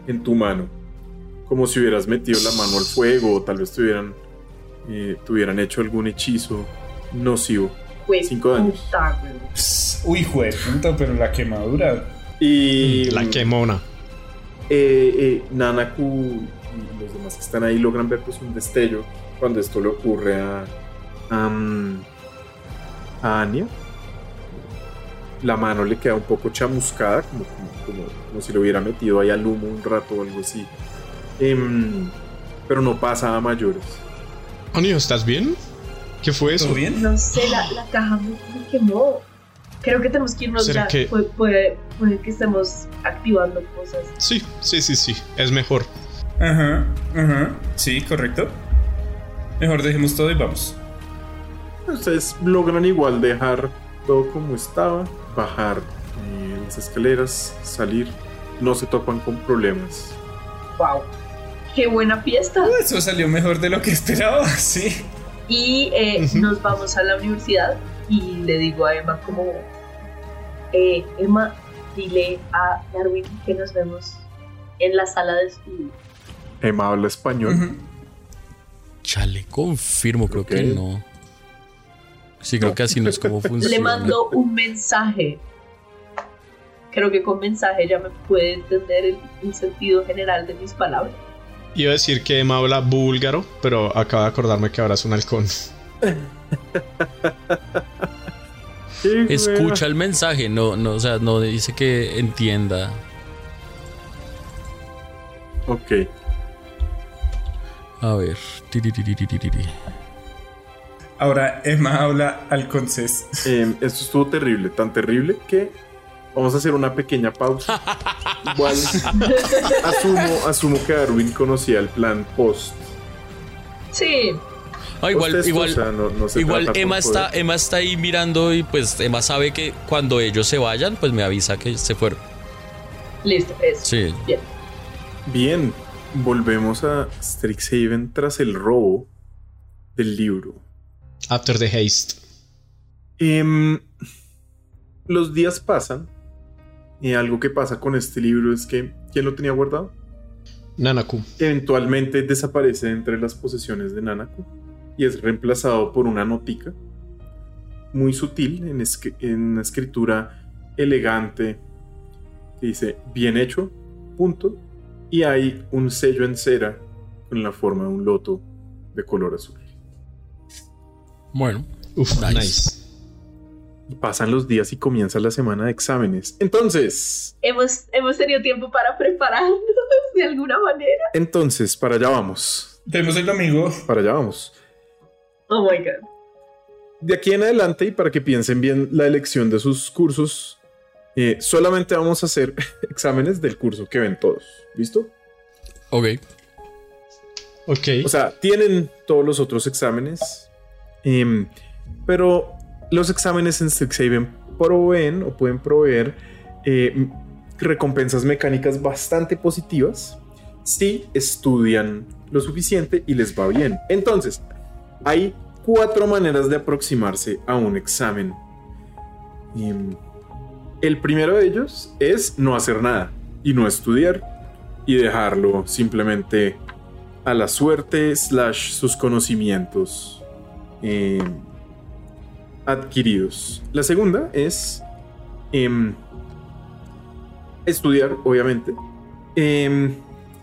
en tu mano, como si hubieras metido la mano al fuego o tal vez tuvieran, eh, tuvieran hecho algún hechizo nocivo. Güey, Cinco años. puta. Pss, Uy, jue puta, pero la quemadura. Y La quemona. eh, eh, Nanaku y los demás que están ahí logran ver pues un destello cuando esto le ocurre a, a, mm, a Anya. La mano le queda un poco chamuscada, como, como, como- como si lo hubiera metido ahí al humo un rato o algo así. Em, pero no pasa a mayores. Anio, ¿estás bien? ¿Qué fue eso? ¿Todo bien? No sé, la, la caja me, me quemó. Creo que tenemos que irnos ¿Será ya. que- Puede, puede- puede que estemos activando cosas. Sí, sí, sí, sí. Es mejor. Ajá, ajá. Sí, correcto. Mejor dejemos todo y vamos. Ustedes logran igual dejar todo como estaba, bajar eh, las escaleras, salir, no se topan con problemas. ¡Wow! ¡Qué buena fiesta! Eso salió mejor de lo que esperaba, sí. Y eh, nos vamos a la universidad y le digo a Emma como, eh, Emma, dile a Darwin que nos vemos en la sala de estudio. Emma habla español. Ujú. Chale, confirmo, creo que no. Sí, creo No. que así no es como funciona. Le mando un mensaje. Creo que con mensaje ya me puede entender el, el sentido general de mis palabras. Iba a decir que Emma habla búlgaro, pero acaba de acordarme que ahora es un halcón. Escucha el mensaje, no, no, o sea, no dice que entienda. Ok. A ver. Ahora Emma habla al em, esto estuvo terrible, tan terrible que vamos a hacer una pequeña pausa. Igual asumo, asumo que Darwin conocía el plan post. Sí, Ah, igual, igual, o sea, no- no se igual Emma está, poder. Emma está ahí mirando y pues Emma sabe que cuando ellos se vayan, pues me avisa que se fueron. listo, eso. Sí. Bien. Bien, volvemos a Strixhaven tras el robo del libro. After the haste. Em, los días pasan y algo que pasa con este libro es que ¿quién lo tenía guardado? Nanaku. Eventualmente desaparece entre las posesiones de Nanaku y es reemplazado por una notica muy sutil en, escri- en una escritura elegante que dice bien hecho, punto, y hay un sello en cera con la forma de un loto de color azul. Bueno, Uf, Nice. nice. Pasan los días y comienza la semana de exámenes. Entonces, Hemos, hemos tenido tiempo para prepararnos de alguna manera. entonces, para allá vamos. Vemos el domingo. Para allá vamos. Oh my god. De aquí en adelante, y para que piensen bien la elección de sus cursos, eh, solamente vamos a hacer exámenes del curso que ven todos. ¿Listo? ok. Ok. O sea, tienen todos los otros exámenes, em, pero los exámenes en Strixhaven proveen o pueden proveer eh, recompensas mecánicas bastante positivas si estudian lo suficiente y les va bien. Entonces, hay cuatro maneras de aproximarse a un examen. Em, el primero de ellos es no hacer nada y no estudiar y dejarlo simplemente a la suerte slash sus conocimientos eh, adquiridos. La segunda es em, estudiar, obviamente. Em,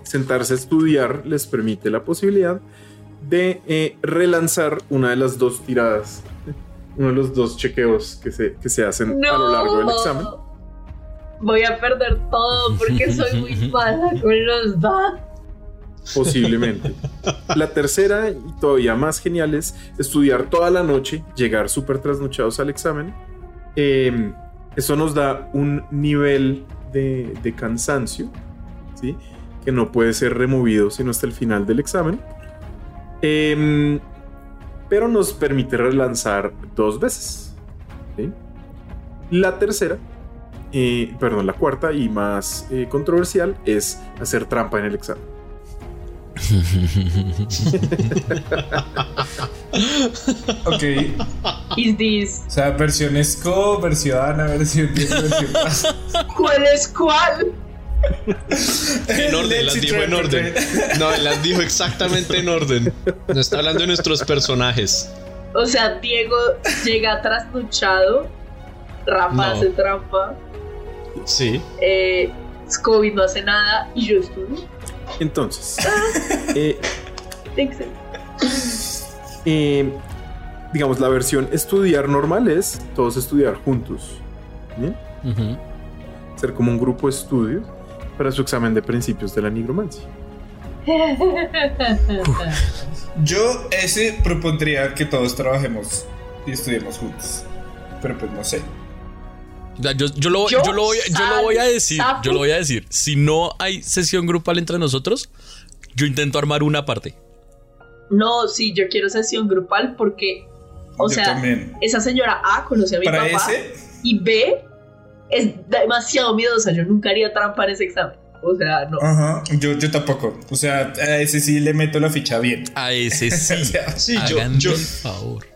sentarse a estudiar les permite la posibilidad de eh, relanzar una de las dos tiradas, uno de los dos chequeos que se, que se hacen a lo largo del examen. Voy a perder todo porque soy muy mala con los datos. Posiblemente. La tercera y todavía más genial es estudiar toda la noche, llegar súper trasnochados al examen. Eh, eso nos da un nivel de, cansancio, ¿sí? Que no puede ser removido sino hasta el final del examen. Em, pero nos permite relanzar dos veces. La tercera, eh, perdón, la cuarta y más eh, controversial es hacer trampa en el examen. Ok. Is this? O sea, versión SCO, versión ANA, versión 10, versión ¿Cuál es cuál? En orden, las dijo en orden. No, las dijo exactamente en orden. No está hablando de nuestros personajes. O sea, Diego llega trasnochado, Rafa No. hace trampa, Sí. eh, Scooby no hace nada y yo estudio. Entonces, eh, eh, digamos, la versión estudiar normal es todos estudiar juntos. Ser como un grupo de estudio para su examen de principios de la nigromancia. Yo ese propondría que todos trabajemos y estudiemos juntos. Pero pues no sé. Yo, yo lo, Yo yo lo voy, yo lo voy a decir. sapo. Yo lo voy a decir. Si no hay sesión grupal entre nosotros, yo intento armar una parte. No, sí, yo quiero sesión grupal porque, o Yo sea, también. esa señora A conoce a mi Para papá ese, y B es demasiado miedosa. Yo nunca haría trampa en ese examen. O sea, no. ajá, yo, yo tampoco. O sea, a ese sí le meto la ficha bien. A ese sí. O sea, Sí, yo, yo, el favor.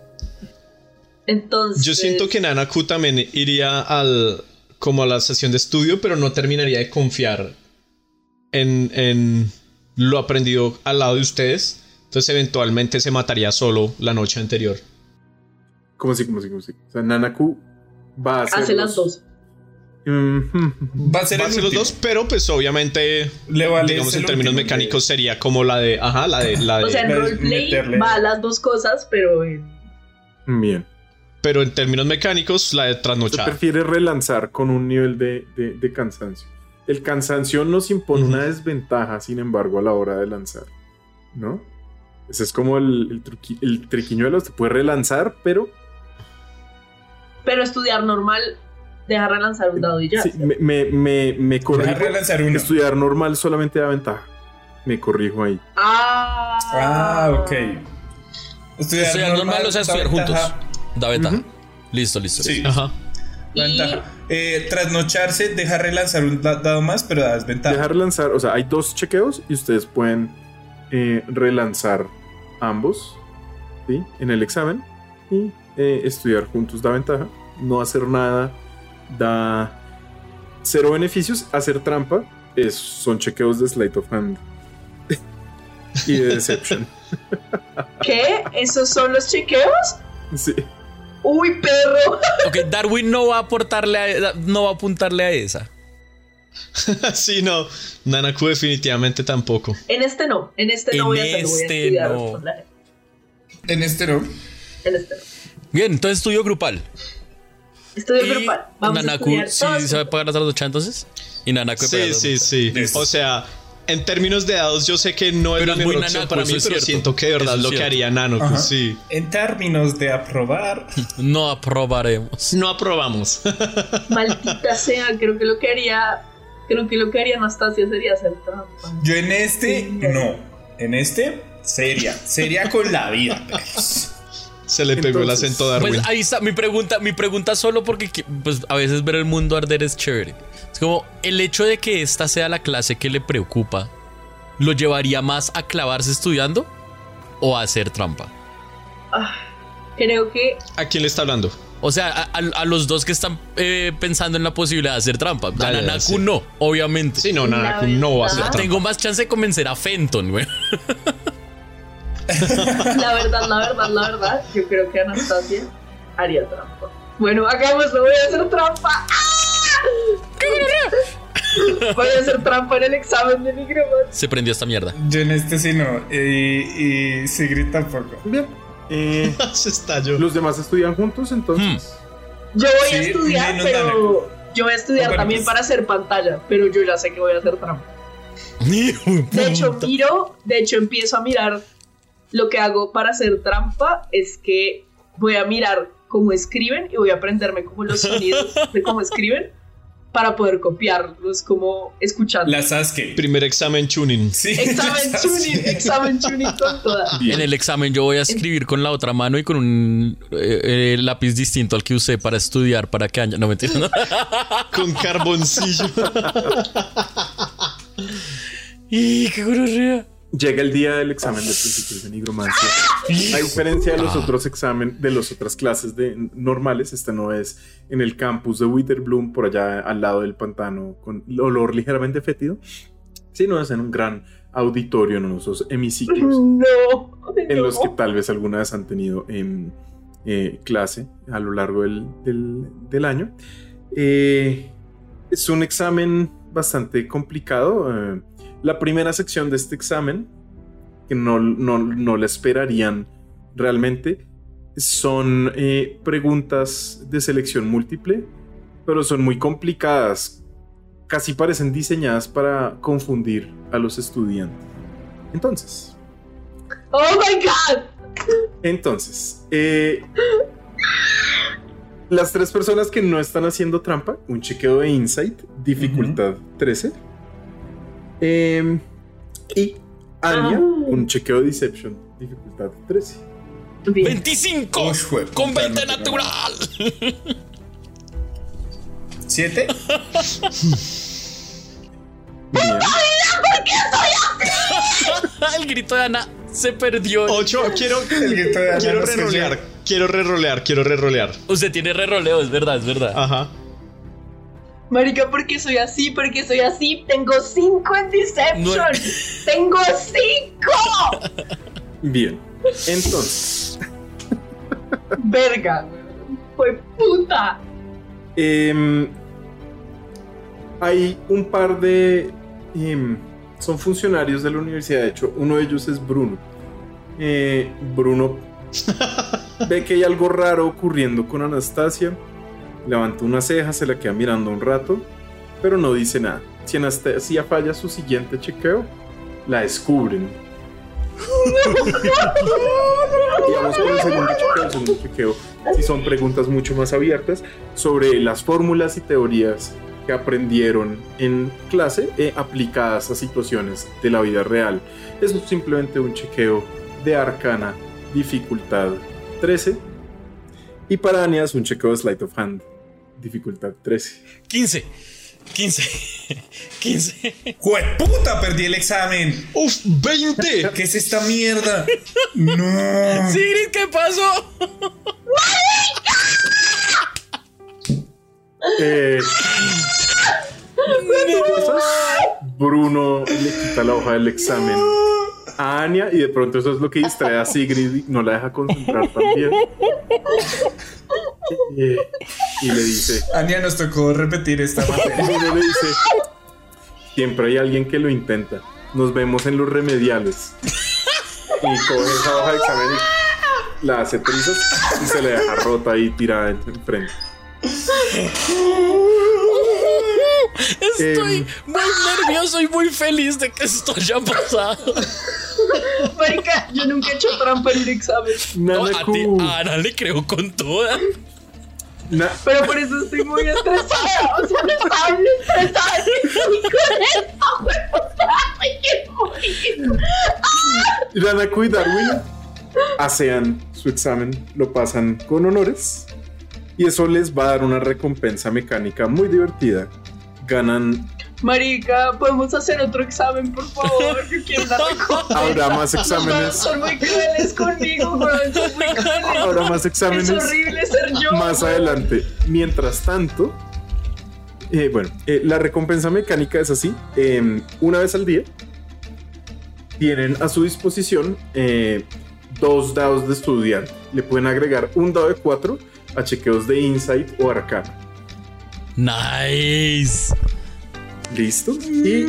Entonces, yo siento que Nanaku también iría al como a la sesión de estudio, pero no terminaría de confiar en, en lo aprendido al lado de ustedes. Entonces eventualmente se mataría solo la noche anterior. ¿Cómo así, cómo así, cómo así? O sea, Nanaku va a hacer. hace las dos. va a ser Va a el ser los dos, pero pues obviamente, Le vale digamos en términos mecánicos sería como la de, ajá, la de, la de, O sea, en roleplay meterle- va a las dos cosas, pero en- Bien. Pero en términos mecánicos la de Se trasnochada. prefiere relanzar con un nivel de, de- de cansancio. El cansancio nos impone una desventaja, sin embargo, a la hora de lanzar. ¿No? Ese es como el, el, truqui- el triquiñuelo. Se puede relanzar, pero pero estudiar normal, deja relanzar un dado y ya. sí, me, me, me, me Deja corrijo. relanzar uno. Estudiar normal solamente da ventaja. Me corrijo ahí. Ah, Ah, ok. Estudiar, Estudiar normal, o sea, estudiar juntos. Da ventaja. Listo, listo. Sí. listo. Ajá. ventaja. Eh, trasnocharse, deja relanzar un da- dado más, pero da desventaja. Dejar lanzar, o sea, hay dos chequeos y ustedes pueden eh, relanzar ambos ¿sí? en el examen y eh, estudiar juntos da ventaja. No hacer nada da cero beneficios. Hacer trampa es, son chequeos de Sleight of Hand y de Deception. ¿Qué? ¿Esos son los chequeos? Sí. Uy, perro. Ok, Darwin no va a aportarle a, no va a apuntarle a esa. sí, no. Nanaku definitivamente tampoco. En este no, en este no En voy a hacerlo, voy a este estudiar no. En este no. En este no. Bien, entonces estudio grupal. Estudio Y grupal. Vamos a Nanaku, estudiar ¿sí todos se va a pagar la trasnochada entonces? Y Nanaku Sí, sí, sí. O sea, en términos de dados, yo sé que no es Pero la mejor muy opción para mí, pero cierto. siento que de verdad es lo que haría Nanoku, Ajá. sí. En términos de aprobar, No aprobaremos. No aprobamos. Maldita sea, creo que lo que haría. Creo que lo que haría Anastasia sería hacer trampa. yo en este Sí. no. En este, seria. Seria con la vida. Se le pegó el acento Darwin. Pues ahí está mi pregunta, mi pregunta solo porque que- pues, a veces ver el mundo arder es chévere. Es como el hecho de que esta sea la clase que le preocupa, ¿lo llevaría más a clavarse estudiando o a hacer trampa? Ah, creo que. ¿A quién le está hablando? O sea, a, a- a los dos que están eh, pensando en la posibilidad de hacer trampa. A Nanaku sí. no, obviamente. Sí, no, Nanaku no va a hacer trampa. Tengo más chance de convencer a Fenton, güey. La verdad, la verdad, la verdad, yo creo que Anastasia haría trampa. Bueno, hagámoslo, voy a hacer trampa. ¡Ah! Voy a hacer trampa en el examen de nigromancia. Se prendió esta mierda. Yo en este sí no. Y, y Sigrid tampoco. Bien. Eh, Se estalló. los demás estudian juntos, entonces. Yo voy Sí, a estudiar, menos pero. Yo voy a estudiar Bueno, también pues- para hacer pantalla, pero yo ya sé que voy a hacer trampa. De hecho, miro, de hecho, empiezo a mirar. Lo que hago para hacer trampa es que voy a mirar cómo escriben y voy a aprenderme como los sonidos de cómo escriben para poder copiarlos como escuchando. La Sasuke. Primer examen tuning. Sí, Examen tuning, examen tuning con toda. Bien. En el examen yo voy a escribir con la otra mano y con un eh, eh, lápiz distinto al que usé para estudiar para que año. No mentira. no. Con carboncillo. ¡Y qué gonorrea! Llega el día del examen de principios de nigromancia. A diferencia de los otros exámenes, de las otras clases de normales, esta no es en el campus de Witherbloom, por allá al lado del pantano, con olor ligeramente fétido, sino es en un gran auditorio, en esos hemiciclos, No. en no. los que tal vez alguna vez han tenido em, eh, clase a lo largo del, del- del año. Eh, es un examen bastante complicado. La primera sección de este examen, que no, no, no la esperarían realmente, son eh, preguntas de selección múltiple, pero son muy complicadas. Casi parecen diseñadas para confundir a los estudiantes. Entonces, Oh my god. entonces, eh, las tres personas que no están haciendo trampa, un chequeo de insight, dificultad 13. Em, y Anya, Ah. un chequeo de deception, dificultad 13. Bien. 25 Uy, jue- con puta, 20 no te natural. ¿Siete? Bien. El grito de Ana se perdió. 8, quiero, El grito de Ana quiero rerolear, quiero rerolear, quiero rerolear. Usted tiene re-roleo, es verdad, es verdad. Ajá. Marica, porque soy así, porque soy así. Tengo cinco en Deception. No- Tengo cinco. Bien. Entonces, Verga. Fue puta. em, hay un par de... em, son funcionarios de la universidad, de hecho, uno de ellos es Bruno. Eh, Bruno ve que hay algo raro ocurriendo con Anastasia. Levanta una ceja, se la queda mirando un rato, pero no dice nada. Si Anastasia falla su siguiente chequeo, la descubren. y vamos con el segundo chequeo. El segundo chequeo si son preguntas mucho más abiertas sobre las fórmulas y teorías que aprendieron en clase eh, aplicadas a situaciones de la vida real. Es simplemente un chequeo de arcana, dificultad 13. Y para Anya es un chequeo de sleight of hand, dificultad 13. 15. 15. 15. ¡Jueputa! Perdí el examen. ¡Uf! ¡20! ¿Qué es esta mierda? No. Sigrid, ¿qué pasó? Eh, Bruno le quita la hoja del examen a Anya y de pronto eso es lo que distrae a Sigrid y no la deja concentrar también. Eh, y le dice, Ania nos tocó repetir esta materia. Bruno le dice, siempre hay alguien que lo intenta. Nos vemos en los remediales. Y coge esa hoja de examen y la hace trizas y se le deja rota ahí tirada en- enfrente. Estoy Em. muy nervioso y muy feliz de que esto haya pasado. Marica, yo nunca he hecho trampa en un examen. No, a ti, a Ana le creo con toda. na- Pero por eso estoy muy estresada. O sea, no estaba muy estresada. Y con esto. Ay, qué morir. Nanaku y Darwin asean su examen, lo pasan con honores y eso les va a dar una recompensa mecánica muy divertida. Ganan, Marica, ¿podemos hacer otro examen, por favor? Yo quiero una recompensa. habrá más exámenes, Son muy crueles conmigo, weón. Son muy crueles. habrá más Es exámenes horrible ser yo. más adelante. Mientras tanto, eh, bueno, eh, la recompensa mecánica es así: eh, una vez al día tienen a su disposición eh, dos dados de estudiante. Le pueden agregar un dado de cuatro a chequeos de insight o arcana. Nice. Listo. Y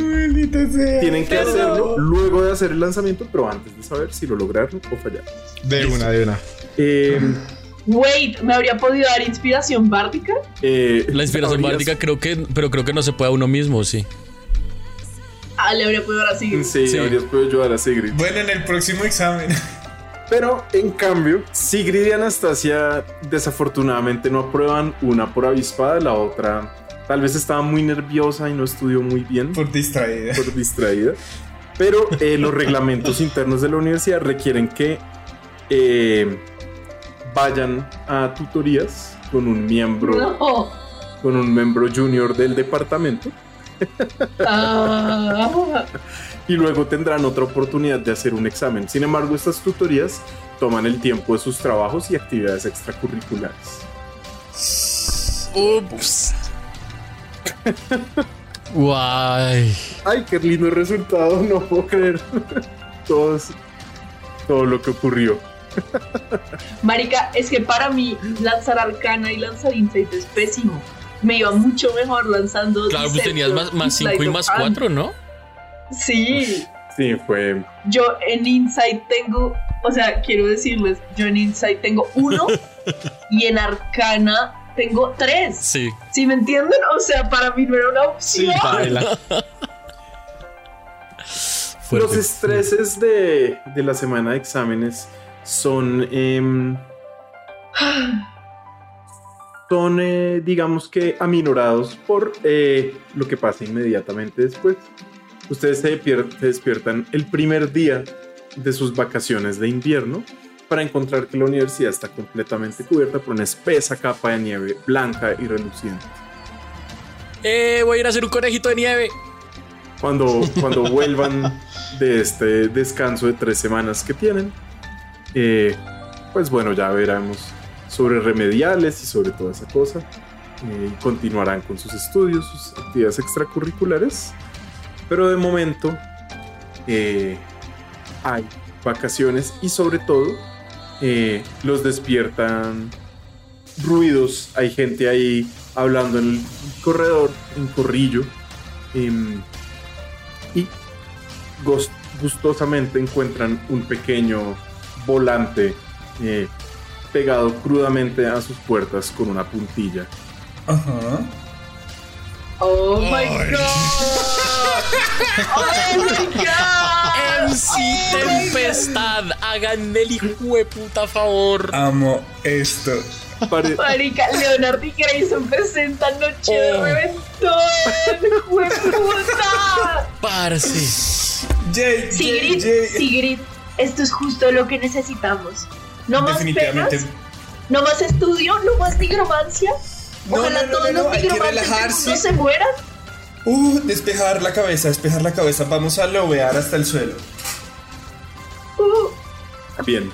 tienen que hacerlo luego de hacer el lanzamiento, pero antes de saber si lo lograron o fallaron. De una, de una. Eh, Wait, ¿me habría podido dar inspiración bárdica? eh, La inspiración bárdica creo que, pero creo que no se puede a uno mismo, sí. Ah, le habría podido dar así. Sí, Sí. habrías podido ayudar a Sigrid. Bueno, en el próximo examen. Pero en cambio, Sigrid y Anastasia desafortunadamente no aprueban una por avispada, la otra tal vez estaba muy nerviosa y no estudió muy bien Por distraída. por distraída. Pero eh, los reglamentos internos de la universidad requieren que eh, vayan a tutorías con un miembro, No. con un miembro junior del departamento Ah, y luego tendrán otra oportunidad de hacer un examen. Sin embargo, estas tutorías toman el tiempo de sus trabajos y actividades extracurriculares. Ups. Guay. Ay, qué lindo resultado, no puedo creer todo, todo lo que ocurrió. Marica, es que para mí lanzar arcana y lanzar insight es pésimo. Me iba mucho mejor lanzando. Claro, pues tenías más, más 5 y más 4, ¿no? Sí, Sí, fue yo en insight tengo, o sea, quiero decirles, yo en insight tengo uno y en arcana tengo tres. Sí. ¿Sí me entienden? O sea, para mí no era una Sí, opción. baila. Fuerte. Los estreses de, de la semana de exámenes son. em, son, eh, digamos que, aminorados por eh, lo que pasa inmediatamente después. Ustedes se, se despiertan el primer día de sus vacaciones de invierno para encontrar que la universidad está completamente cubierta por una espesa capa de nieve blanca y reluciente. Eh, voy a ir a hacer un conejito de nieve. cuando, cuando vuelvan de este descanso de tres semanas que tienen. eh, pues bueno, ya veremos sobre remediales y sobre toda esa cosa. eh, continuarán con sus estudios, sus actividades extracurriculares. Pero de momento eh, hay vacaciones y sobre todo eh, los despiertan ruidos. Hay gente ahí hablando en el corredor, en corrillo. em, y gustosamente encuentran un pequeño volante eh, pegado crudamente a sus puertas con una puntilla. Ajá. Oh my god. Oh my god. MC Tempestad, hagan el hijo de puta favor. Amo esto. Pare- Marica, Leonard y Grayson presentan Noche de Oh. Reventón. ¡Jueputa! Parce. Jay, Jay, Sigrid, Jay. Sigrid, esto es justo lo que necesitamos. No más penas, no más estudio, no más nigromancia. No, Ojalá no, no, todos no, no, los hay que nigromantes del relajarse. mundo se mueran. Uh, despejar la cabeza, despejar la cabeza. Vamos a lobear hasta el suelo. Uh, Bien.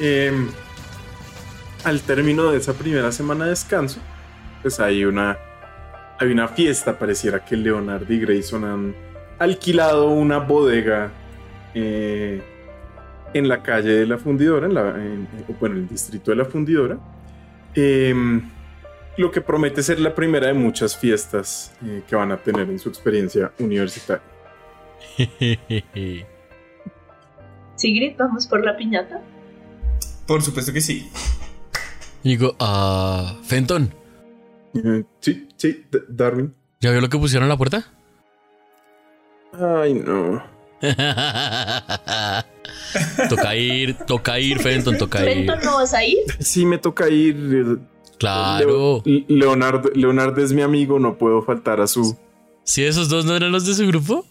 Em, al término de esa primera semana de descanso, pues hay una, hay una fiesta. Pareciera que Leonard y Grayson han alquilado una bodega eh, en la calle de la fundidora, en la, en- en- bueno, en el distrito de la fundidora. Em, lo que promete ser la primera de muchas fiestas eh, que van a tener en su experiencia universitaria. Sigrid, vamos por la piñata. Por supuesto que sí. Digo, ah, Fenton, Eh, sí, sí, D- Darwin. ¿ya vio lo que pusieron en la puerta? Ay, no. toca ir, toca ir, Fenton, toca ir. Fenton, ¿no vas a ir? Sí, me toca ir. Claro. Leo- Leonardo, Leonardo es mi amigo, no puedo faltar a su. Si esos dos no eran los de su grupo.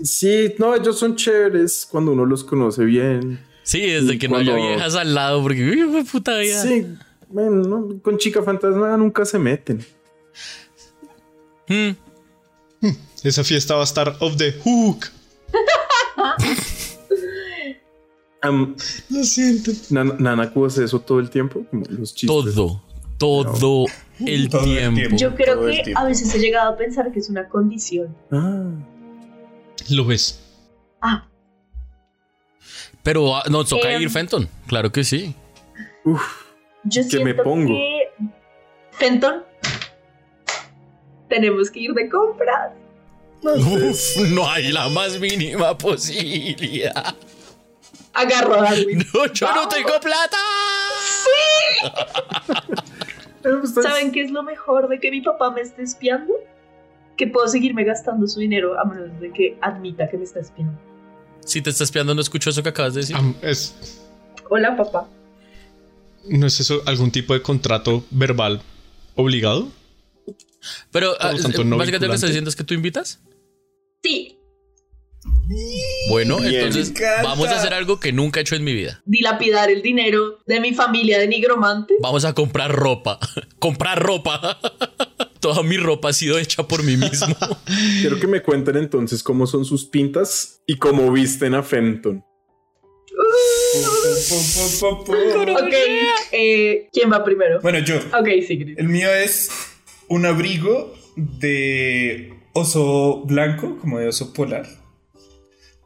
Sí, no, ellos son chéveres cuando uno los conoce bien. Sí, desde Y que no haya viejas al lado, porque uy, puta vida. Sí, bueno, no, con chica fantasma nunca se meten. Hmm. Esa fiesta va a estar off the hook. Lo siento. Nan- Nanaku hace eso todo el tiempo, como los chistes. Todo, todo el Todo tiempo. tiempo. Yo creo Todo que a veces he llegado a pensar que es una condición. Ah, Lo ves. Ah, Pero ah, no, toca Em. ir, Fenton. Claro que sí. uf, yo ¿Qué siento me pongo? que... Fenton, tenemos que ir de compras. Uf, no hay la más mínima posibilidad. Agarro a Darwin. No, yo no tengo plata. eh, ustedes- ¿Saben qué es lo mejor de que mi papá me esté espiando? Que puedo seguirme gastando su dinero a menos de que admita que me está espiando. Si te estás espiando, no escucho eso que acabas de decir. Es, Hola, papá. ¿No es eso algún tipo de contrato verbal obligado? Pero lo tanto, no básicamente lo que estás diciendo es que tú invitas. Sí, Bueno, Bien. entonces vamos a hacer algo que nunca he hecho en mi vida. dilapidar el dinero de mi familia de nigromante. Vamos a comprar ropa. comprar ropa. toda mi ropa ha sido hecha por mí mismo. Quiero que me cuenten entonces cómo son sus pintas y cómo visten a Fenton. Ok, eh, ¿quién va primero? Bueno, yo. Ok, Sigrid. El mío es un abrigo de oso blanco, como de oso polar,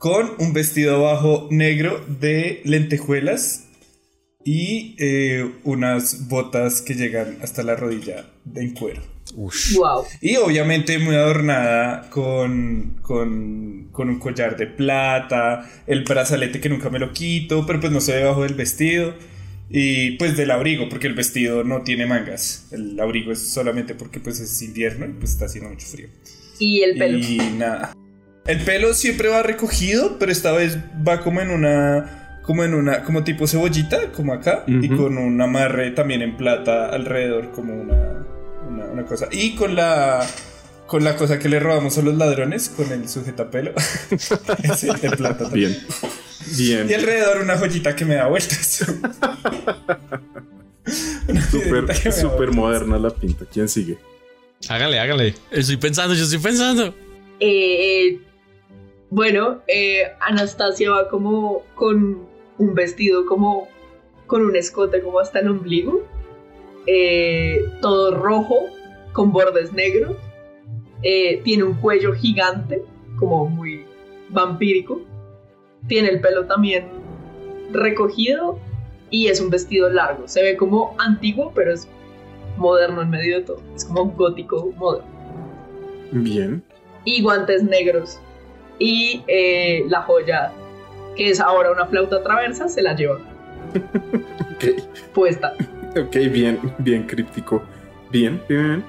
con un vestido abajo negro de lentejuelas y eh, unas botas que llegan hasta la rodilla en cuero. Wow. Y obviamente muy adornada con, con, con un collar de plata, el brazalete que nunca me lo quito, pero pues no se ve debajo del vestido. Y pues del abrigo, porque el vestido no tiene mangas. El abrigo es solamente porque pues es invierno y pues está haciendo mucho frío. Y el pelo. Y nada. El pelo siempre va recogido, pero esta vez va como en una como en una como tipo cebollita, como acá, y con un amarre también en plata alrededor como una, una, una cosa. Y con la con la cosa que le robamos a los ladrones, con el sujetapelo. Ese de plata también. Bien. Bien. Y alrededor una joyita que me da vueltas. Súper, súper moderna la pinta. ¿Quién sigue? Hágale, hágale. Estoy pensando, yo estoy pensando. Eh, bueno, eh, Anastasia va como con un vestido como con un escote como hasta el ombligo, eh, todo rojo con bordes negros, eh, tiene un cuello gigante como muy vampírico, tiene el pelo también recogido y es un vestido largo, se ve como antiguo pero es moderno en medio de todo, es como gótico moderno Bien. y guantes negros. Y eh, la joya, que es ahora una flauta traversa, se la lleva Ok. puesta. Ok, bien, bien críptico. Bien, bien.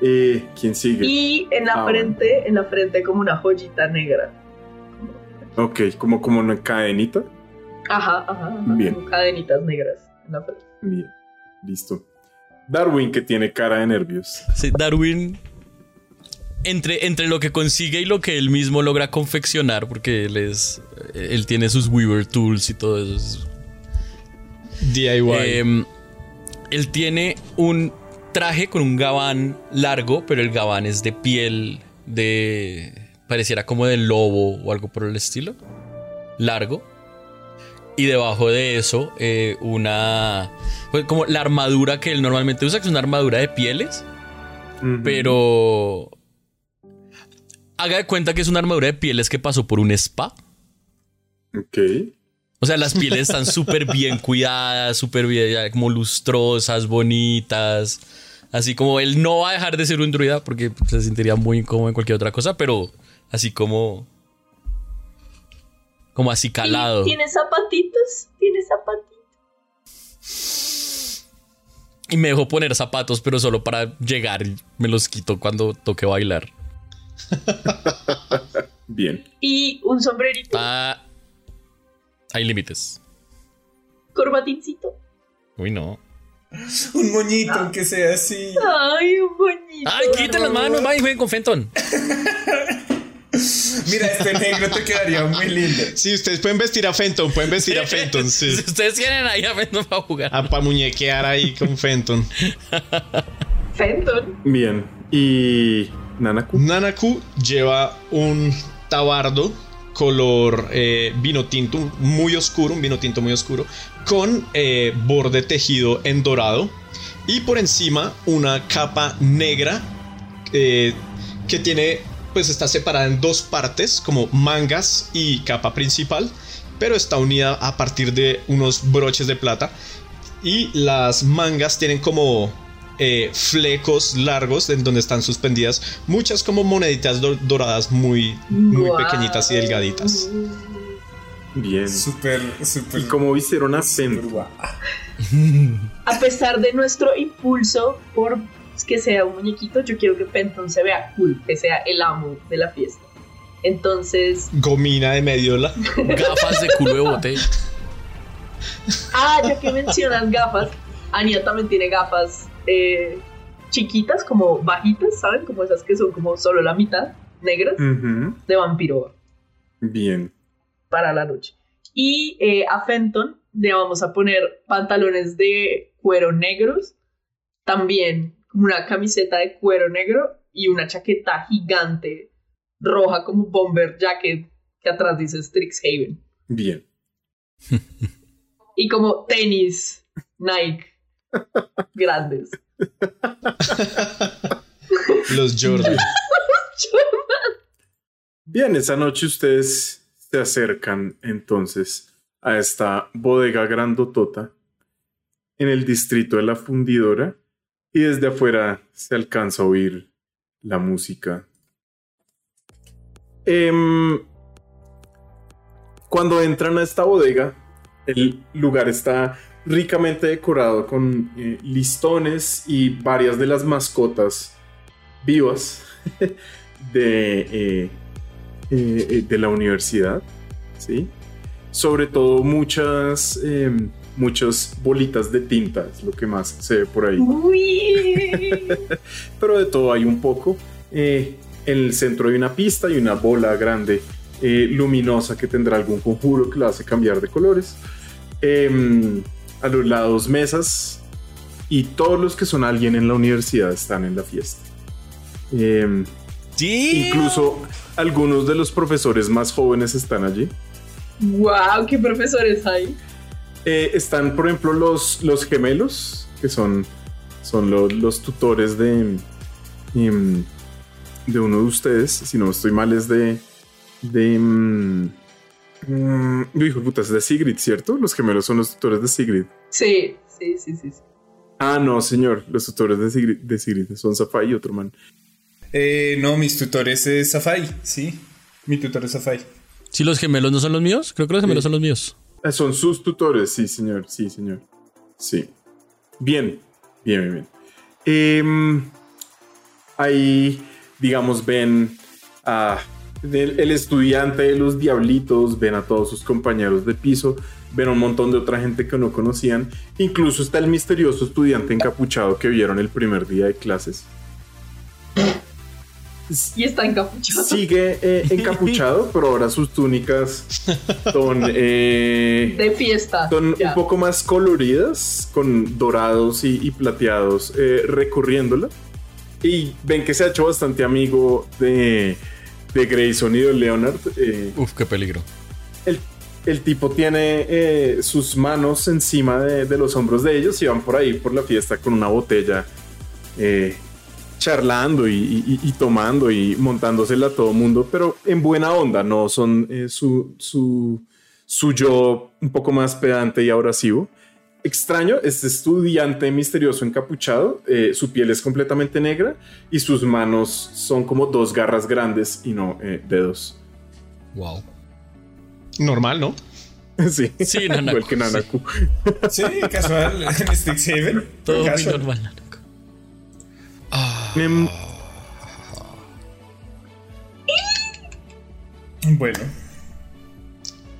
Eh, ¿Quién sigue? Y en la Ah, frente, en la frente como una joyita negra. Ok, como, como una cadenita. Ajá, ajá. ajá, Bien. como cadenitas negras en la frente. Bien, listo. Darwin, que tiene cara de nervios. Sí, Darwin, entre, entre lo que consigue y lo que él mismo logra confeccionar, porque él es. Él tiene sus Weaver Tools y todo eso. es- DIY. Em, él tiene un traje con un gabán largo, pero el gabán es de piel de. pareciera como de lobo o algo por el estilo. Largo. Y debajo de eso, eh, una. pues, como la armadura que él normalmente usa, que es una armadura de pieles. Pero. Haga de cuenta que es una armadura de pieles que pasó por un spa. Ok. O sea, las pieles están súper bien cuidadas, súper bien, ya como lustrosas, bonitas. Así como él no va a dejar de ser un druida porque se sentiría muy incómodo en cualquier otra cosa, pero así como. Como así calado. Tiene zapatitos, tiene zapatitos. Y me dejó poner zapatos, pero solo para llegar y me los quito cuando toque bailar. Bien. Y un sombrerito, Ah, hay límites. corbatincito. Uy, no. Un moñito, aunque sea así. Ay, un bonito. Ay, quiten las manos, va y jueguen con Fenton. Mira, este negro te quedaría muy lindo. Sí, ustedes pueden vestir a Fenton, pueden vestir a Fenton, sí. Si ustedes quieren ahí a Fenton para jugar. A pa' muñequear ahí con Fenton. Fenton. Bien. Y. Nanaku. Lleva un tabardo color eh, vino tinto muy oscuro, un vino tinto muy oscuro, con eh, borde tejido en dorado y por encima una capa negra eh, que tiene, pues está separada en dos partes, como mangas y capa principal, pero está unida a partir de unos broches de plata y las mangas tienen como eh, flecos largos en donde están suspendidas muchas como moneditas do- doradas muy, muy pequeñitas y delgaditas. Bien. Súper, súper. ¿Y cómo vistieron a súper Fenton? guau. A pesar de nuestro impulso por que sea un muñequito, yo quiero que Fenton se vea cool, que sea el amo de la fiesta. Entonces, Gomina de mediola. Gafas de culo de botella. ah, ya que mencionas gafas, Ania también tiene gafas eh, chiquitas, como bajitas, ¿saben? Como esas que son como solo la mitad, negras, de vampiro Bien. para la noche. Y eh, a Fenton le vamos a poner pantalones de cuero negros, también una camiseta de cuero negro y una chaqueta gigante roja como bomber jacket que atrás dice Strixhaven. Bien. Y como tenis Nike grandes. Los Jordan. Bien, esa noche ustedes se acercan entonces a esta bodega grandotota en el distrito de la fundidora y desde afuera se alcanza a oír la música. Em, cuando entran a esta bodega, el lugar está ricamente decorado con eh, listones y varias de las mascotas vivas de, eh, eh, de la universidad. ¿sí? Sobre todo muchas, em, muchas bolitas de tinta, es lo que más se ve por ahí. Uy. Pero de todo hay un poco. En el centro hay una pista y una bola grande eh, luminosa que tendrá algún conjuro que la hace cambiar de colores. Em, a los lados mesas y todos los que son alguien en la universidad están en la fiesta. Em, Sí. incluso algunos de los profesores más jóvenes están allí. wow, qué profesores hay. Eh, están, por ejemplo, los, los gemelos, que son, son lo- los tutores de, em, de uno de ustedes. Si no estoy mal, es de. de. Mm, hijo de puta, es de Sigrid, ¿cierto? Los gemelos son los tutores de Sigrid. Sí, sí, sí, sí. sí. Ah, no, señor. Los tutores de Sigrid, de Sigrid son Safai y otro man. Eh, no, mis tutores es Safai, sí. Mi tutor es Safai. Si los gemelos no son los míos, creo que los gemelos Sí. son los míos. Ah, Son sus tutores, sí, señor. Sí, señor. Sí. Bien, bien, bien, bien. Em, ahí, digamos, ven a el, el estudiante de los diablitos, ven a todos sus compañeros de piso, ven a un montón de otra gente que no conocían. Incluso está el misterioso estudiante encapuchado que vieron el primer día de clases. Y está encapuchado. Sigue eh, encapuchado, pero ahora sus túnicas son... eh, De fiesta. son ya. un poco más coloridas, con dorados y, y plateados eh, recorriéndola. Y ven que se ha hecho bastante amigo de, de Grayson y de Leonard. eh, Uf, qué peligro. el, el tipo tiene eh, sus manos encima de, de los hombros de ellos y van por ahí por la fiesta con una botella, eh, charlando y, y- y tomando y montándosela a todo mundo, pero en buena onda, no son su, su, su yo un poco más pedante y abrasivo. Extraño, este estudiante misterioso encapuchado, eh, su piel es completamente negra y sus manos son como dos garras grandes y no eh, dedos. Wow. Normal, ¿no? Sí, Sí, Nanaku, igual que Nanaku. Sí, casual. En Strixhaven. Todo muy casual. normal. Nanaku. Em, Bueno.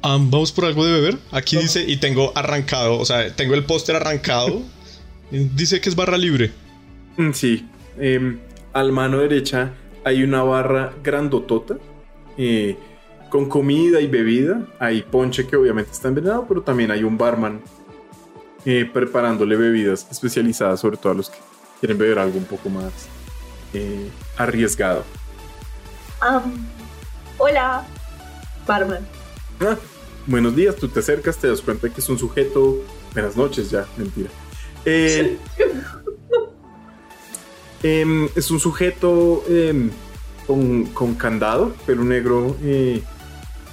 Vamos por algo de beber. Aquí dice, y tengo arrancado, o sea, tengo el póster arrancado. Dice que es barra libre. Mm, Sí. Em, al mano derecha hay una barra grandotota eh, con comida y bebida. Hay ponche que obviamente está envenenado, pero también hay un barman eh, preparándole bebidas especializadas, sobre todo a los que quieren beber algo un poco más eh, arriesgado. Am, hola, barman. Ah, buenos días, tú te acercas, te das cuenta que es un sujeto. Buenas noches, ya, mentira. Eh, em, es un sujeto em, con, con candado, pelo negro, eh,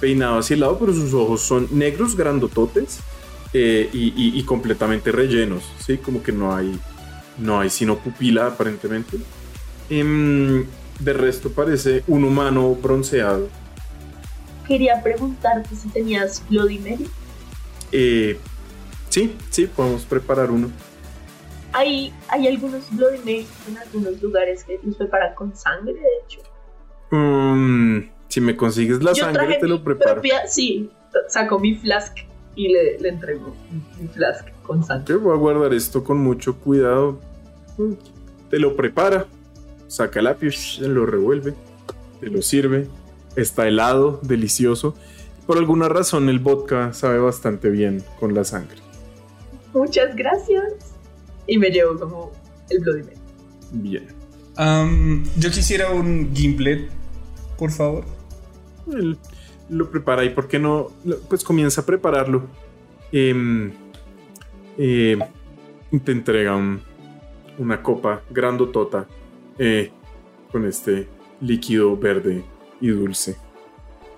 peinado hacia el lado, pero sus ojos son negros, grandototes eh, y, y- y completamente rellenos, ¿sí? Como que no hay, no hay sino pupila aparentemente. Em, de resto parece un humano bronceado. Quería preguntarte si tenías Bloody Mary. Eh, sí, sí, podemos preparar uno. Hay, hay algunos Bloody Mary en algunos lugares que los preparan con sangre, de hecho. Mm, si me consigues la Yo sangre, te lo preparo. propia, sí, saco mi flask y le, le entrego mi flask con sangre. Voy a guardar esto con mucho cuidado. Mm, Te lo prepara, saca el lápiz, lo revuelve, te lo sirve. Está helado, delicioso. Por alguna razón, el vodka sabe bastante bien con la sangre. Muchas gracias. Y me llevo como el Bloody Mary. Bien. Yo quisiera un gimlet, por favor. Él lo prepara y por qué no, pues comienza a prepararlo. Em, eh, te entrega un- una copa grandotota eh, con este líquido verde y dulce.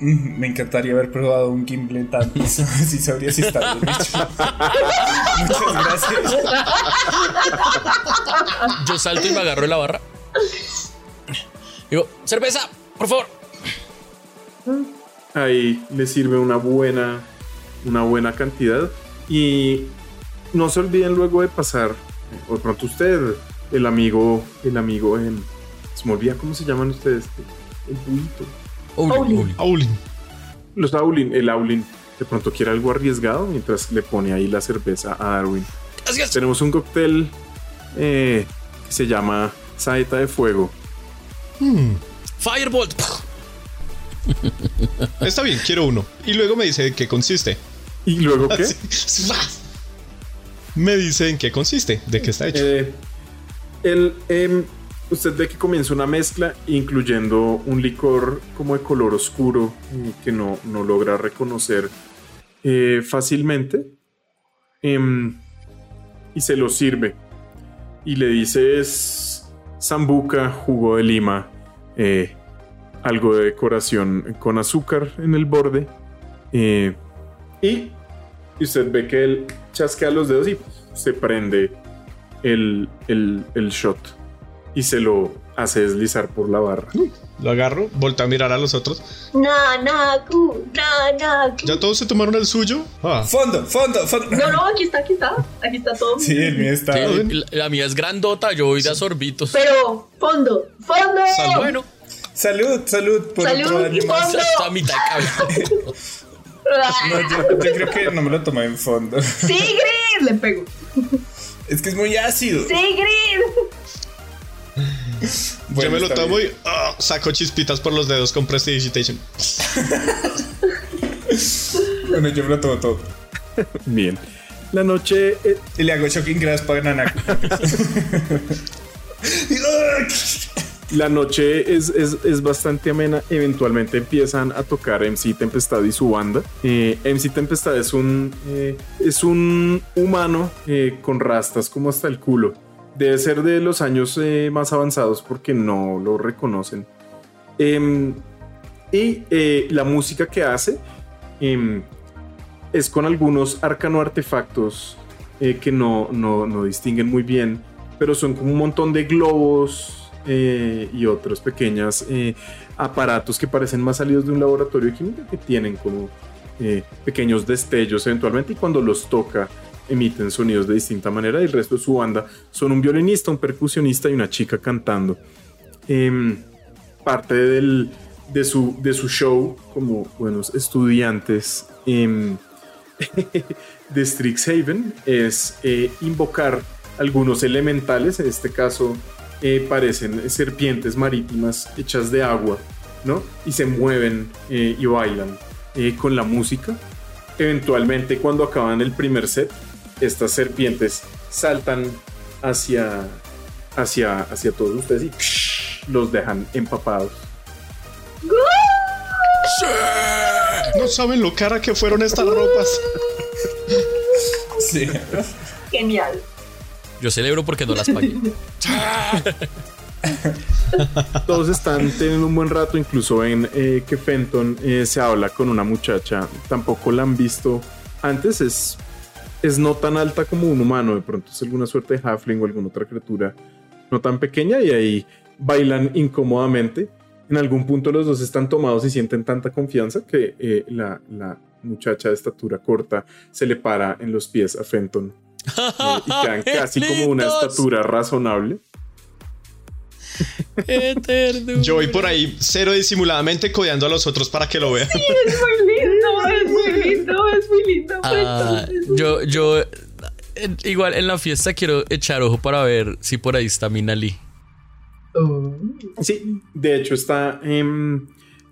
Me encantaría haber probado un gimlet antes. Así sabría si está bien hecho. Muchas gracias. Yo salto y me agarro de la barra. Digo, cerveza, por favor. Ahí le sirve una buena, una buena cantidad. Y no se olviden luego de pasar, eh, o de pronto usted, el amigo, el amigo en... Se me olvida cómo se llaman ustedes. El buito. Uli, Uli. Uli. Aulin. Los Aulin, el Aulin de pronto quiere algo arriesgado mientras le pone ahí la cerveza a Darwin. Gracias. Tenemos un cóctel eh, que se llama Saeta de Fuego. Firebolt. Está bien, quiero uno. Y luego me dice de qué consiste. ¿Y luego qué? Me dice en qué consiste, de qué está hecho. Eh, el, em, usted ve que comienza una mezcla incluyendo un licor como de color oscuro eh, que no, no logra reconocer eh, fácilmente. Em, y se lo sirve. Y le dice es sambuca, jugo de lima, eh, algo de decoración con azúcar en el borde. y y usted ve que él chasquea los dedos y se prende el, el, el shot y se lo hace deslizar por la barra. Lo agarro, volteo a mirar a los otros. Nanaku, Nanaku. ¿Ya todos se tomaron el suyo? Ah, Fondo, fondo, fondo. No, no, aquí está, aquí está. Aquí está todo. Sí, el mío está. Sí, la, la mía es grandota, yo voy de sorbitos. Pero, fondo, fondo. Salud. Bueno, Salud, salud por Salud otro año y más. fondo. está a mitad de cabeza. No, yo, yo creo que no me lo tomé en fondo. Sigrid, le pego. Es que es muy ácido. Sigrid. Bueno, yo me lo tomo bien. y ah, saco chispitas por los dedos con Prestidigitation. Bueno, yo me lo tomo todo. Bien. La noche eh, Y le hago shocking grass para Nanaku. La noche es, es- es bastante amena. Eventualmente empiezan a tocar MC Tempestad y su banda. Eh, MC Tempestad es un, eh, es un humano eh, con rastas como hasta el culo. Debe ser de los años eh, más avanzados porque no lo reconocen. Em, y eh, la música que hace em, es con algunos arcano artefactos eh, que no, no, no distinguen muy bien, pero son como un montón de globos eh, y otros pequeños eh, aparatos que parecen más salidos de un laboratorio de química que tienen como eh, pequeños destellos eventualmente y cuando los toca emiten sonidos de distinta manera y el resto de su banda son un violinista, un percusionista y una chica cantando. Em, parte del, de, su, de su show como buenos estudiantes em, de Strixhaven es eh, invocar algunos elementales, en este caso eh, parecen serpientes marítimas hechas de agua, ¿no? Y se mueven eh, y bailan eh, con la música. Eventualmente cuando acaban el primer set, estas serpientes saltan hacia, hacia, hacia todos ustedes y psh, los dejan empapados. No saben lo cara que fueron estas ropas. Sí. Genial. Yo celebro porque no las pagué. Todos están teniendo un buen rato, incluso ven eh, que Fenton eh, se habla con una muchacha, tampoco la han visto antes, es, es no tan alta como un humano, de pronto es alguna suerte de halfling o alguna otra criatura no tan pequeña y ahí bailan incómodamente. En algún punto los dos están tomados y sienten tanta confianza que eh, la, la muchacha de estatura corta se le para en los pies a Fenton eh, y quedan casi como una estatura razonable. Eterno. Yo voy por ahí cero disimuladamente codeando a los otros para que lo vean. Es muy lindo, es muy lindo, es muy lindo. Ah, yo, yo, en- igual en la fiesta quiero echar ojo para ver si por ahí está Minali. Sí, de hecho está, em,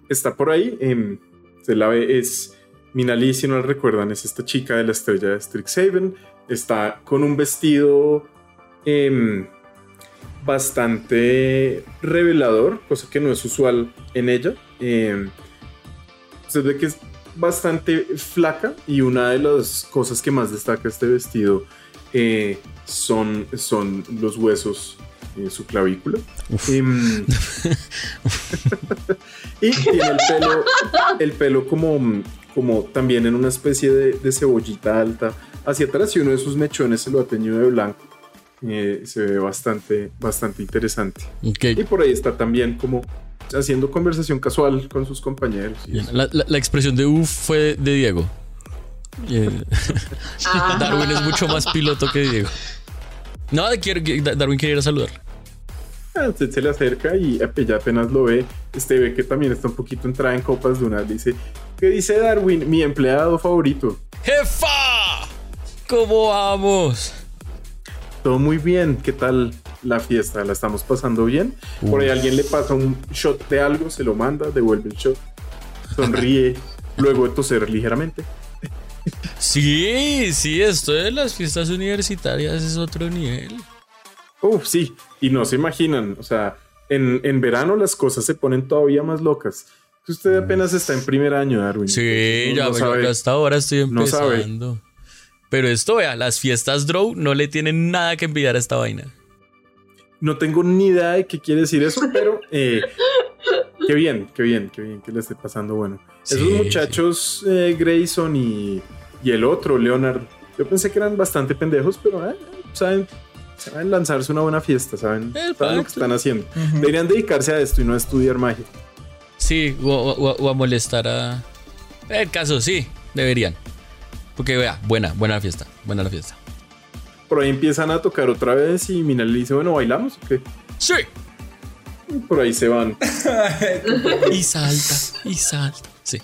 está por ahí. em, se la ve, es Minali, si no la recuerdan, es esta chica de la estrella de Strixhaven. Está con un vestido em, bastante revelador, cosa que no es usual en ella. Eh, usted ve que es bastante flaca y una de las cosas que más destaca este vestido eh, son, son los huesos en su clavícula. Em, y tiene el pelo, el pelo como, como también en una especie de, de cebollita alta hacia atrás y uno de sus mechones se lo ha teñido de blanco. Eh, se ve bastante, bastante interesante. Y por ahí está también como haciendo conversación casual con sus compañeros. y Bien, eso. La, la- la expresión de uff fue de Diego. Eh, Ah. Darwin es mucho más piloto que Diego. No, Darwin quería ir a saludar. Ah, usted se le acerca y ella apenas lo ve. Este ve que también está un poquito entrada en copas de una. Dice, ¿qué dice Darwin? Mi empleado favorito. ¡Jefa! ¿Cómo vamos? Todo muy bien. ¿Qué tal la fiesta? ¿La estamos pasando bien? Por ahí alguien le pasa un shot de algo, se lo manda, devuelve el shot, sonríe, luego de toser ligeramente. Sí, sí, esto de las fiestas universitarias es otro nivel. Uf, sí. Y no se imaginan. O sea, en, en verano las cosas se ponen todavía más locas. Usted apenas está en primer año, Darwin. Sí, ya no sabe. hasta ahora estoy no sabe. Pero esto, vea, las fiestas Drow no le tienen nada que envidiar a esta vaina. No tengo ni idea de qué quiere decir eso, pero eh, qué bien, qué bien, qué bien que le esté pasando bueno. Sí, Esos muchachos, eh, Grayson y, y el otro, Leonard, yo pensé que eran bastante pendejos, pero eh, saben, saben lanzarse una buena fiesta, saben, saben lo que están haciendo. Deberían dedicarse a esto y no a estudiar magia. Sí, o, o- o a molestar a... El caso, sí, deberían. Porque vea, buena, buena la fiesta, buena la fiesta. Por ahí empiezan a tocar otra vez y Mina le dice, bueno, ¿bailamos o qué? Sí. Y por ahí se van. Y salta, y salta. Sí.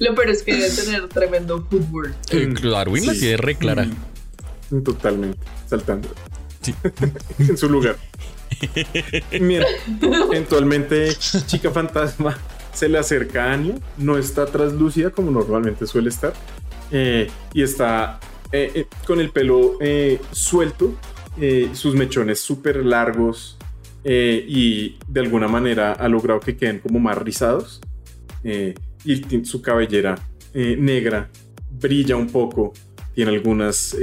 Lo peor es que debe tener tremendo footwork. Eh, Darwin la Sí. tiene re clara. Totalmente, saltando. Sí. en su lugar. Mira, eventualmente Chica Fantasma se le acerca a Anya, no está traslúcida como normalmente suele estar, eh, y está eh, eh, con el pelo suelto, sus mechones súper largos, y de alguna manera ha logrado que queden como más rizados, y su cabellera negra brilla un poco, tiene algunas...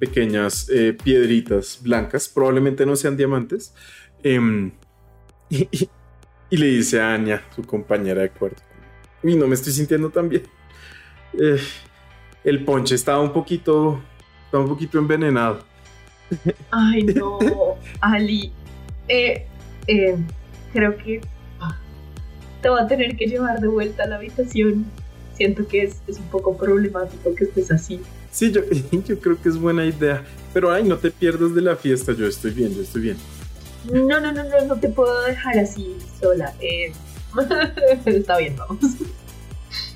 pequeñas eh, piedritas blancas, probablemente no sean diamantes, em, y, le dice a Anya, su compañera de cuarto, uy, no me estoy sintiendo tan bien. Eh, el ponche estaba un poquito, estaba un poquito envenenado. Ay, no. Ali. Eh, creo que ah, te voy a tener que llevar de vuelta a la habitación. Siento que es, es un poco problemático que estés así. Sí, yo, yo creo que es buena idea, pero ay, no te pierdas de la fiesta, yo estoy bien, yo estoy bien. No, no, no, no, no te puedo dejar así sola. Eh, está bien, vamos.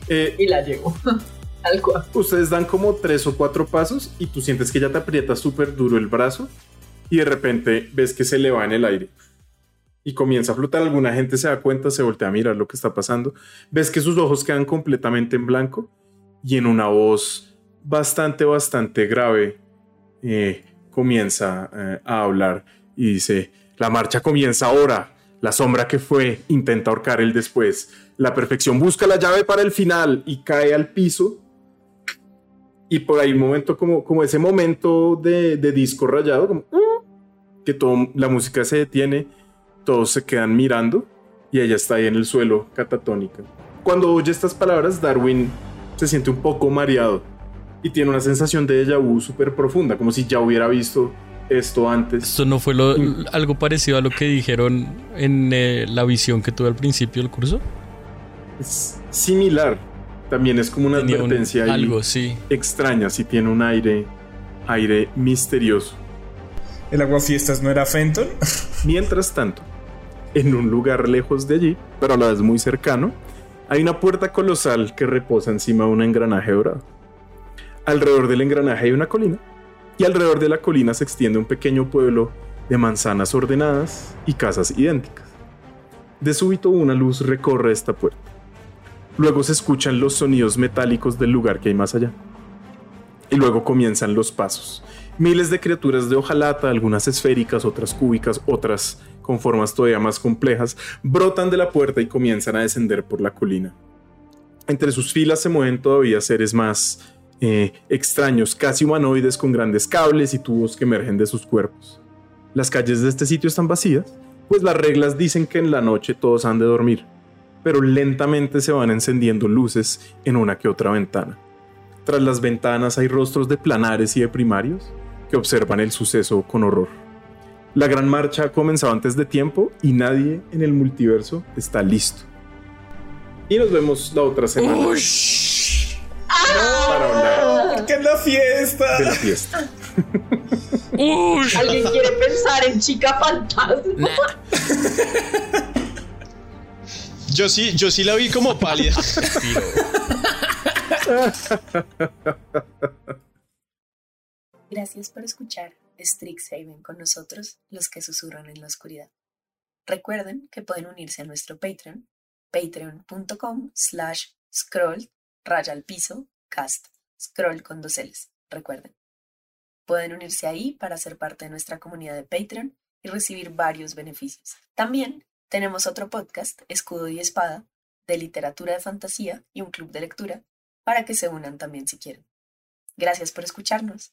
Eh, Y la llevo al cuarto. ustedes dan como tres o cuatro pasos y tú sientes que ya te aprieta súper duro el brazo y de repente ves que se le va en el aire y comienza a flotar. Alguna gente se da cuenta, se voltea a mirar lo que está pasando. Ves que sus ojos quedan completamente en blanco y en una voz bastante, bastante grave eh, comienza eh, a hablar y dice, la marcha comienza ahora. La sombra que fue intenta ahorcar el después. La perfección busca la llave para el final y cae al piso y por ahí un momento como, como ese momento de, de disco rayado, como que todo, la música se detiene, todos se quedan mirando y ella está ahí en el suelo catatónica. Cuando oye estas palabras, Darwin se siente un poco mareado y tiene una sensación de déjà vu súper profunda, como si ya hubiera visto esto antes. Esto no fue lo- Mm. algo parecido a lo que dijeron en eh, la visión que tuve al principio del curso. Es similar, también es como una Tenía un- advertencia ahí algo, sí. extraña, si tiene un aire, aire misterioso. ¿El aguafiestas no era Fenton? Mientras tanto, en un lugar lejos de allí, pero a la vez muy cercano, hay una puerta colosal que reposa encima de un engranaje dorado. Alrededor del engranaje hay una colina, y alrededor de la colina se extiende un pequeño pueblo de manzanas ordenadas y casas idénticas. De súbito una luz recorre esta puerta. Luego se escuchan los sonidos metálicos del lugar que hay más allá. Y luego comienzan los pasos. Miles de criaturas de hojalata, algunas esféricas, otras cúbicas, otras con formas todavía más complejas, brotan de la puerta y comienzan a descender por la colina. Entre sus filas se mueven todavía seres más eh, extraños, casi humanoides con grandes cables y tubos que emergen de sus cuerpos. Las calles de este sitio están vacías, pues las reglas dicen que en la noche todos han de dormir, pero lentamente se van encendiendo luces en una que otra ventana. Tras las ventanas hay rostros de planares y de primarios que observan el suceso con horror. La gran marcha ha comenzado antes de tiempo y nadie en el multiverso está listo. Y nos vemos la otra semana. Para hablar ¿Por qué la fiesta? de la fiesta. ¿Alguien quiere pensar en chica fantasma? Yo sí, yo sí la vi como pálida. Gracias por escuchar Strixhaven con nosotros, los que susurran en la oscuridad. Recuerden que pueden unirse a nuestro Patreon, patreon.com slash scroll raya al piso cast, scroll con dos recuerden. Pueden unirse ahí para ser parte de nuestra comunidad de Patreon y recibir varios beneficios. También tenemos otro podcast, Escudo y Espada, de literatura de fantasía y un club de lectura, para que se unan también si quieren. Gracias por escucharnos.